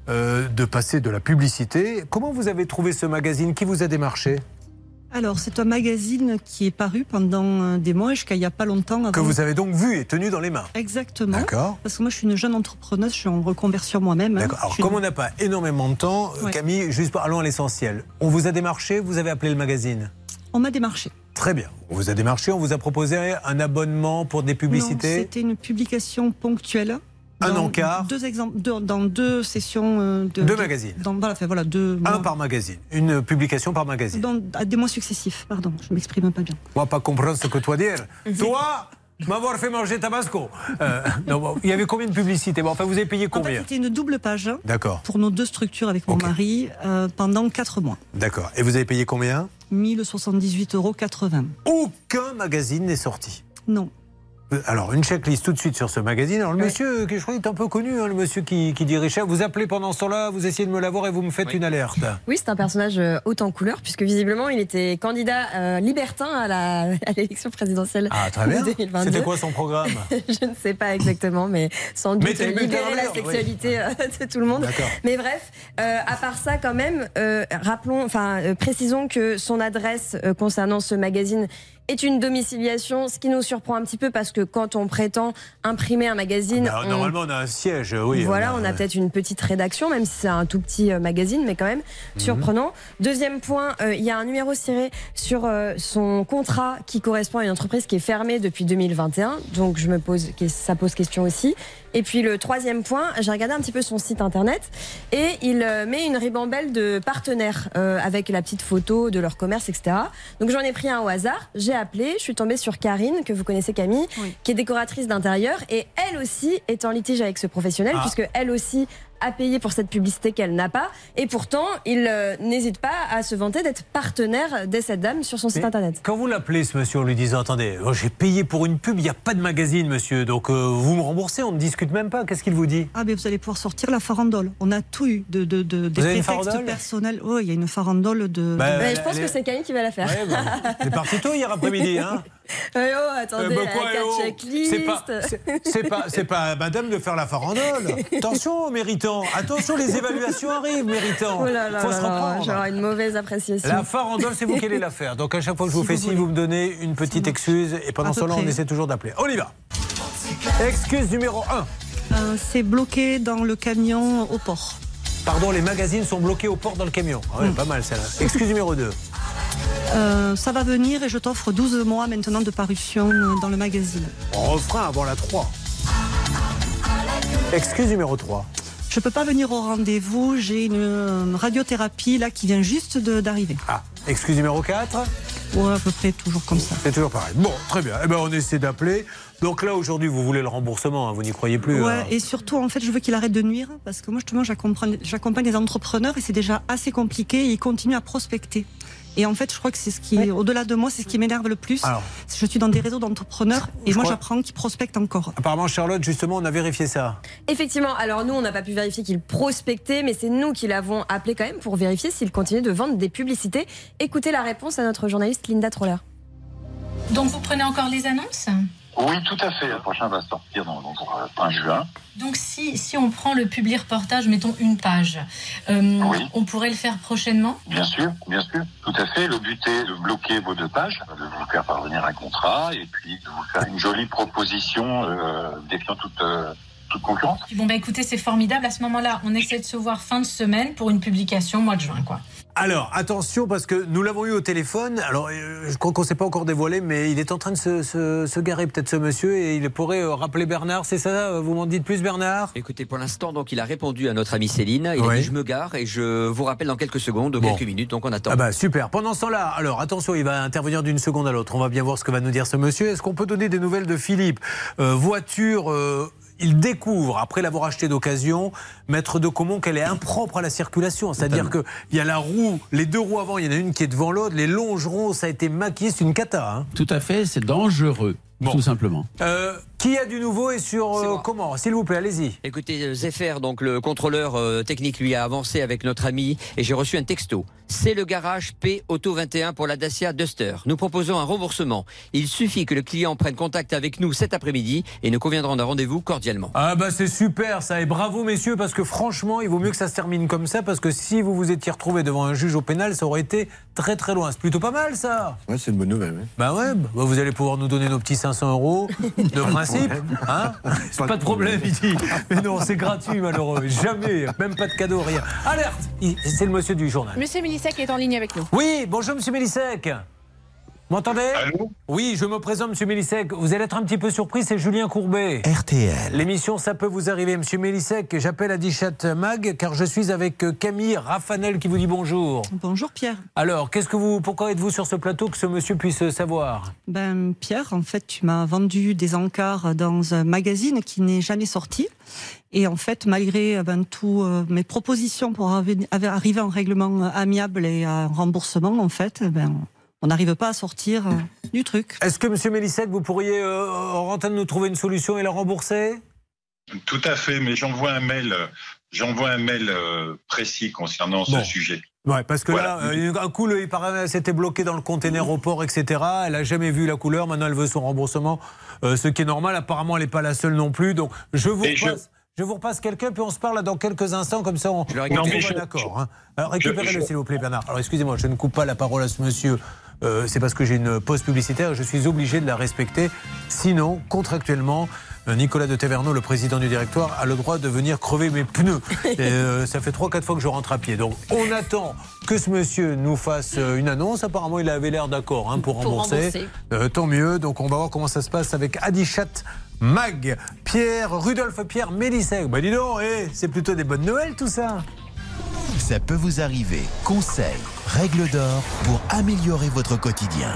euh, de passer de la publicité. Comment vous avez trouvé ce magazine Qui vous a démarché Alors, c'est un magazine qui est paru pendant euh, des mois jusqu'à il n'y a pas longtemps. Que vous avez donc vu et tenu dans les mains Exactement. D'accord. Parce que moi, je suis une jeune entrepreneuse, je suis en reconversion moi-même. hein. D'accord. Alors, comme une- on n'a pas énormément de temps, Ouais. Camille, juste parlons à l'essentiel. On vous a démarché, vous avez appelé le magazine On m'a démarché. Très bien. On vous a démarché, on vous a proposé un abonnement pour des publicités C'était une publication ponctuelle. Un dans encart. Deux exemples, deux- dans deux sessions euh, de. Deux de- magazines. Dans, voilà, enfin, voilà, deux. Un mois. par magazine. Une publication par magazine. Dans- à des mois successifs, pardon, je m'exprime pas bien. On va pas comprendre ce que toi dire. Toi, m'avoir fait manger Tabasco. Euh, non, bon, il y avait combien de publicités? Bon, Enfin, vous avez payé En fait, combien? c'était une double page D'accord, pour nos deux structures avec mon mari euh, pendant quatre mois. d'accord. Et vous avez payé combien? 1078,80 euros. Aucun magazine n'est sorti. Non. Euh, Alors, une checklist tout de suite sur ce magazine. Alors, le monsieur, que je crois est un peu connu, hein, le monsieur qui, qui dirige vous appelez pendant ce temps-là, vous essayez de me l'avoir et vous me faites une alerte. Oui, c'est un personnage euh, haut en couleur, puisque visiblement, il était candidat euh, libertin à *laughs* l'élection présidentielle Ah, très bien. de 2022. C'était quoi son programme *laughs* Je ne sais pas exactement, mais sans doute bulletin libérer la oui. sexualité euh, de tout le monde. D'accord. Mais bref, euh, à part ça, quand même, euh, rappelons, enfin, euh, précisons que son adresse euh, concernant ce magazine est une domiciliation, ce qui nous surprend un petit peu parce que quand on prétend imprimer un magazine, Bah, on- Normalement, on a un siège, oui. voilà, on a peut-être une petite rédaction, même si c'est un tout petit euh, magazine, mais quand même Mhm. surprenant. Deuxième point, euh, il y a un numéro ciré sur euh, son contrat qui correspond à une entreprise qui est fermée depuis 2021, donc je me pose, ça pose question aussi. Et puis le troisième point, j'ai regardé un petit peu son site internet et il euh, met une ribambelle de partenaires euh, avec la petite photo de leur commerce, etc. Donc j'en ai pris un au hasard, j'ai appelé, je suis tombée sur Karine, que vous connaissez Camille, qui est décoratrice d'intérieur et elle aussi est en litige avec ce professionnel Ah. puisque elle aussi a payé pour cette publicité qu'elle n'a pas et pourtant il euh, n'hésite pas à se vanter d'être partenaire de cette dame sur son site Mais internet. Quand vous l'appelez, ce monsieur, en lui disant Attendez, oh, j'ai payé pour une pub, il n'y a pas de magazine, monsieur, donc euh, vous me remboursez, on ne discute même pas. Qu'est-ce qu'il vous dit? Ah, mais vous allez pouvoir sortir la farandole. On a tout eu, de, de, de, des prétextes personnels. Oui, il y a une farandole de. Bah, de- je pense que est- c'est Camille qui va la faire. Ouais, bah, C'est parti tôt hier après-midi, hein *laughs* Eh oh, attendez, Eh ben la eh oh. C'est pas, c'est- pas, c'est pas à madame de faire la farandole. Attention, méritant. Attention, les évaluations arrivent, méritant. Oh là là Faut là se reprendre. j'aurai une mauvaise appréciation. La farandole, c'est vous qui allez la faire. Donc à chaque fois que je vous Si fais voulez. vous me donnez une petite excuse. Et pendant ce peu temps-là, on essaie toujours d'appeler. On y va. Excuse numéro 1. Euh, c'est bloqué dans le camion au port. Pardon, les magazines sont bloqués au port dans le camion. Ah ouais, Pas mal celle-là. Excuse numéro 2. Euh, ça va venir et je t'offre 12 mois maintenant de parution dans le magazine. Refrain avant la 3. Excuse numéro 3. Je peux pas venir au rendez-vous, j'ai une euh, radiothérapie là qui vient juste d'arriver. Ah, excuse numéro 4. Ouais, à peu près toujours comme ça. C'est toujours pareil. Bon, très bien. Eh ben, on essaie d'appeler. Donc là, aujourd'hui, vous voulez le remboursement, hein, vous n'y croyez plus. Ouais, hein. et surtout, en fait, je veux qu'il arrête de nuire parce que moi, justement, j'accompagne des entrepreneurs et c'est déjà assez compliqué et ils continuent à prospecter. Et en fait, je crois que c'est ce qui, au-delà de moi, c'est ce qui m'énerve le plus. Alors. je suis dans des réseaux d'entrepreneurs et moi, crois- j'apprends qu'ils prospectent encore. Apparemment, Charlotte, justement, on a vérifié ça. Effectivement, alors nous, on n'a pas pu vérifier qu'il prospectait, mais c'est nous qui l'avons appelé quand même pour vérifier s'il continue de vendre des publicités. Écoutez la réponse à notre journaliste Linda Troller. Donc vous prenez encore les annonces? Oui, tout à fait. Le prochain va sortir dans, dans fin juin. Donc si, si on prend le public reportage, mettons une page, euh, on pourrait le faire prochainement? Bien sûr, bien sûr, tout à fait. Le but est de bloquer vos deux pages, de vous faire parvenir un contrat et puis de vous faire une jolie proposition euh, défiant toute, euh, toute concurrence. Bon bah écoutez, c'est formidable. À ce moment-là, on essaie de se voir fin de semaine pour une publication mois de juin, quoi. Alors, attention, parce que nous l'avons eu au téléphone. Alors, euh, je crois qu'on ne s'est pas encore dévoilé, mais il est en train de se, se- se garer, peut-être, ce monsieur, et il pourrait euh, rappeler Bernard. C'est ça euh, Vous m'en dites plus, Bernard? Écoutez, pour l'instant, donc, il a répondu à notre amie Céline. Il a dit Je me gare et je vous rappelle dans quelques secondes, quelques minutes, donc on attend. Ah bah super. Pendant ce temps-là, alors attention, il va intervenir d'une seconde à l'autre. On va bien voir ce que va nous dire ce monsieur. Est-ce qu'on peut donner des nouvelles de Philippe? Euh, Voiture. euh, il découvre, après l'avoir acheté d'occasion, maître de Comont, qu'elle est impropre à la circulation. C'est-à-dire qu'il y a la roue, les deux roues avant, il y en a une qui est devant l'autre, les longerons, ça a été maquillé, c'est une cata. hein. Tout à fait, c'est dangereux, tout simplement. Euh, qui a du nouveau et sur euh, comment? S'il vous plaît, allez-y. Écoutez, euh, Zephyr, donc le contrôleur euh, technique, lui a avancé avec notre ami et j'ai reçu un texto. C'est le garage P Auto 21 pour la Dacia Duster. Nous proposons un remboursement. Il suffit que le client prenne contact avec nous cet après-midi et nous conviendrons d'un rendez-vous cordialement. Ah bah c'est super ça et bravo messieurs parce que franchement il vaut mieux que ça se termine comme ça parce que si vous vous étiez retrouvé devant un juge au pénal ça aurait été très très loin. C'est plutôt pas mal ça. Ouais, c'est une bonne nouvelle. Bah ouais, bah vous allez pouvoir nous donner nos petits 500 euros de *laughs* principe, hein *laughs* C'est pas de problème, il dit. Mais non, c'est gratuit malheureux, jamais, même pas de cadeau, rien. Alerte C'est le monsieur du journal. Monsieur Milisek est en ligne avec nous. Oui, bonjour Monsieur Mélisek. M'entendez? Oui, je me présente Monsieur Mélisek. Vous allez être un petit peu surpris, c'est Julien Courbet. RTL. L'émission Ça peut vous arriver, Monsieur Mélisek. J'appelle Adichat Mag car je suis avec euh, Camille Raffanel qui vous dit bonjour. Bonjour Pierre. Alors, qu'est-ce que vous, pourquoi êtes-vous sur ce plateau que ce monsieur puisse euh, savoir? Ben, Pierre, en fait, tu m'as vendu des encarts dans un magazine qui n'est jamais sorti. Et en fait, malgré euh, ben, tout euh, mes propositions pour arri- arriver en règlement amiable et à remboursement, en fait, ben, on n'arrive pas à sortir euh, du truc. Est-ce que Monsieur Mélisek, vous pourriez euh, en rentrer de nous trouver une solution et la rembourser? Tout à fait, mais j'envoie un mail, j'envoie un mail euh, précis concernant ce sujet. Ouais, parce que Voilà. là, euh, un coup, le- il paraît, c'était bloqué dans le conteneur au port, etc. Elle a jamais vu la couleur. Maintenant, elle veut son remboursement, euh, ce qui est normal. Apparemment, elle n'est pas la seule non plus. Donc, je vous Et je- repasse. Je... vous repasse quelqu'un, puis on se parle dans quelques instants, comme ça on, on récupère. trouve un je- accord. hein. Alors je- récupérez-le, je- s'il vous plaît, Bernard. Alors excusez-moi, je ne coupe pas la parole à ce monsieur. Euh, C'est parce que j'ai une pause publicitaire et je suis obligé de la respecter. Sinon, contractuellement, euh, Nicolas de Taverneau, le président du directoire, a le droit de venir crever mes pneus. *laughs* Et, euh, ça fait 3-4 fois que je rentre à pied. Donc on attend que ce monsieur nous fasse une annonce. Apparemment, il avait l'air d'accord hein, pour Pour rembourser. Euh, tant mieux. Donc on va voir comment ça se passe avec Adichat Mag, Pierre, Rudolphe Pierre Mélissek. Bah dis donc, eh, c'est plutôt des bonnes Noël tout ça. Ça peut vous arriver. Conseils, règles d'or pour améliorer votre quotidien.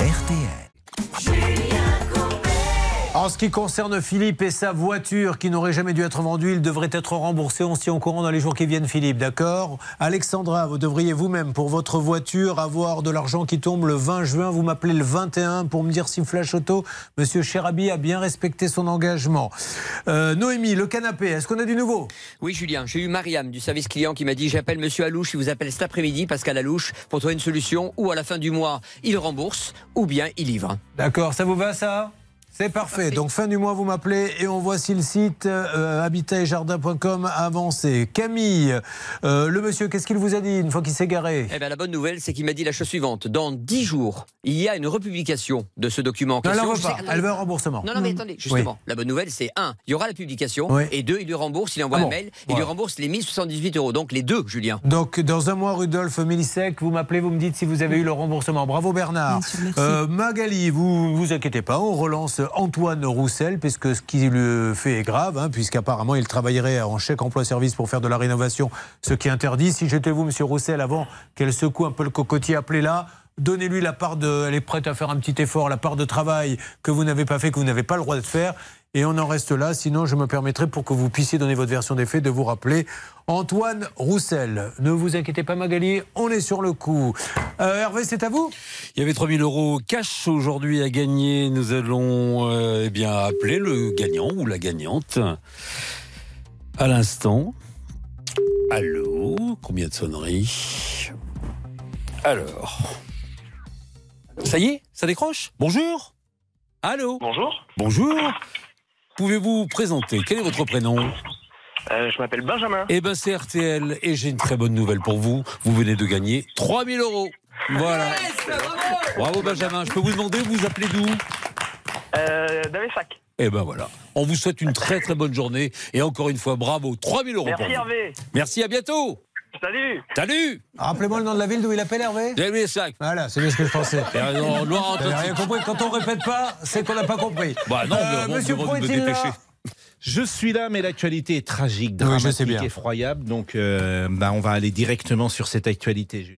RTL. En ce qui concerne Philippe et sa voiture qui n'aurait jamais dû être vendue, il devrait être remboursé. On tient au courant dans les jours qui viennent, Philippe, d'accord? Alexandra, vous devriez vous-même, pour votre voiture, avoir de l'argent qui tombe le 20 juin. Vous m'appelez le 21 pour me dire si Flash Auto, Monsieur Cherabi a bien respecté son engagement. Euh, Noémie, le canapé, est-ce qu'on a du nouveau? Oui, Julien, j'ai eu Mariam du service client qui m'a dit J'appelle monsieur Alouche, il vous appelle cet après-midi, Pascal Alouche, pour trouver une solution, ou à la fin du mois, il rembourse, ou bien il livre. D'accord, ça vous va ça? C'est parfait. Donc fin du mois, vous m'appelez et on voit si le site euh, a avancé. Camille, euh, le monsieur, qu'est-ce qu'il vous a dit une fois qu'il s'est garé? Eh bien, la bonne nouvelle, c'est qu'il m'a dit la chose suivante. Dans 10 jours, il y a une republication de ce document en Non, elle pas. sais- Elle veut un remboursement. Non, non, mais Mm. attendez, justement. Oui. La bonne nouvelle, c'est un, il y aura la publication, Oui. et deux, il lui rembourse, il envoie Ah un mail, il lui rembourse les 1078 euros. Donc les deux, Julien. Donc, dans un mois, Rudolph Mélissek, vous m'appelez, vous me dites si vous avez eu le remboursement. Bravo Bernard. Sûr, merci. Euh, Magali, vous vous inquiétez pas, on relance Antoine Roussel, puisque ce qu'il le fait est grave, hein, puisqu'apparemment il travaillerait en chèque emploi-service pour faire de la rénovation, ce qui est interdit. Si j'étais vous, monsieur Roussel, avant qu'elle secoue un peu le cocotier, appelez là. donnez-lui la part de. Elle est prête à faire un petit effort, la part de travail que vous n'avez pas fait, que vous n'avez pas le droit de faire. Et on en reste là. Sinon, je me permettrai, pour que vous puissiez donner votre version des faits, de vous rappeler Antoine Roussel. Ne vous inquiétez pas, Magali, on est sur le coup. Euh, Hervé, c'est à vous? Il y avait 3000 euros cash aujourd'hui à gagner. Nous allons euh, eh bien appeler le gagnant ou la gagnante à l'instant. Allô? Combien de sonneries? Alors. Ça y est? Ça décroche? Bonjour? Allô? Bonjour. Bonjour Pouvez-vous vous présenter? Quel est votre prénom? Euh, je m'appelle Benjamin. Eh ben c'est RTL et j'ai une très bonne nouvelle pour vous. Vous venez de gagner 3000 euros. Voilà. Bravo Benjamin. Je peux vous demander, vous vous appelez d'où? Euh, D'Avessac. Eh ben voilà. On vous souhaite une très très bonne journée et encore une fois bravo. 3000 euros Merci pour vous. Hervé. Merci, à bientôt. Salut. Salut Rappelez-moi le nom de la ville d'où il appelle Hervé Davessac. Voilà, c'est bien ce que je pensais. Rien compris. Quand on répète pas, c'est qu'on n'a pas compris. Bah non, Euh, mais on Monsieur me Pro est-il là. Je suis là, mais l'actualité est tragique, Oui, je dramatique, sais bien. effroyable. Donc, euh, bah, on va aller directement sur cette actualité.